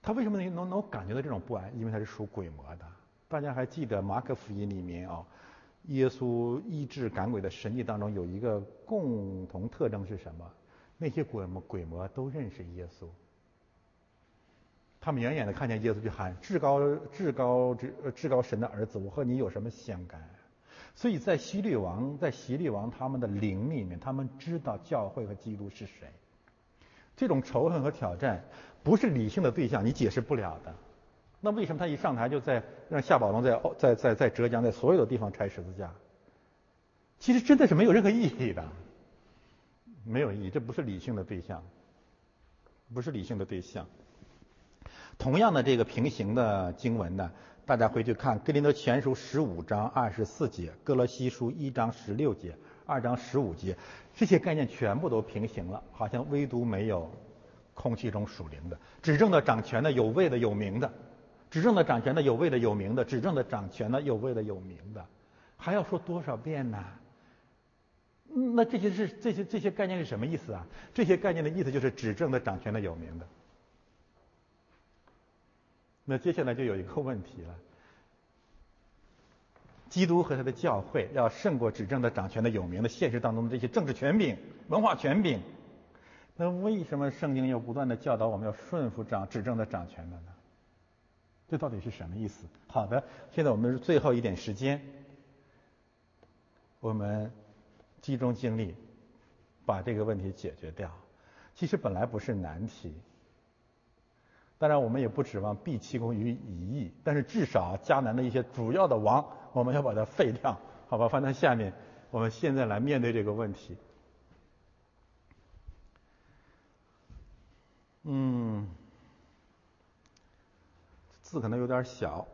他为什么能能能感觉到这种不安？因为他是属鬼魔的。大家还记得马可福音里面啊，耶稣医治赶鬼的神迹当中有一个共同特征是什么？那些鬼魔鬼魔都认识耶稣。他们远远的看见耶稣，就喊：“至高、至高、至至高神的儿子，我和你有什么相干？”所以在希律王、在希律王他们的灵里面，他们知道教会和基督是谁。这种仇恨和挑战不是理性的对象，你解释不了的。那为什么他一上台就在让夏宝龙在在在在浙江在所有的地方拆十字架？其实真的是没有任何意义的，没有意义，这不是理性的对象，不是理性的对象。同样的这个平行的经文呢，大家回去看《哥林多前书》十五章二十四节，《哥罗西书》一章十六节，二章十五节，这些概念全部都平行了，好像唯独没有空气中属灵的、执政的、掌权的、有位的、有名的、执政的、掌权的、有位的、有名的、执政的、掌权的、有位的、有名的，还要说多少遍呢？那这些是这些这些概念是什么意思啊？这些概念的意思就是执政的、掌权的、有名的。那接下来就有一个问题了：基督和他的教会要胜过执政的、掌权的、有名的现实当中的这些政治权柄、文化权柄。那为什么圣经要不断的教导我们要顺服掌执政的、掌权的呢？这到底是什么意思？好的，现在我们是最后一点时间，我们集中精力把这个问题解决掉。其实本来不是难题。当然，我们也不指望毕其功于一役，但是至少迦南的一些主要的王，我们要把它废掉，好吧？放在下面，我们现在来面对这个问题。嗯，字可能有点小。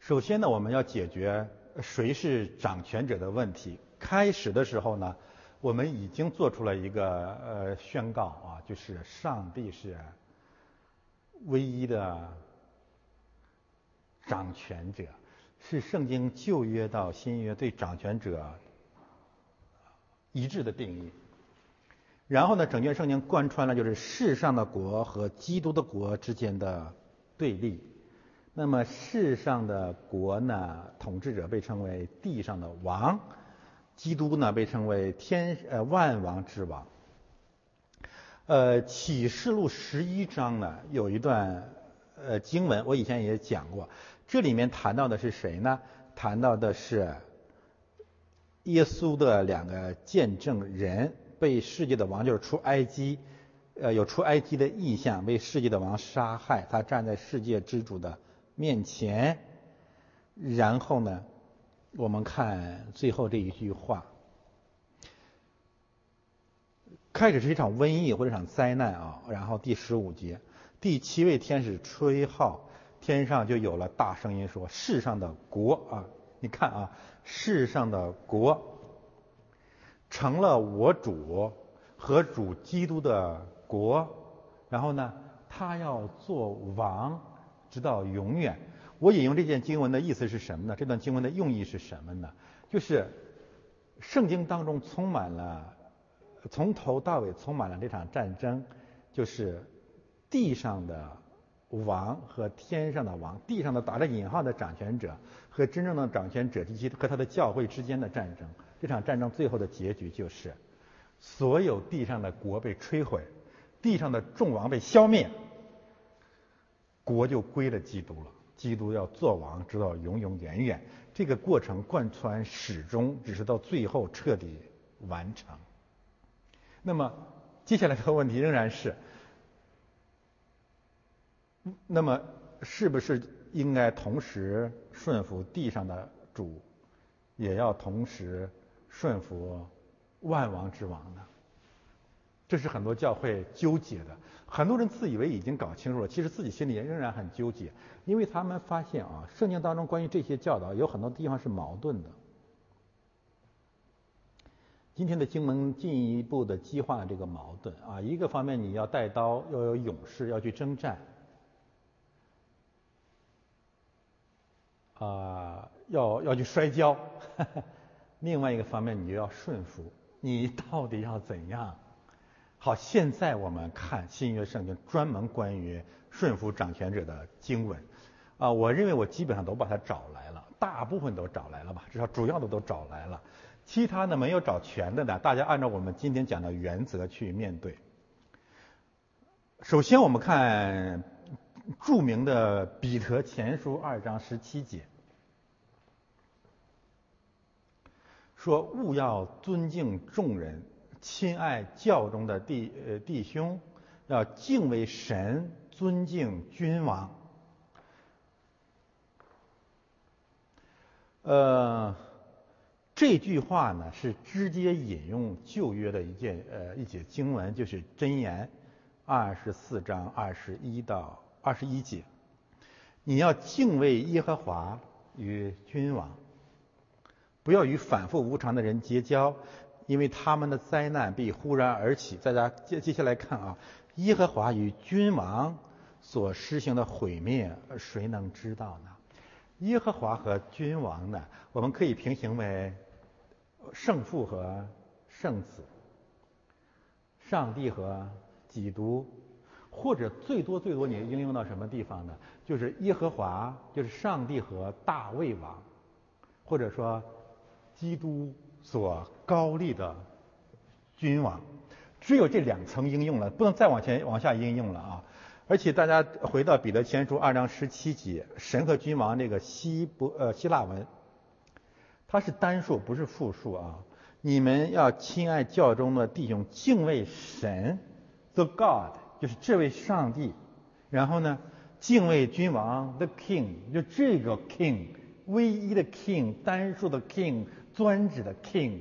首先呢，我们要解决谁是掌权者的问题。开始的时候呢，我们已经做出了一个呃宣告啊，就是上帝是唯一的掌权者，是圣经旧约到新约对掌权者一致的定义。然后呢，整卷圣经贯穿了就是世上的国和基督的国之间的对立。那么世上的国呢，统治者被称为地上的王。基督呢被称为天呃万王之王。呃启示录十一章呢有一段呃经文，我以前也讲过，这里面谈到的是谁呢？谈到的是耶稣的两个见证人被世界的王就是出埃及，呃有出埃及的意象，被世界的王杀害，他站在世界之主的面前，然后呢？我们看最后这一句话，开始是一场瘟疫或者一场灾难啊。然后第十五节，第七位天使吹号，天上就有了大声音说：“世上的国啊，你看啊，世上的国成了我主和主基督的国。然后呢，他要做王，直到永远。”我引用这件经文的意思是什么呢？这段经文的用意是什么呢？就是圣经当中充满了，从头到尾充满了这场战争，就是地上的王和天上的王，地上的打着引号的掌权者和真正的掌权者及其和他的教会之间的战争。这场战争最后的结局就是，所有地上的国被摧毁，地上的众王被消灭，国就归了基督了。基督要做王，直到永永远远。这个过程贯穿始终，只是到最后彻底完成。那么，接下来这个问题仍然是：那么是不是应该同时顺服地上的主，也要同时顺服万王之王呢？这是很多教会纠结的。很多人自以为已经搞清楚了，其实自己心里仍然很纠结，因为他们发现啊，圣经当中关于这些教导有很多地方是矛盾的。今天的经文进一步的激化了这个矛盾啊，一个方面你要带刀，要有勇士，要去征战，啊，要要去摔跤；[LAUGHS] 另外一个方面，你就要顺服，你到底要怎样？好，现在我们看新约圣经专门关于顺服掌权者的经文，啊，我认为我基本上都把它找来了，大部分都找来了吧，至少主要的都找来了，其他的没有找全的呢，大家按照我们今天讲的原则去面对。首先我们看著名的彼得前书二章十七节，说勿要尊敬众人。亲爱教中的弟呃弟兄，要敬畏神，尊敬君王。呃，这句话呢是直接引用旧约的一件呃一节经文，就是箴言二十四章二十一到二十一节。你要敬畏耶和华与君王，不要与反复无常的人结交。因为他们的灾难必忽然而起，大家接接下来看啊，耶和华与君王所施行的毁灭，谁能知道呢？耶和华和君王呢，我们可以平行为圣父和圣子，上帝和基督，或者最多最多你应用到什么地方呢？就是耶和华，就是上帝和大卫王，或者说基督。所高立的君王，只有这两层应用了，不能再往前往下应用了啊！而且大家回到彼得前书二章十七节，神和君王这个希伯呃希腊文，它是单数不是复数啊！你们要亲爱教中的弟兄，敬畏神，the God，就是这位上帝。然后呢，敬畏君王，the King，就这个 King，唯一的 King，单数的 King。专指的 king，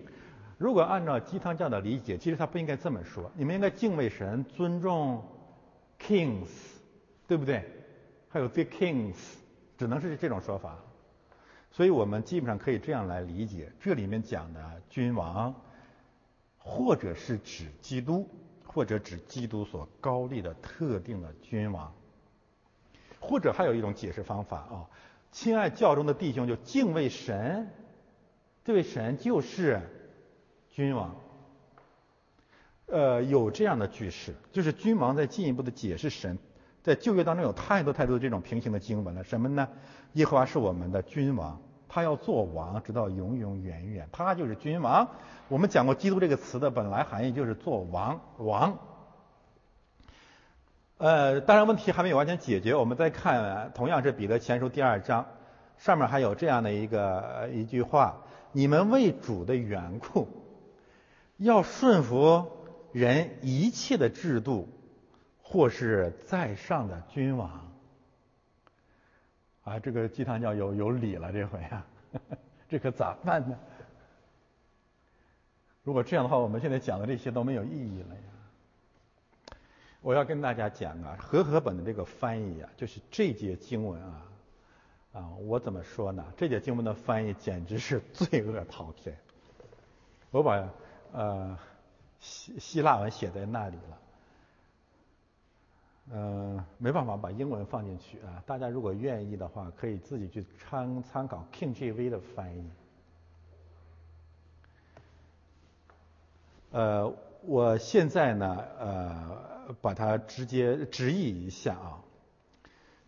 如果按照鸡汤教的理解，其实他不应该这么说。你们应该敬畏神，尊重 kings，对不对？还有 the kings，只能是这种说法。所以我们基本上可以这样来理解，这里面讲的君王，或者是指基督，或者指基督所高立的特定的君王，或者还有一种解释方法啊，亲爱教中的弟兄就敬畏神。这位神就是君王，呃，有这样的句式，就是君王在进一步的解释神，在旧约当中有太多太多的这种平行的经文了。什么呢？耶和华是我们的君王，他要做王，直到永永远远，他就是君王。我们讲过“基督”这个词的本来含义就是做王，王。呃，当然问题还没有完全解决，我们再看，同样是彼得前书第二章，上面还有这样的一个一句话。你们为主的缘故，要顺服人一切的制度，或是在上的君王。啊，这个鸡汤教有有理了，这回啊，[LAUGHS] 这可咋办呢？如果这样的话，我们现在讲的这些都没有意义了呀。我要跟大家讲啊，和合本的这个翻译啊，就是这节经文啊。啊，我怎么说呢？这节经文的翻译简直是罪恶滔天。我把呃希希腊文写在那里了，嗯，没办法把英文放进去啊。大家如果愿意的话，可以自己去参参考 King J V 的翻译。呃，我现在呢，呃，把它直接直译一下啊。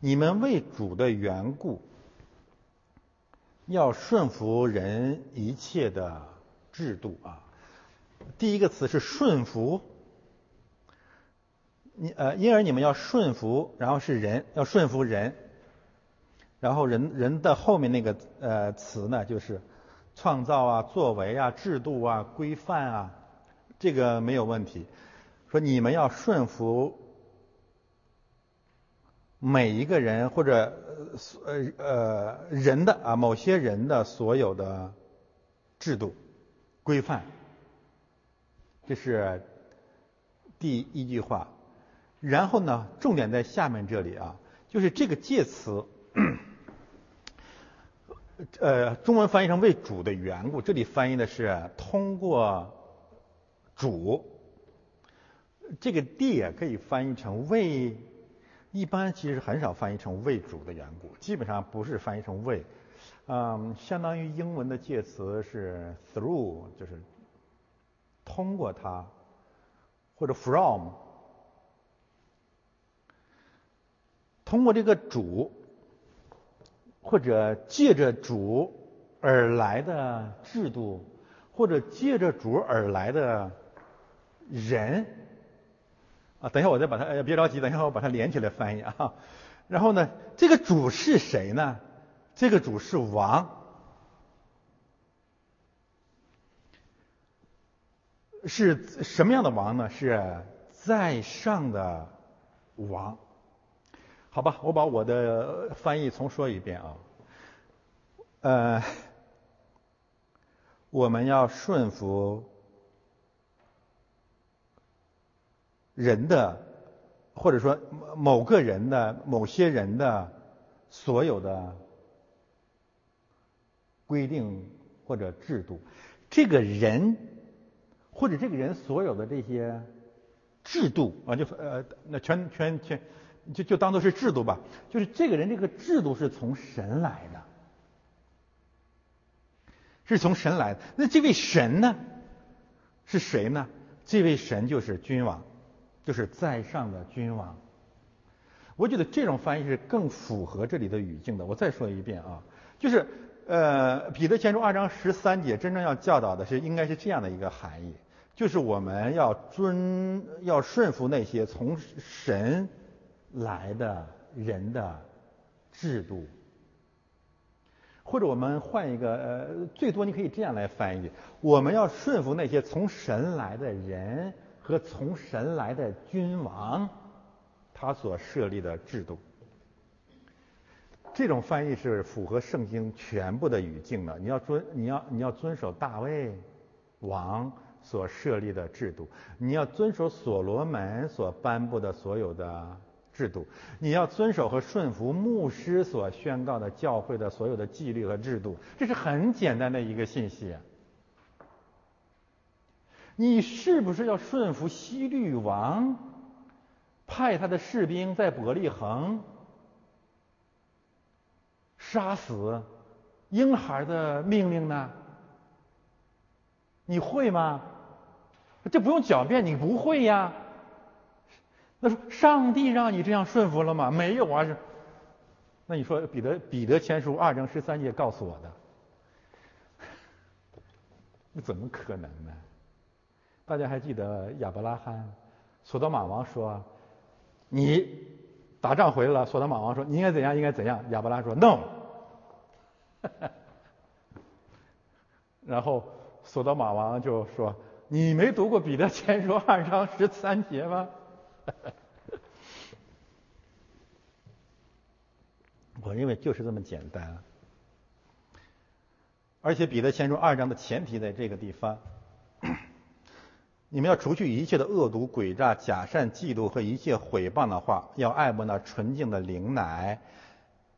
你们为主的缘故。要顺服人一切的制度啊！第一个词是顺服，你呃，因而你们要顺服，然后是人要顺服人，然后人人的后面那个呃词呢，就是创造啊、作为啊、制度啊、规范啊，这个没有问题。说你们要顺服每一个人或者呃呃人的啊某些人的所有的制度规范，这是第一句话。然后呢，重点在下面这里啊，就是这个介词，呃，中文翻译成为主的缘故，这里翻译的是通过主。这个地也可以翻译成为，一般其实很少翻译成为主的缘故，基本上不是翻译成为，嗯，相当于英文的介词是 through，就是通过它，或者 from，通过这个主，或者借着主而来的制度，或者借着主而来的人。啊，等一下，我再把它，呃，别着急，等一下我把它连起来翻译啊。然后呢，这个主是谁呢？这个主是王，是什么样的王呢？是在上的王。好吧，我把我的翻译重说一遍啊。呃，我们要顺服。人的，或者说某个人的、某些人的所有的规定或者制度，这个人或者这个人所有的这些制度啊，就呃，那全全全就就当做是制度吧。就是这个人这个制度是从神来的，是从神来的。那这位神呢，是谁呢？这位神就是君王。就是在上的君王，我觉得这种翻译是更符合这里的语境的。我再说一遍啊，就是呃，彼得前书二章十三节真正要教导的是，应该是这样的一个含义，就是我们要遵要顺服那些从神来的人的制度，或者我们换一个呃，最多你可以这样来翻译：我们要顺服那些从神来的人。和从神来的君王，他所设立的制度，这种翻译是符合圣经全部的语境的。你要遵，你要你要遵守大卫王所设立的制度，你要遵守所罗门所颁布的所有的制度，你要遵守和顺服牧师所宣告的教会的所有的纪律和制度。这是很简单的一个信息。你是不是要顺服西律王派他的士兵在伯利恒杀死婴孩的命令呢？你会吗？这不用狡辩，你不会呀。那说上帝让你这样顺服了吗？没有啊。是，那你说彼得彼得前书二章十三节告诉我的，[LAUGHS] 那怎么可能呢？大家还记得亚伯拉罕，索多玛王说：“你打仗回来了。”索多玛王说：“你应该怎样？应该怎样？”亚伯拉说：“No。[LAUGHS] ”然后索多玛王就说：“你没读过彼得前书二章十三节吗？” [LAUGHS] 我认为就是这么简单。而且彼得前书二章的前提在这个地方。你们要除去一切的恶毒、诡诈、假善、嫉妒和一切毁谤的话，要爱慕那纯净的灵奶，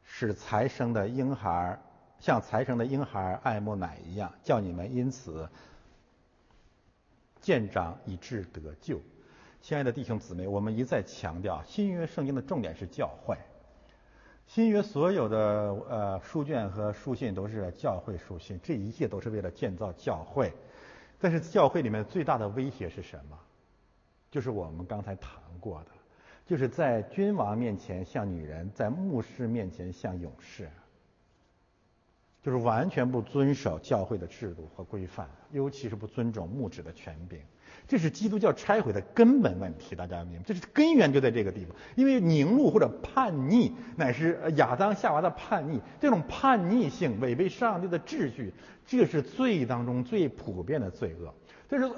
使才生的婴孩像才生的婴孩爱慕奶一样，叫你们因此见长以致得救。亲爱的弟兄姊妹，我们一再强调，新约圣经的重点是教会。新约所有的呃书卷和书信都是教会书信，这一切都是为了建造教会。但是教会里面最大的威胁是什么？就是我们刚才谈过的，就是在君王面前像女人，在牧师面前像勇士，就是完全不遵守教会的制度和规范，尤其是不尊重牧者的权柄。这是基督教拆毁的根本问题，大家明白？这是根源就在这个地方。因为凝露或者叛逆，乃是亚当夏娃的叛逆。这种叛逆性违背上帝的秩序，这是罪当中最普遍的罪恶。这是，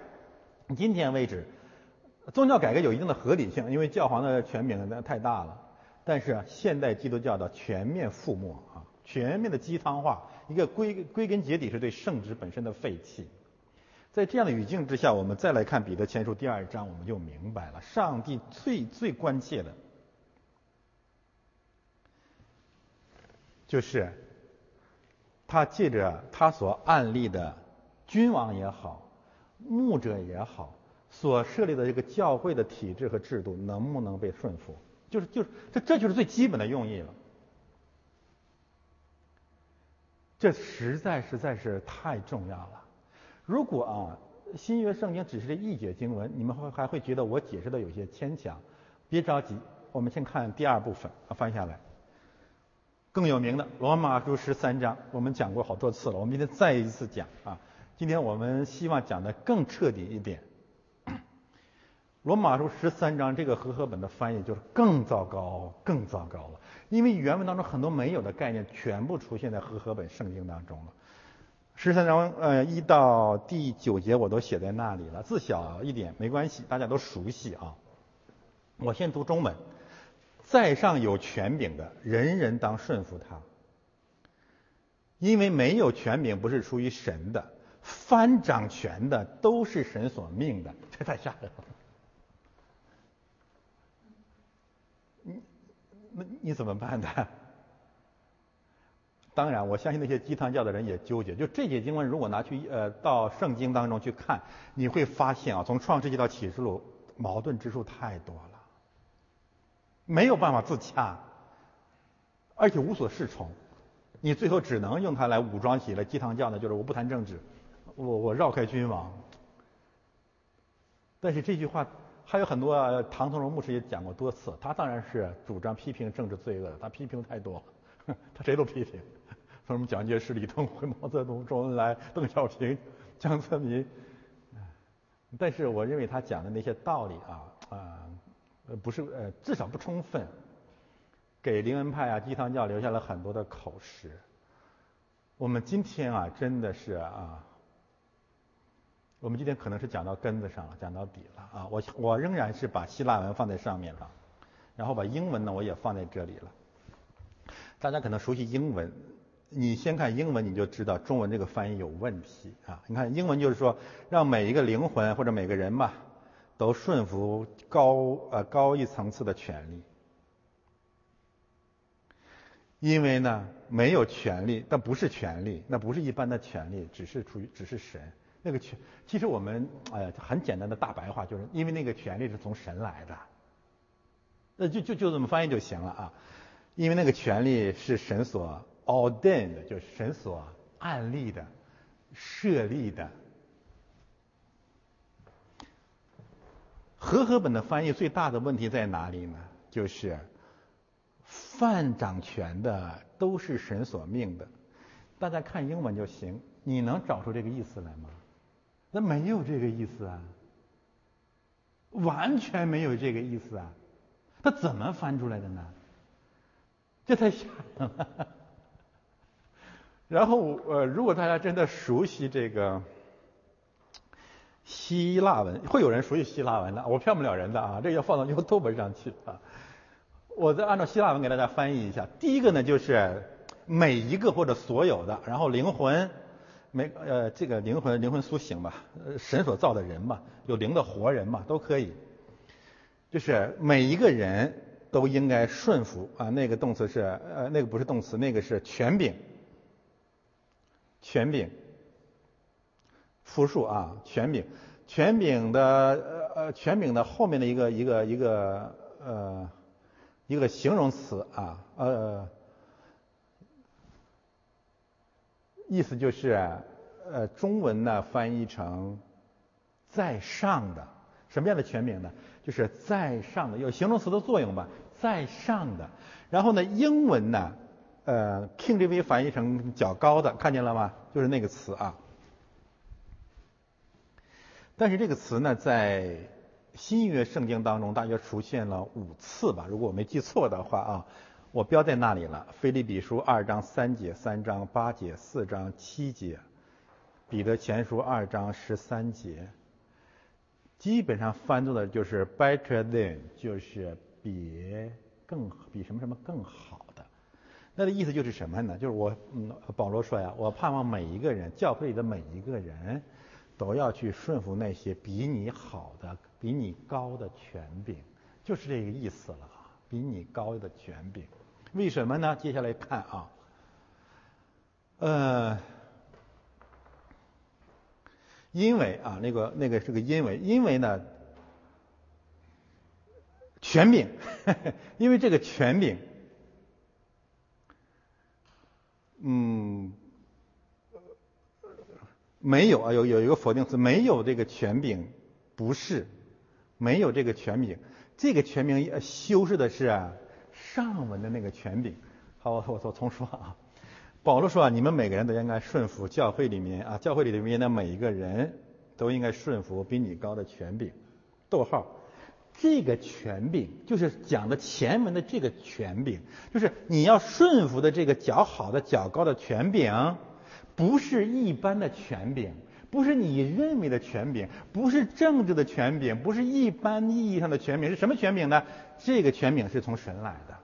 [COUGHS] 今天为止，宗教改革有一定的合理性，因为教皇的权柄太大了。但是现代基督教的全面覆没啊，全面的鸡汤化，一个归归根结底是对圣旨本身的废弃。在这样的语境之下，我们再来看彼得前书第二章，我们就明白了，上帝最最关切的，就是他借着他所案例的君王也好，牧者也好，所设立的这个教会的体制和制度能不能被顺服。就是就是这这就是最基本的用意了，这实在实在是太重要了。如果啊新约圣经只是一节经文，你们会还会觉得我解释的有些牵强。别着急，我们先看第二部分啊，翻下来。更有名的罗马书十三章，我们讲过好多次了，我们今天再一次讲啊。今天我们希望讲的更彻底一点。[CLEARS THROAT] 罗马书十三章这个和合本的翻译就是更糟糕、更糟糕了，因为原文当中很多没有的概念全部出现在和合本圣经当中了。十三章呃一到第九节我都写在那里了，字小一点没关系，大家都熟悉啊。我先读中文：在上有权柄的，人人当顺服他，因为没有权柄不是出于神的，翻掌权的都是神所命的。[LAUGHS] 这太吓人了。你那你怎么办呢？当然，我相信那些鸡汤教的人也纠结。就这节经文，如果拿去呃到圣经当中去看，你会发现啊，从创世纪到启示录，矛盾之处太多了，没有办法自洽，而且无所适从。你最后只能用它来武装起来鸡汤教呢，就是我不谈政治，我我绕开君王。但是这句话。还有很多唐同荣牧师也讲过多次，他当然是主张批评政治罪恶的，他批评太多，[LAUGHS] 他谁都批评，说什么蒋介石、李登辉、毛泽东、周恩来、邓小平、[LAUGHS] 江泽民，但是我认为他讲的那些道理啊啊，不是呃至少不充分，给灵恩派啊鸡汤教留下了很多的口实。我们今天啊真的是啊。我们今天可能是讲到根子上了，讲到底了啊！我我仍然是把希腊文放在上面了，然后把英文呢我也放在这里了。大家可能熟悉英文，你先看英文你就知道中文这个翻译有问题啊！你看英文就是说让每一个灵魂或者每个人吧都顺服高呃高一层次的权利，因为呢没有权利，但不是权利，那不是一般的权利，只是出于只是神。那个权，其实我们哎呀，很简单的大白话，就是因为那个权利是从神来的，那就就就这么翻译就行了啊。因为那个权利是神所 ordained，就是神所案例的、设立的。和合本的翻译最大的问题在哪里呢？就是犯掌权的都是神所命的。大家看英文就行，你能找出这个意思来吗？那没有这个意思啊，完全没有这个意思啊，他怎么翻出来的呢？这太吓人了。[LAUGHS] 然后呃，如果大家真的熟悉这个希腊文，会有人熟悉希腊文的，我骗不了人的啊，这要放到 YouTube 上去啊。我再按照希腊文给大家翻译一下，第一个呢就是每一个或者所有的，然后灵魂。没呃，这个灵魂灵魂苏醒吧，神所造的人嘛，有灵的活人嘛，都可以。就是每一个人都应该顺服啊。那个动词是呃，那个不是动词，那个是权柄。权柄，复数啊，权柄，权柄的呃呃，权柄的后面的一个一个一个呃一个形容词啊呃。意思就是，呃，中文呢翻译成在上的，什么样的权柄呢？就是在上的，有形容词的作用吧，在上的。然后呢，英文呢，呃，King J V 翻译成较高的，看见了吗？就是那个词啊。但是这个词呢，在新约圣经当中大约出现了五次吧，如果我没记错的话啊。我标在那里了，《菲利比书》二章三节、三章八节、四章七节，《彼得前书》二章十三节，基本上翻作的就是 “better than”，就是比更比什么什么更好的。那的意思就是什么呢？就是我，嗯，保罗说呀，我盼望每一个人，教会里的每一个人，都要去顺服那些比你好的、比你高的权柄，就是这个意思了，比你高的权柄。为什么呢？接下来看啊，呃，因为啊，那个那个是个因为，因为呢。权柄，[LAUGHS] 因为这个权柄，嗯，没有啊，有有一个否定词，没有这个权柄，不是，没有这个权柄，这个权柄修饰的是上文的那个权柄。好，我我重说啊，保罗说啊，你们每个人都应该顺服教会里面啊，教会里面的每一个人都应该顺服比你高的权柄。逗号。这个权柄就是讲的前文的这个权柄，就是你要顺服的这个较好的、较高的权柄，不是一般的权柄，不是你认为的权柄，不是政治的权柄，不是一般意义上的权柄，是什么权柄呢？这个权柄是从神来的。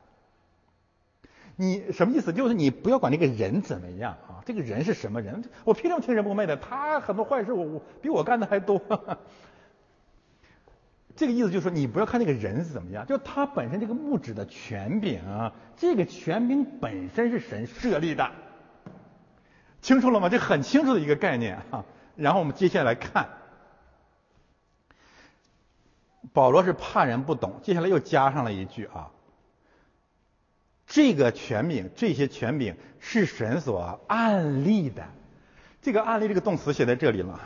你什么意思？就是你不要管那个人怎么样啊，这个人是什么人？我凭什么听人不昧的？他很多坏事，我我比我干的还多。[LAUGHS] 这个意思就是说，你不要看那个人是怎么样，就他本身这个木质的权柄啊，这个权柄本身是神设立的，清楚了吗？这很清楚的一个概念啊。然后我们接下来看，保罗是怕人不懂，接下来又加上了一句啊，这个权柄，这些权柄是神所案例的。这个案例这个动词写在这里了。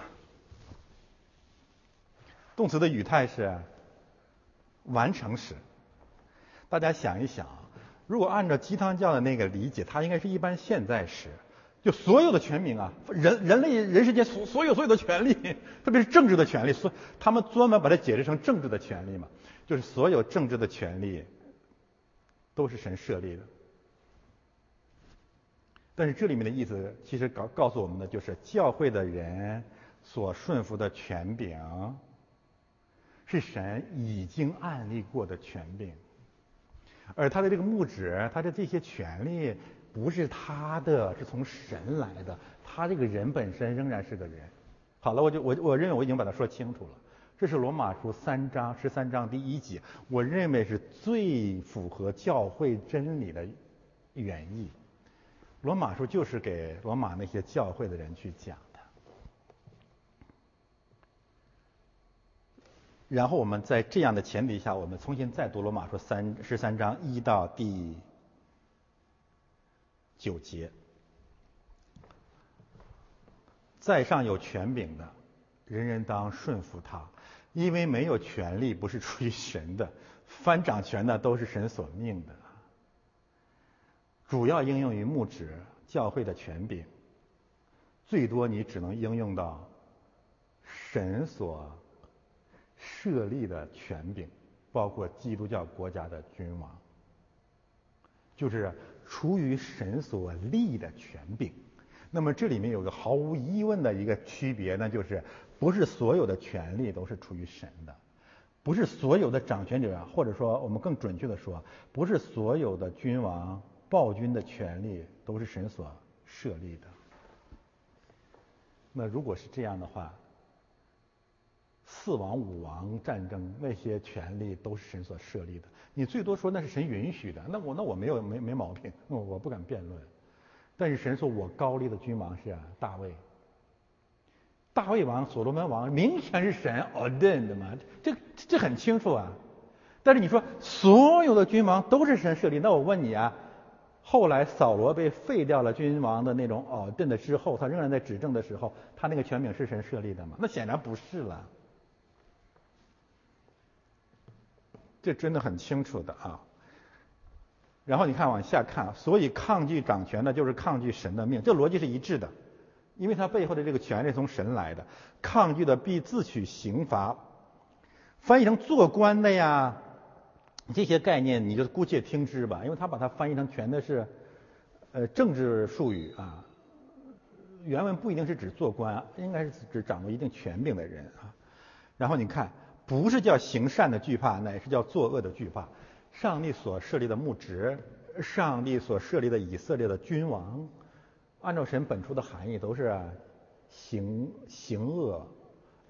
动词的语态是完成时。大家想一想，如果按照鸡汤教的那个理解，它应该是一般现在时。就所有的权柄啊，人人类人世间所所有所有的权利，特别是政治的权利，所他们专门把它解释成政治的权利嘛，就是所有政治的权利都是神设立的。但是这里面的意思，其实告告诉我们的就是教会的人所顺服的权柄。是神已经案例过的权柄，而他的这个牧旨，他的这些权利不是他的，是从神来的。他这个人本身仍然是个人。好了，我就我我认为我已经把它说清楚了。这是罗马书三章十三章第一节，我认为是最符合教会真理的原意。罗马书就是给罗马那些教会的人去讲的。然后我们在这样的前提下，我们重新再读罗马书三十三章一到第九节。在上有权柄的，人人当顺服他，因为没有权力不是出于神的，[LAUGHS] 翻掌权的都是神所命的。主要应用于牧职教会的权柄，最多你只能应用到神所。设立的权柄，包括基督教国家的君王，就是出于神所立的权柄。那么这里面有个毫无疑问的一个区别，那就是不是所有的权利都是出于神的，不是所有的掌权者，或者说我们更准确的说，不是所有的君王暴君的权利都是神所设立的。那如果是这样的话，四王五王战争那些权利都是神所设立的，你最多说那是神允许的，那我那我没有没没毛病，我我不敢辩论。但是神说我高丽的君王是大卫，大卫王、所罗门王明显是神 ordained 的嘛，这这很清楚啊。但是你说所有的君王都是神设立，那我问你啊，后来扫罗被废掉了君王的那种 ordained 之后，他仍然在执政的时候，他那个权柄是神设立的吗？那显然不是了。这真的很清楚的啊。然后你看往下看，所以抗拒掌权的，就是抗拒神的命，这逻辑是一致的，因为他背后的这个权利从神来的。抗拒的必自取刑罚。翻译成做官的呀，这些概念你就姑且听之吧，因为他把它翻译成全的是呃政治术语啊。原文不一定是指做官，应该是指掌握一定权柄的人啊。然后你看。不是叫行善的惧怕，乃是叫作恶的惧怕。上帝所设立的牧职，上帝所设立的以色列的君王，按照神本初的含义，都是行行恶、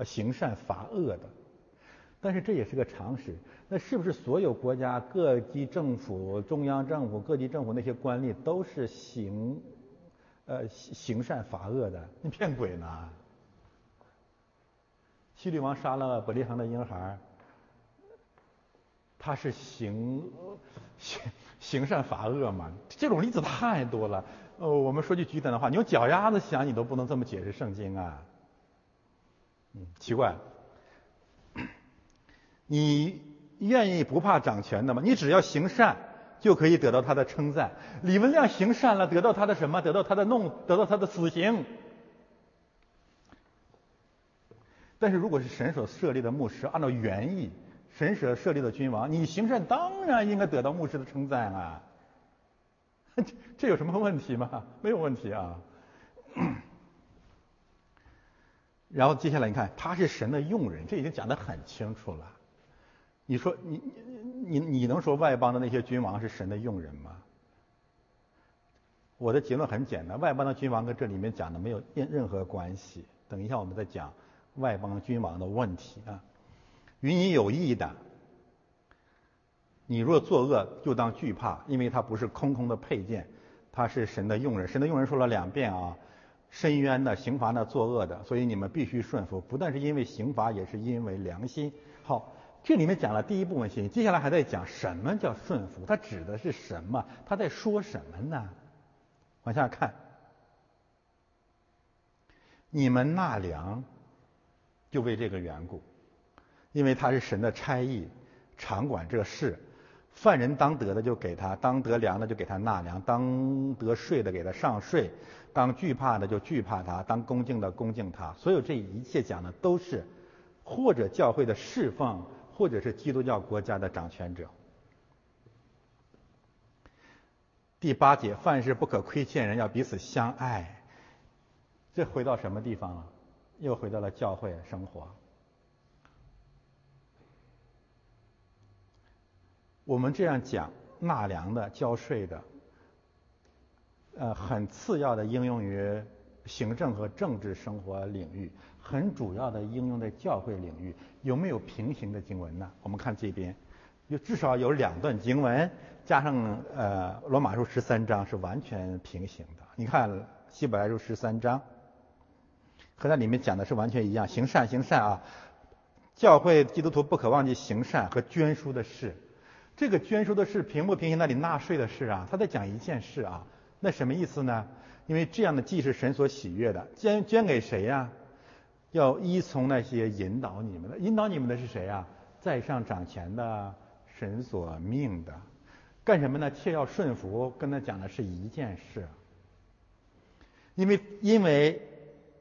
行善罚恶的。但是这也是个常识。那是不是所有国家各级政府、中央政府、各级政府那些官吏都是行呃行善罚恶的？你骗鬼呢！希律王杀了伯利恒的婴孩。他是行行行善罚恶嘛？这种例子太多了。呃，我们说句极端的话，你用脚丫子想，你都不能这么解释圣经啊。嗯，奇怪。你愿意不怕掌权的吗？你只要行善，就可以得到他的称赞。李文亮行善了，得到他的什么？得到他的弄，得到他的死刑。但是如果是神所设立的牧师，按照原意。神所设立的君王，你行善当然应该得到牧师的称赞啊，[LAUGHS] 这有什么问题吗？[LAUGHS] 没有问题啊。然后接下来你看，他是神的用人，这已经讲得很清楚了。你说你你你你能说外邦的那些君王是神的用人吗？我的结论很简单，外邦的君王跟这里面讲的没有任任何关系。等一下我们再讲外邦君王的问题啊。与你有益的，你若作恶，就当惧怕，因为他不是空空的配件，他是神的用人。神的用人说了两遍啊，深渊的、刑罚的、作恶的，所以你们必须顺服，不但是因为刑罚，也是因为良心。好，这里面讲了第一部分信息，接下来还在讲什么叫顺服，它指的是什么？他在说什么呢？往下看，你们纳粮，就为这个缘故。因为他是神的差役，常管这事。犯人当得的就给他，当得粮的就给他纳粮，当得税的给他上税，当惧怕的就惧怕他，当恭敬的恭敬他。所有这一切讲的都是，或者教会的侍奉，或者是基督教国家的掌权者。第八节，凡事不可亏欠人，要彼此相爱。这回到什么地方了？又回到了教会生活。我们这样讲，纳粮的、交税的，呃，很次要的应用于行政和政治生活领域，很主要的应用在教会领域。有没有平行的经文呢？我们看这边，有至少有两段经文，加上呃罗马书十三章是完全平行的。你看希伯来书十三章，和那里面讲的是完全一样，行善行善啊，教会基督徒不可忘记行善和捐书的事。这个捐书的事平不平行？那里纳税的事啊，他在讲一件事啊，那什么意思呢？因为这样的既是神所喜悦的，捐捐给谁呀？要依从那些引导你们的，引导你们的是谁呀？在上掌权的神所命的，干什么呢？切要顺服，跟他讲的是一件事。因为因为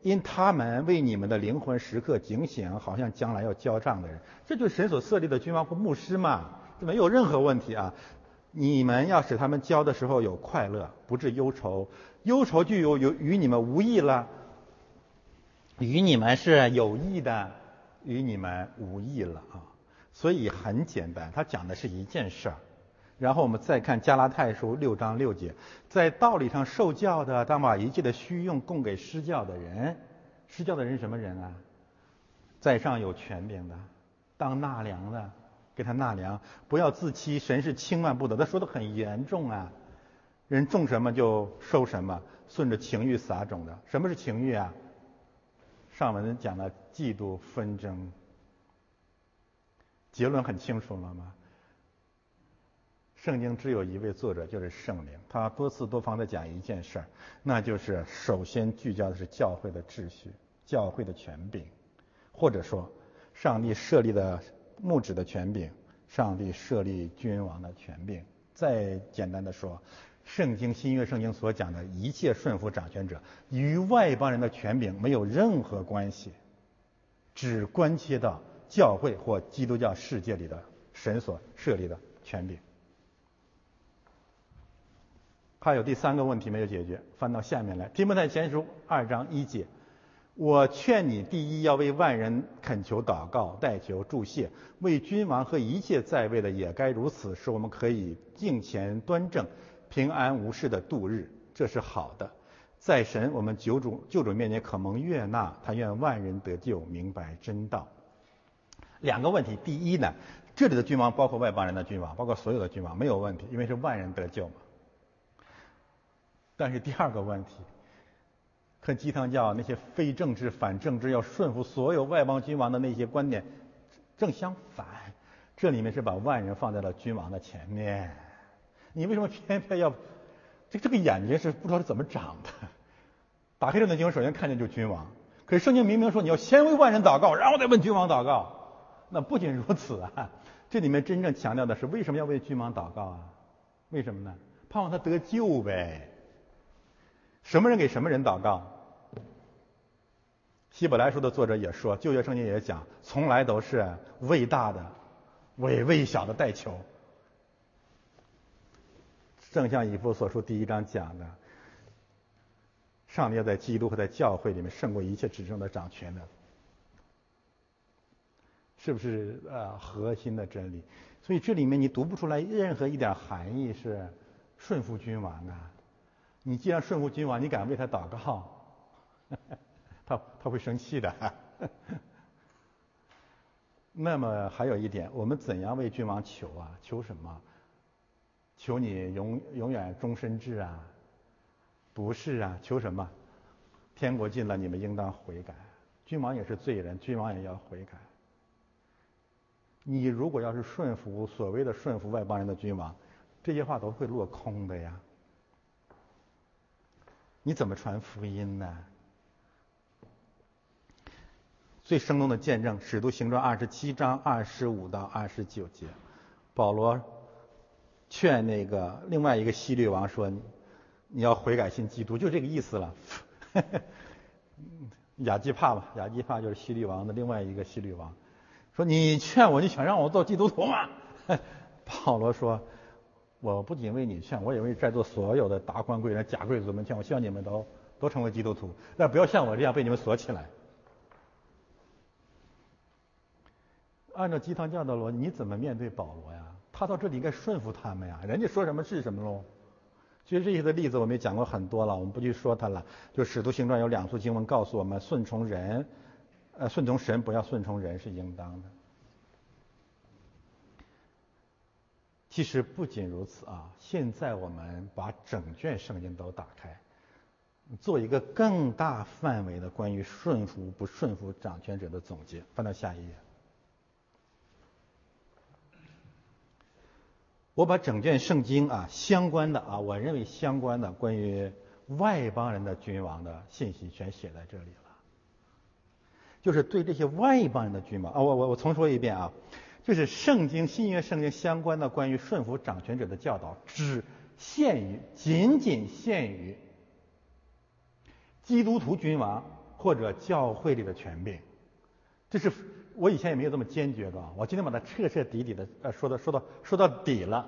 因他们为你们的灵魂时刻警醒，好像将来要交账的人，这就是神所设立的君王或牧师嘛。没有任何问题啊！你们要使他们教的时候有快乐，不致忧愁。忧愁就有有与你们无益了，与你们是有益的，与你们无益了啊！所以很简单，他讲的是一件事儿。然后我们再看加拉太书六章六节，在道理上受教的，当把一切的虚用供给施教的人。施教的人什么人啊？在上有权柄的，当纳粮的。给他纳粮，不要自欺，神是轻慢不得。他说的很严重啊，人种什么就收什么，顺着情欲撒种的。什么是情欲啊？上文讲了嫉妒纷争，结论很清楚了吗？圣经只有一位作者，就是圣灵，他多次多方的讲一件事儿，那就是首先聚焦的是教会的秩序、教会的权柄，或者说上帝设立的。牧旨的权柄，上帝设立君王的权柄。再简单的说，圣经新约圣经所讲的一切顺服掌权者，与外邦人的权柄没有任何关系，只关切到教会或基督教世界里的神所设立的权柄。还有第三个问题没有解决，翻到下面来，提摩太前书二章一节，我劝你，第一要为万人恳求祷告，代求助谢；为君王和一切在位的也该如此，使我们可以敬虔端正、平安无事的度日，这是好的。在神我们救主救主面前可蒙悦纳，他愿万人得救，明白真道。两个问题，第一呢，这里的君王包括外邦人的君王，包括所有的君王没有问题，因为是万人得救嘛。但是第二个问题。和鸡汤教那些非政治、反政治、要顺服所有外邦君王的那些观点正相反，这里面是把万人放在了君王的前面。你为什么偏偏要这这个眼睛是不知道是怎么长的？打开这段经文，首先看见就君王。可是圣经明明说你要先为万人祷告，然后再问君王祷告。那不仅如此啊，这里面真正强调的是为什么要为君王祷告啊？为什么呢？盼望他得救呗。什么人给什么人祷告？希伯来书的作者也说，旧约圣经也讲，从来都是为大的为微小的代求。正像以弗所书第一章讲的，上帝要在基督和在教会里面胜过一切执政的掌权的，是不是呃核心的真理？所以这里面你读不出来任何一点含义是顺服君王啊。你既然顺服君王，你敢为他祷告？[LAUGHS] 他他会生气的。[LAUGHS] 那么还有一点，我们怎样为君王求啊？求什么？求你永永远终身制啊？不是啊，求什么？天国近了，你们应当悔改。君王也是罪人，君王也要悔改。你如果要是顺服所谓的顺服外邦人的君王，这些话都会落空的呀。你怎么传福音呢？最生动的见证，《使徒行传》二十七章二十五到二十九节，保罗劝那个另外一个希律王说：“你要悔改信基督，就这个意思了。[LAUGHS] ”亚基帕吧，亚基帕就是希律王的另外一个希律王，说：“你劝我，你想让我做基督徒吗？” [LAUGHS] 保罗说。我不仅为你劝，我也为在座所有的达官贵人、假贵族们劝。我希望你们都都成为基督徒，但不要像我这样被你们锁起来。按照鸡汤教的逻辑，你怎么面对保罗呀？他到这里应该顺服他们呀，人家说什么是什么喽。其实这些的例子我们也讲过很多了，我们不去说它了。就使徒行传有两处经文告诉我们，顺从人，呃，顺从神，不要顺从人是应当的。其实不仅如此啊！现在我们把整卷圣经都打开，做一个更大范围的关于顺服不顺服掌权者的总结。翻到下一页，我把整卷圣经啊相关的啊，我认为相关的关于外邦人的君王的信息全写在这里了。就是对这些外邦人的君王啊，我我我重说一遍啊。就是圣经新约圣经相关的关于顺服掌权者的教导，只限于仅仅限于基督徒君王或者教会里的权柄。这是我以前也没有这么坚决过，我今天把它彻彻底底的呃说到说到说到底了。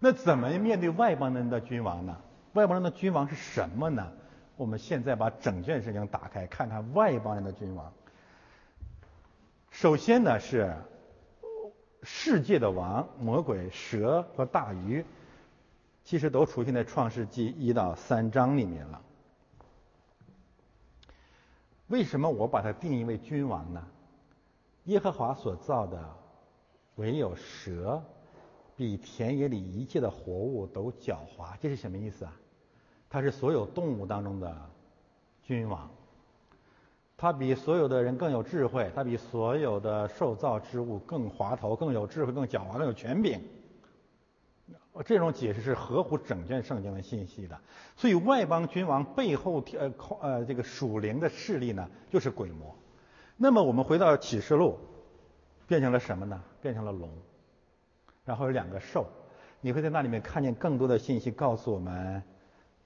那怎么面对外邦人的君王呢？外邦人的君王是什么呢？我们现在把整卷圣经打开，看看外邦人的君王。首先呢是世界的王，魔鬼、蛇和大鱼，其实都出现在创世纪一到三章里面了。为什么我把它定义为君王呢？耶和华所造的唯有蛇，比田野里一切的活物都狡猾。这是什么意思啊？它是所有动物当中的君王。它比所有的人更有智慧，它比所有的受造之物更滑头、更有智慧、更狡猾、更有权柄。这种解释是合乎整卷圣经的信息的。所以外邦君王背后呃靠呃这个属灵的势力呢，就是鬼魔。那么我们回到启示录，变成了什么呢？变成了龙，然后有两个兽。你会在那里面看见更多的信息，告诉我们，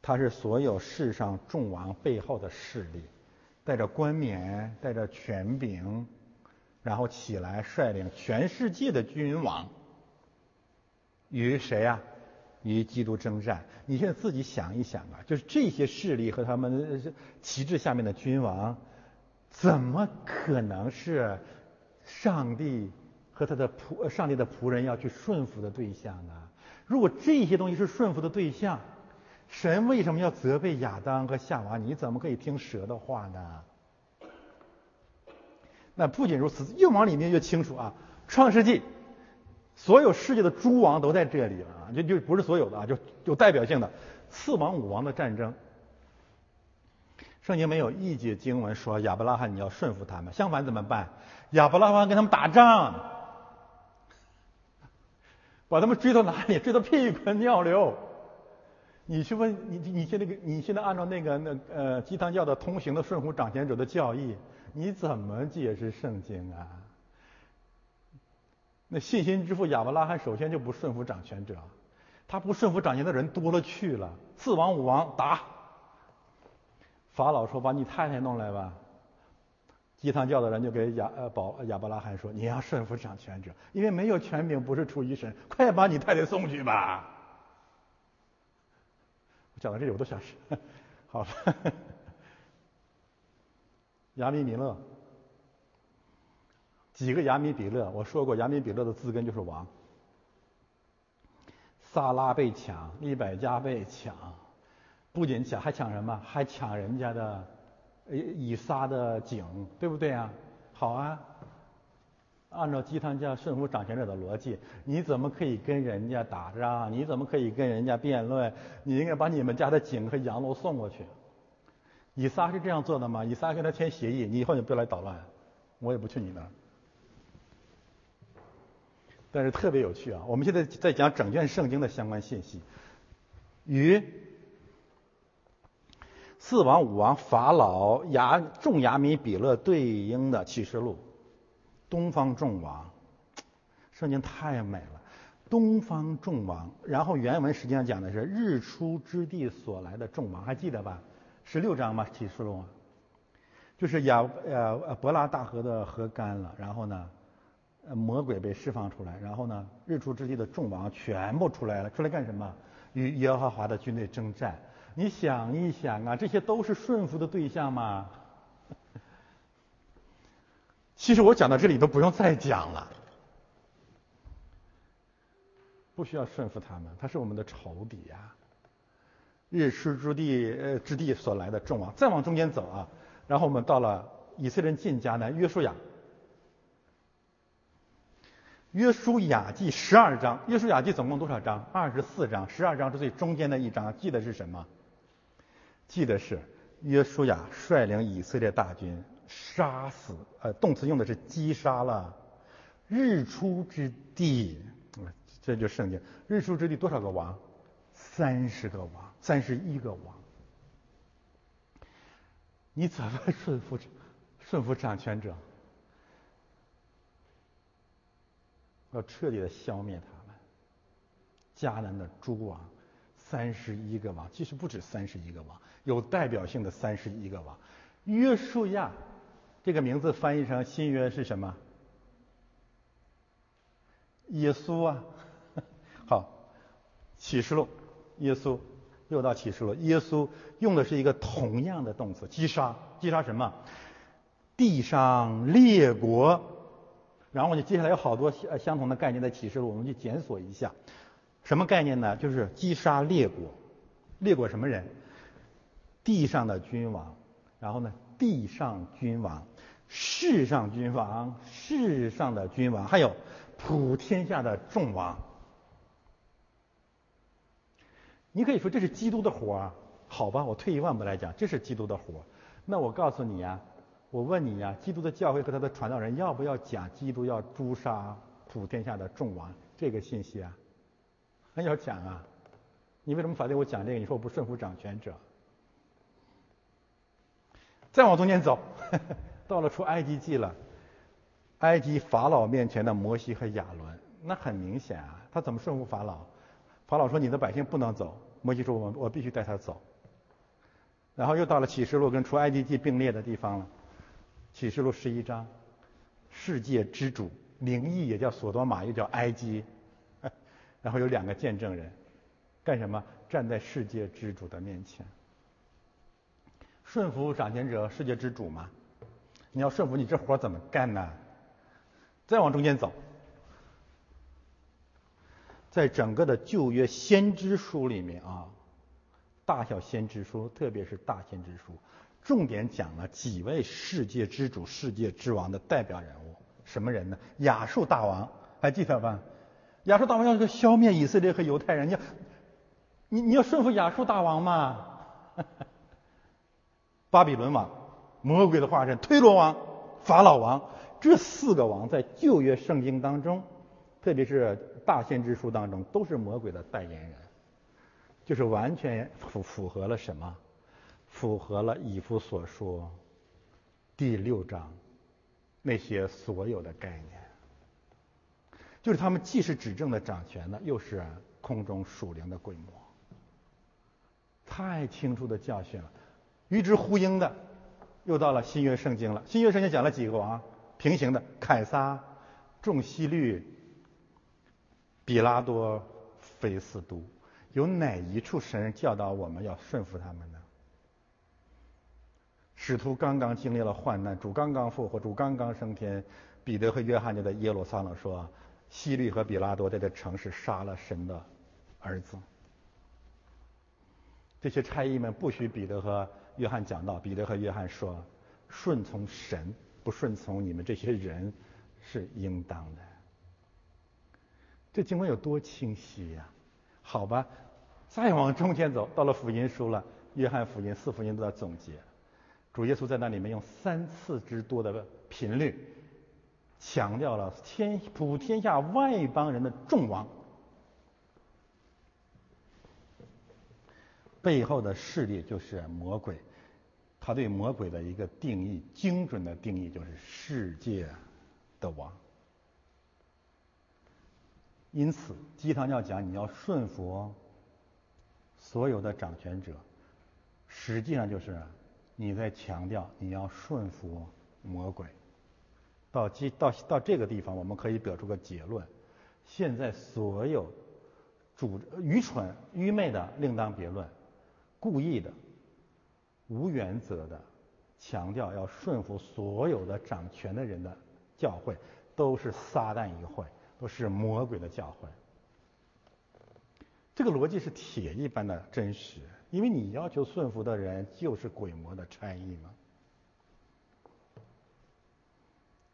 他是所有世上众王背后的势力。带着冠冕，带着权柄，然后起来率领全世界的君王，与谁呀？与基督征战。你现在自己想一想啊，就是这些势力和他们旗帜下面的君王，怎么可能是上帝和他的仆上帝的仆人要去顺服的对象呢？如果这些东西是顺服的对象，神为什么要责备亚当和夏娃？你怎么可以听蛇的话呢？那不仅如此，越往里面越清楚啊，《创世纪》。所有世界的诸王都在这里了啊，就就不是所有的啊，就有代表性的四王五王的战争。圣经没有一节经文说亚伯拉罕你要顺服他们，相反怎么办？亚伯拉罕跟他们打仗，把他们追到哪里？追到屁滚尿流。你去问你你现在个你现在按照那个那呃鸡汤教的通行的顺服掌权者的教义，你怎么解释圣经啊？那信心之父亚伯拉罕首先就不顺服掌权者，他不顺服掌权的人多了去了，四王五王打。法老说：“把你太太弄来吧。”鸡汤教的人就给亚呃保亚伯拉罕说：“你要顺服掌权者，因为没有权柄不是出于神，快把你太太送去吧。”我讲到这里我都想是，[LAUGHS] 好了，[LAUGHS] 亚米米勒。几个亚米比勒，我说过，亚米比勒的字根就是王。萨拉被抢，利百加被抢，不仅抢，还抢什么？还抢人家的以撒的井，对不对啊？好啊，按照鸡汤教顺服掌权者的逻辑，你怎么可以跟人家打仗？你怎么可以跟人家辩论？你应该把你们家的井和羊楼送过去。以撒是这样做的吗？以撒跟他签协议，你以后就不要来捣乱，我也不去你那儿。但是特别有趣啊！我们现在在讲整卷圣经的相关信息，与四王、五王、法老、亚众亚米比勒对应的启示录，东方众王，圣经太美了。东方众王，然后原文实际上讲的是日出之地所来的众王，还记得吧？十六章嘛，启示录，就是亚呃伯拉大河的河干了，然后呢？呃魔鬼被释放出来，然后呢，日出之地的众王全部出来了，出来干什么？与耶和华的军队征战。你想一想啊，这些都是顺服的对象吗？[LAUGHS] 其实我讲到这里都不用再讲了，不需要顺服他们，他是我们的仇敌呀。日出之地呃之地所来的众王，再往中间走啊，然后我们到了以色列人进迦南，约书亚。约书亚记十二章，约书亚记总共多少章？二十四章，十二章是最中间的一章。记得是什么？记得是约书亚率领以色列大军杀死，呃，动词用的是击杀了日出之地。这就圣经，日出之地多少个王？三十个王，三十一个王。你怎么 [LAUGHS] 顺服顺服掌权者？要彻底的消灭他们。迦南的诸王，三十一个王，其实不止三十一个王，有代表性的三十一个王。约书亚这个名字翻译成新约是什么？耶稣啊。[LAUGHS] 好，启示录，耶稣又到启示录，耶稣用的是一个同样的动词，击杀，击杀什么？地上列国。然后呢，接下来有好多相相同的概念在启示录，我们去检索一下。什么概念呢？就是击杀列国，列国什么人？地上的君王，然后呢，地上君王，世上君王，世上的君王，还有普天下的众王。你可以说这是基督的活儿，好吧？我退一万步来讲，这是基督的活儿。那我告诉你呀。我问你呀，基督的教会和他的传道人要不要讲基督要诛杀普天下的众王这个信息啊？那要讲啊！你为什么反对我讲这个？你说我不顺服掌权者。再往中间走，[LAUGHS] 到了出埃及记了，埃及法老面前的摩西和亚伦，那很明显啊，他怎么顺服法老？法老说你的百姓不能走，摩西说我我必须带他走。然后又到了启示录跟出埃及记并列的地方了。启示录十一章，世界之主灵异也叫索多玛，又叫埃及，[LAUGHS] 然后有两个见证人，干什么？站在世界之主的面前，顺服掌权者，世界之主嘛。你要顺服，你这活怎么干呢？再往中间走，在整个的旧约先知书里面啊，大小先知书，特别是大先知书，重点讲了几位世界之主、世界之王的代表人物。什么人呢？亚述大王，还记得吧？亚述大王要消灭以色列和犹太人，你要你你要顺服亚述大王嘛？[LAUGHS] 巴比伦王。魔鬼的化身，推罗王、法老王，这四个王在旧约圣经当中，特别是大先知书当中，都是魔鬼的代言人，就是完全符符合了什么？符合了以弗所说第六章那些所有的概念，就是他们既是执政的掌权的，又是空中属灵的鬼魔，太清楚的教训了，与之呼应的。又到了新约圣经了。新约圣经讲了几个王？平行的：凯撒、众希律、比拉多、菲斯都。有哪一处神教导我们要顺服他们呢？使徒刚刚经历了患难，主刚刚复活，主刚刚升天。彼得和约翰就在耶路撒冷说：“希律和比拉多在这城市杀了神的儿子。”这些差役们不许彼得和。约翰讲道，彼得和约翰说：“顺从神，不顺从你们这些人，是应当的。”这经文有多清晰呀？好吧，再往中间走，到了福音书了，约翰福音、四福音都在总结。主耶稣在那里面用三次之多的频率，强调了天普天下外邦人的众王背后的势力就是魔鬼。他对魔鬼的一个定义，精准的定义就是世界的王。因此，鸡汤要讲你要顺服所有的掌权者，实际上就是你在强调你要顺服魔鬼。到这到到这个地方，我们可以得出个结论：现在所有主愚蠢愚昧的另当别论，故意的。无原则的强调要顺服所有的掌权的人的教会，都是撒旦一会，都是魔鬼的教会。这个逻辑是铁一般的真实，因为你要求顺服的人就是鬼魔的差役嘛。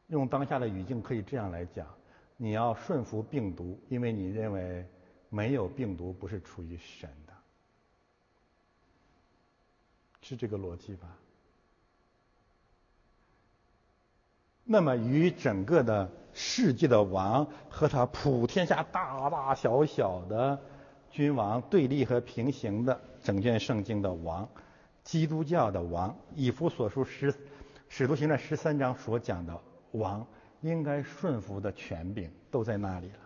用当下的语境可以这样来讲：你要顺服病毒，因为你认为没有病毒不是出于神的。是这个逻辑吧？那么与整个的世界的王和他普天下大大小小的君王对立和平行的整卷圣经的王，基督教的王，以弗所书十使徒行传十三章所讲的王，应该顺服的权柄都在那里了。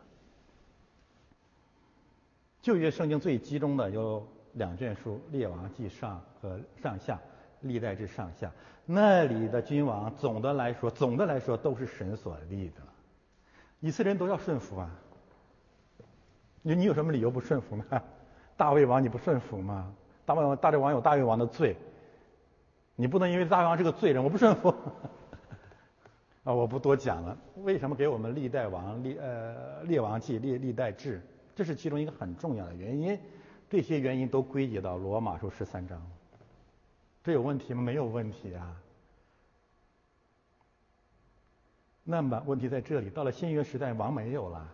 旧约圣经最集中的有。两卷书《列王记上》和上下，《历代志上下》那里的君王，总的来说，总的来说都是神所立的，以色列人都要顺服啊。你你有什么理由不顺服吗？大卫王你不顺服吗？大卫王大卫王有大卫王的罪，你不能因为大卫王是个罪人，我不顺服。[LAUGHS] 啊，我不多讲了。为什么给我们历代王历呃列王记历历代志？这是其中一个很重要的原因。这些原因都归结到罗马书十三章，这有问题吗？没有问题啊。那么问题在这里，到了新约时代，王没有了，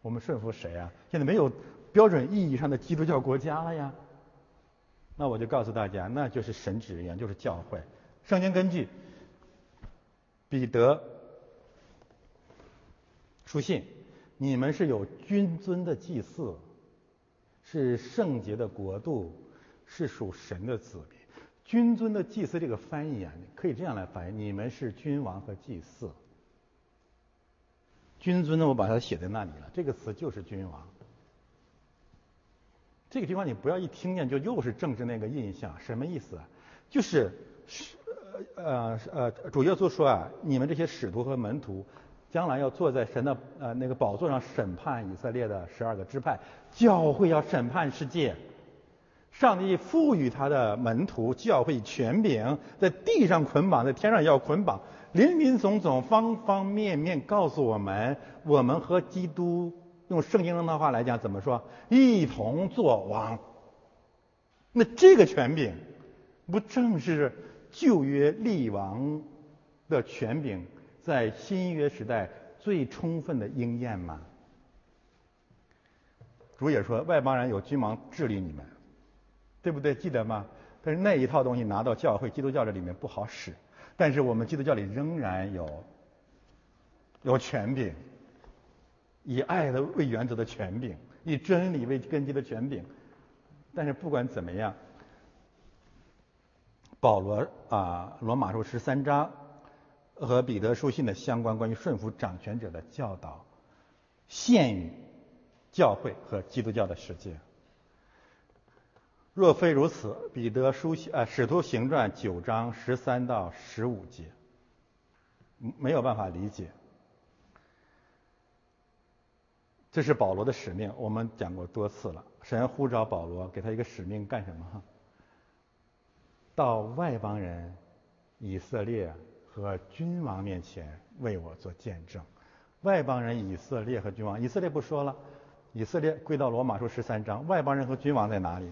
我们顺服谁啊？现在没有标准意义上的基督教国家了呀。那我就告诉大家，那就是神职人员，就是教会。圣经根据彼得书信，你们是有君尊的祭祀。是圣洁的国度，是属神的子民。君尊的祭司这个翻译啊，可以这样来翻译：你们是君王和祭祀。君尊呢，我把它写在那里了。这个词就是君王。这个地方你不要一听见就又是政治那个印象，什么意思？就是是呃呃呃，主耶稣说啊，你们这些使徒和门徒将来要坐在神的呃那个宝座上审判以色列的十二个支派，教会要审判世界。上帝赋予他的门徒教会权柄，在地上捆绑，在天上要捆绑，林林总总，方方面面告诉我们，我们和基督用圣经中的话来讲，怎么说？一同作王。那这个权柄，不正是旧约立王的权柄，在新约时代最充分的应验吗？主也说，外邦人有君王治理你们。对不对？记得吗？但是那一套东西拿到教会基督教这里面不好使，但是我们基督教里仍然有有权柄，以爱的为原则的权柄，以真理为根基的权柄。但是不管怎么样，保罗啊，罗马书十三章和彼得书信的相关关于顺服掌权者的教导，限于教会和基督教的世界。若非如此，彼得书信呃使徒行传九章十三到十五节，没有办法理解。这是保罗的使命，我们讲过多次了。神呼召保罗，给他一个使命干什么？到外邦人、以色列和君王面前为我做见证。外邦人、以色列和君王，以色列不说了，以色列归到罗马书十三章。外邦人和君王在哪里？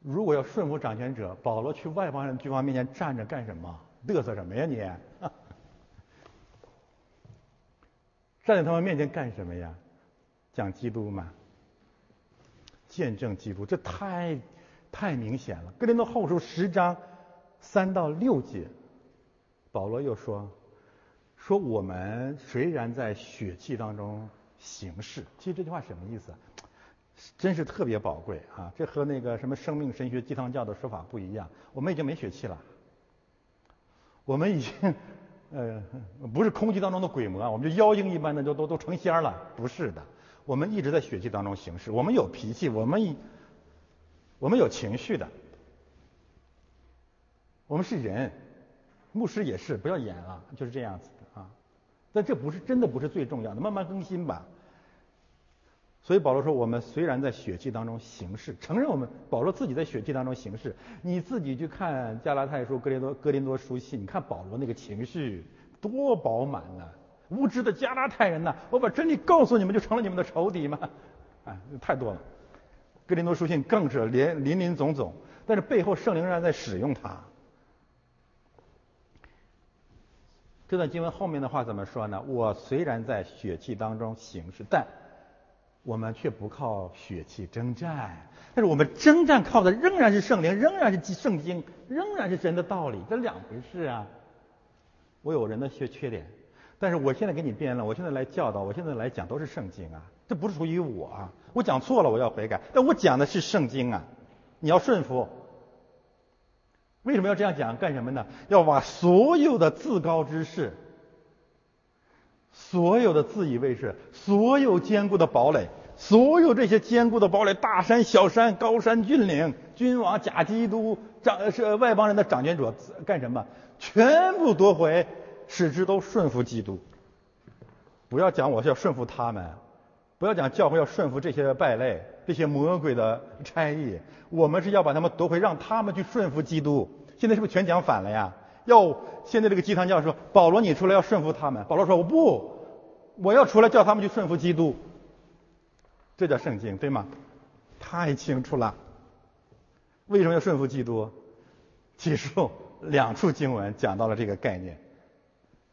如果要顺服掌权者，保罗去外邦人君王面前站着干什么？嘚瑟什么呀你？站在他们面前干什么呀？讲基督嘛，见证基督，这太太明显了。哥林多后书十章三到六节，保罗又说：说我们虽然在血气当中行事，其实这句话什么意思？真是特别宝贵啊！这和那个什么生命神学鸡汤教的说法不一样。我们已经没血气了，我们已经呃不是空气当中的鬼魔，我们就妖精一般的就都都成仙了。不是的，我们一直在血气当中行事。我们有脾气，我们我们有情绪的，我们是人，牧师也是，不要演了，就是这样子的啊。但这不是真的，不是最重要的，慢慢更新吧。所以保罗说，我们虽然在血气当中行事，承认我们保罗自己在血气当中行事。你自己去看加拉太书、哥林多哥林多书信，你看保罗那个情绪多饱满呐！无知的加拉太人呐，我把真理告诉你们，就成了你们的仇敌吗？啊，太多了。哥林多书信更是连林林总总，但是背后圣灵仍然在使用它。这段经文后面的话怎么说呢？我虽然在血气当中行事，但我们却不靠血气征战，但是我们征战靠的仍然是圣灵，仍然是圣经，仍然是神的道理，这两回事啊。我有人的缺缺点，但是我现在给你辩论，我现在来教导，我现在来讲都是圣经啊，这不是属于我啊。我讲错了，我要悔改，但我讲的是圣经啊，你要顺服。为什么要这样讲？干什么呢？要把所有的自高之事。所有的自以为是，所有坚固的堡垒，所有这些坚固的堡垒，大山、小山、高山、峻岭，君王、假基督、掌是外邦人的掌权者干什么？全部夺回，使之都顺服基督。不要讲我是要顺服他们，不要讲教会要顺服这些败类、这些魔鬼的差役。我们是要把他们夺回，让他们去顺服基督。现在是不是全讲反了呀？要现在这个鸡汤教说保罗你出来要顺服他们，保罗说我不，我要出来叫他们去顺服基督，这叫圣经对吗？太清楚了。为什么要顺服基督？记住两处经文讲到了这个概念，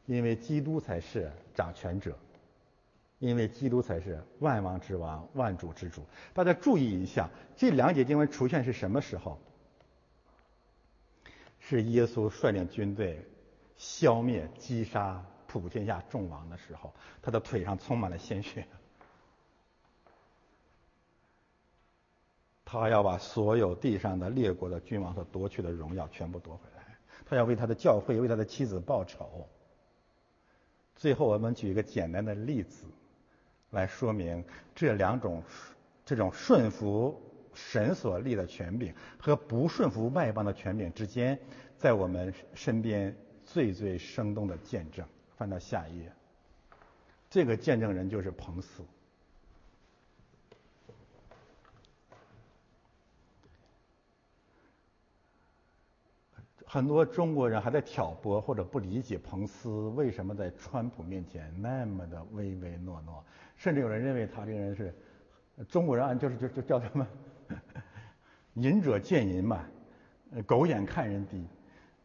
因为基督才是掌权者，因为基督才是万王之王、万主之主。大家注意一下，这两节经文出现是什么时候？是耶稣率领军队消灭、击杀普天下众王的时候，他的腿上充满了鲜血。他要把所有地上的列国的君王所夺去的荣耀全部夺回来，他要为他的教会、为他的妻子报仇。最后，我们举一个简单的例子，来说明这两种这种顺服。神所立的权柄和不顺服外邦的权柄之间，在我们身边最最生动的见证。翻到下一页。这个见证人就是彭斯。很多中国人还在挑拨或者不理解彭斯为什么在川普面前那么的唯唯诺诺，甚至有人认为他这个人是中国人就是就就叫他们 [LAUGHS] 仁者见仁嘛，狗眼看人低，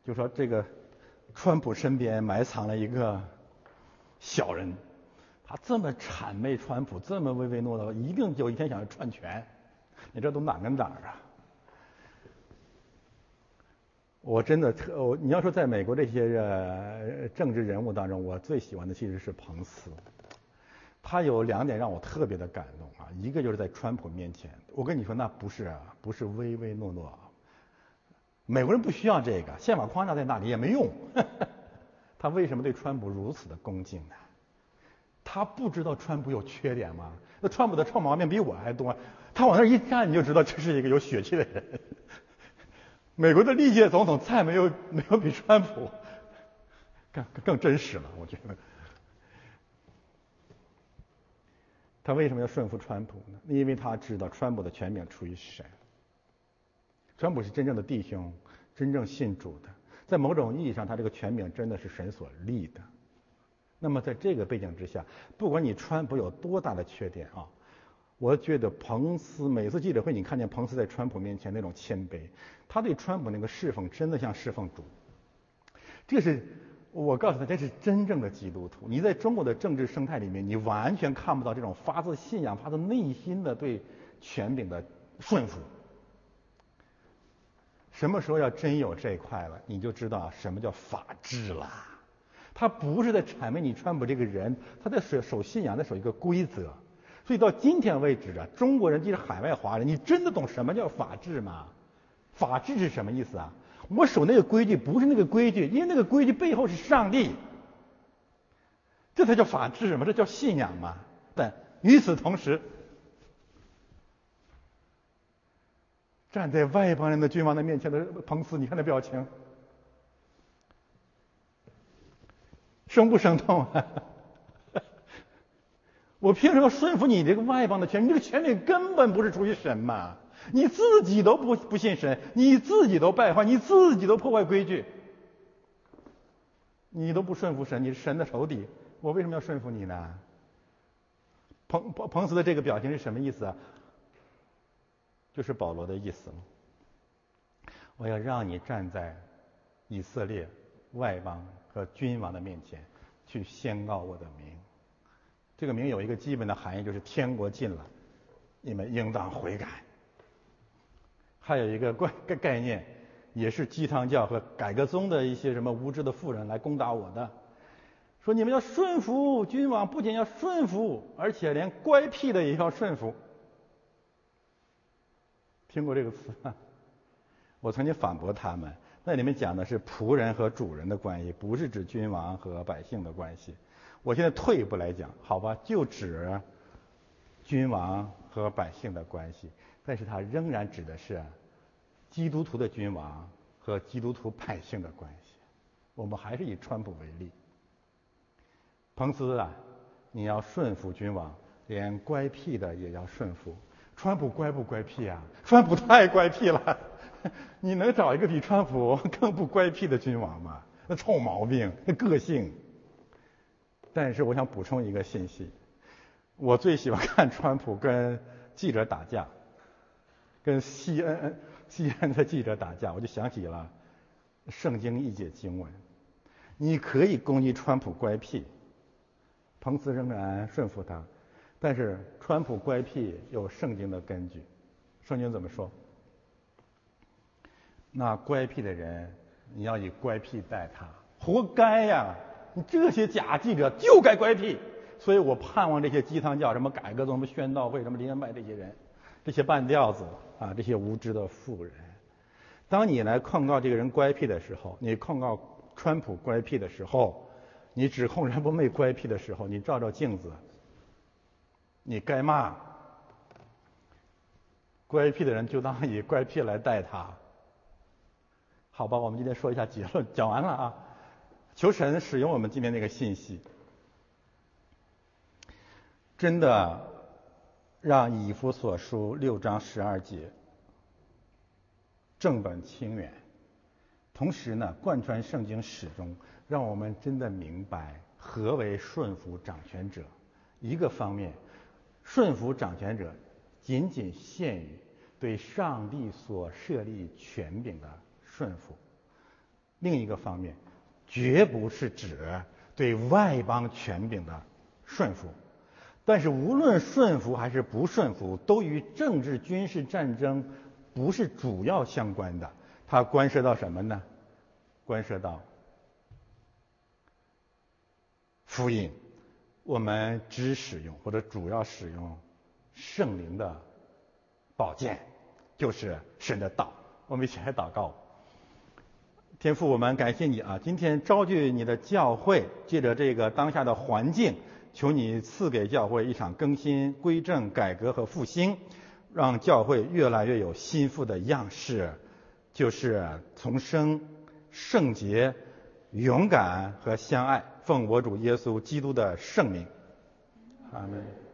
就说这个川普身边埋藏了一个小人，他这么谄媚川普，这么唯唯诺诺，一定有一天想要篡权，你这都哪跟哪儿啊？我真的特，我你要说在美国这些呃政治人物当中，我最喜欢的其实是彭斯。他有两点让我特别的感动啊，一个就是在川普面前，我跟你说那不是啊，不是唯唯诺诺。美国人不需要这个，宪法框架在那里也没用。[LAUGHS] 他为什么对川普如此的恭敬呢？他不知道川普有缺点吗？那川普的臭毛病比我还多，他往那一站你就知道这是一个有血气的人。[LAUGHS] 美国的历届总统再没有没有比川普 [LAUGHS] 更更真实了，我觉得。他为什么要顺服川普呢？因为他知道川普的权柄出于神。川普是真正的弟兄，真正信主的，在某种意义上，他这个权柄真的是神所立的。那么在这个背景之下，不管你川普有多大的缺点啊。我觉得彭斯每次记者会，你看见彭斯在川普面前那种谦卑，他对川普那个侍奉真的像侍奉主。这是我告诉他，这是真正的基督徒。你在中国的政治生态里面，你完全看不到这种发自信仰、发自内心的对权柄的顺服。什么时候要真有这一块了，你就知道什么叫法治了。他不是在谄媚你川普这个人，他在守守信仰，在守一个规则。所以到今天为止啊，中国人即使海外华人，你真的懂什么叫法治吗？法治是什么意思啊？我守那个规矩不是那个规矩，因为那个规矩背后是上帝，这才叫法治嘛，这叫信仰嘛。但与此同时，站在外邦人的君王的面前的彭斯，你看那表情，生不生动啊？[LAUGHS] 我凭什么顺服你这个外邦的权？你这个权利根本不是出于神嘛！你自己都不不信神，你自己都败坏，你自己都破坏规矩，你都不顺服神，你是神的仇敌，我为什么要顺服你呢？彭彭彭斯的这个表情是什么意思啊？就是保罗的意思我要让你站在以色列外邦和君王的面前，去宣告我的名。这个名有一个基本的含义，就是天国近了，你们应当悔改。还有一个 [LAUGHS] 概概概念，也是鸡汤教和改革宗的一些什么无知的妇人来攻打我的，说你们要顺服君王，不仅要顺服，而且连乖僻的也要顺服。听过这个词吗？我曾经反驳他们，那里面讲的是仆人和主人的关系，不是指君王和百姓的关系。我现在退一步来讲，好吧，就指君王和百姓的关系，但是它仍然指的是基督徒的君王和基督徒百姓的关系。我们还是以川普为例，彭斯啊，你要顺服君王，连乖僻的也要顺服。川普乖不乖僻啊？川普太乖僻了，[LAUGHS] 你能找一个比川普更不乖僻的君王吗？那臭毛病，那个性。但是我想补充一个信息，我最喜欢看川普跟记者打架，跟 CNN CNN 的记者打架，我就想起了圣经一节经文：你可以攻击川普乖僻，彭斯仍然顺服他，但是川普乖僻有圣经的根据，圣经怎么说？那乖僻的人，你要以乖僻待他，活该呀！你这些假记者就该乖僻，所以我盼望这些鸡汤教什么改革宗、什么宣道会、什么林恩派这些人，这些半吊子啊，这些无知的妇人，当你来控告这个人乖僻的时候，你控告川普乖僻的时候，你指控人不妹乖僻的时候，你照照镜子，你该骂乖僻的人，就当以乖僻来待他，好吧？我们今天说一下结论，讲完了啊。求神使用我们今天这个信息，真的让以弗所书六章十二节正本清源，同时呢，贯穿圣经始终，让我们真的明白何为顺服掌权者。一个方面，顺服掌权者仅仅限于对上帝所设立权柄的顺服；另一个方面，绝不是指对外邦权柄的顺服。但是无论顺服还是不顺服，都与政治军事战争不是主要相关的。它关涉到什么呢？关涉到福音。我们只使用或者主要使用圣灵的宝剑，就是神的道。我们一起来祷告。天父，我们感谢你啊！今天召集你的教会，借着这个当下的环境，求你赐给教会一场更新、归正、改革和复兴，让教会越来越有心腹的样式，就是重生、圣洁、勇敢和相爱。奉我主耶稣基督的圣名，阿门。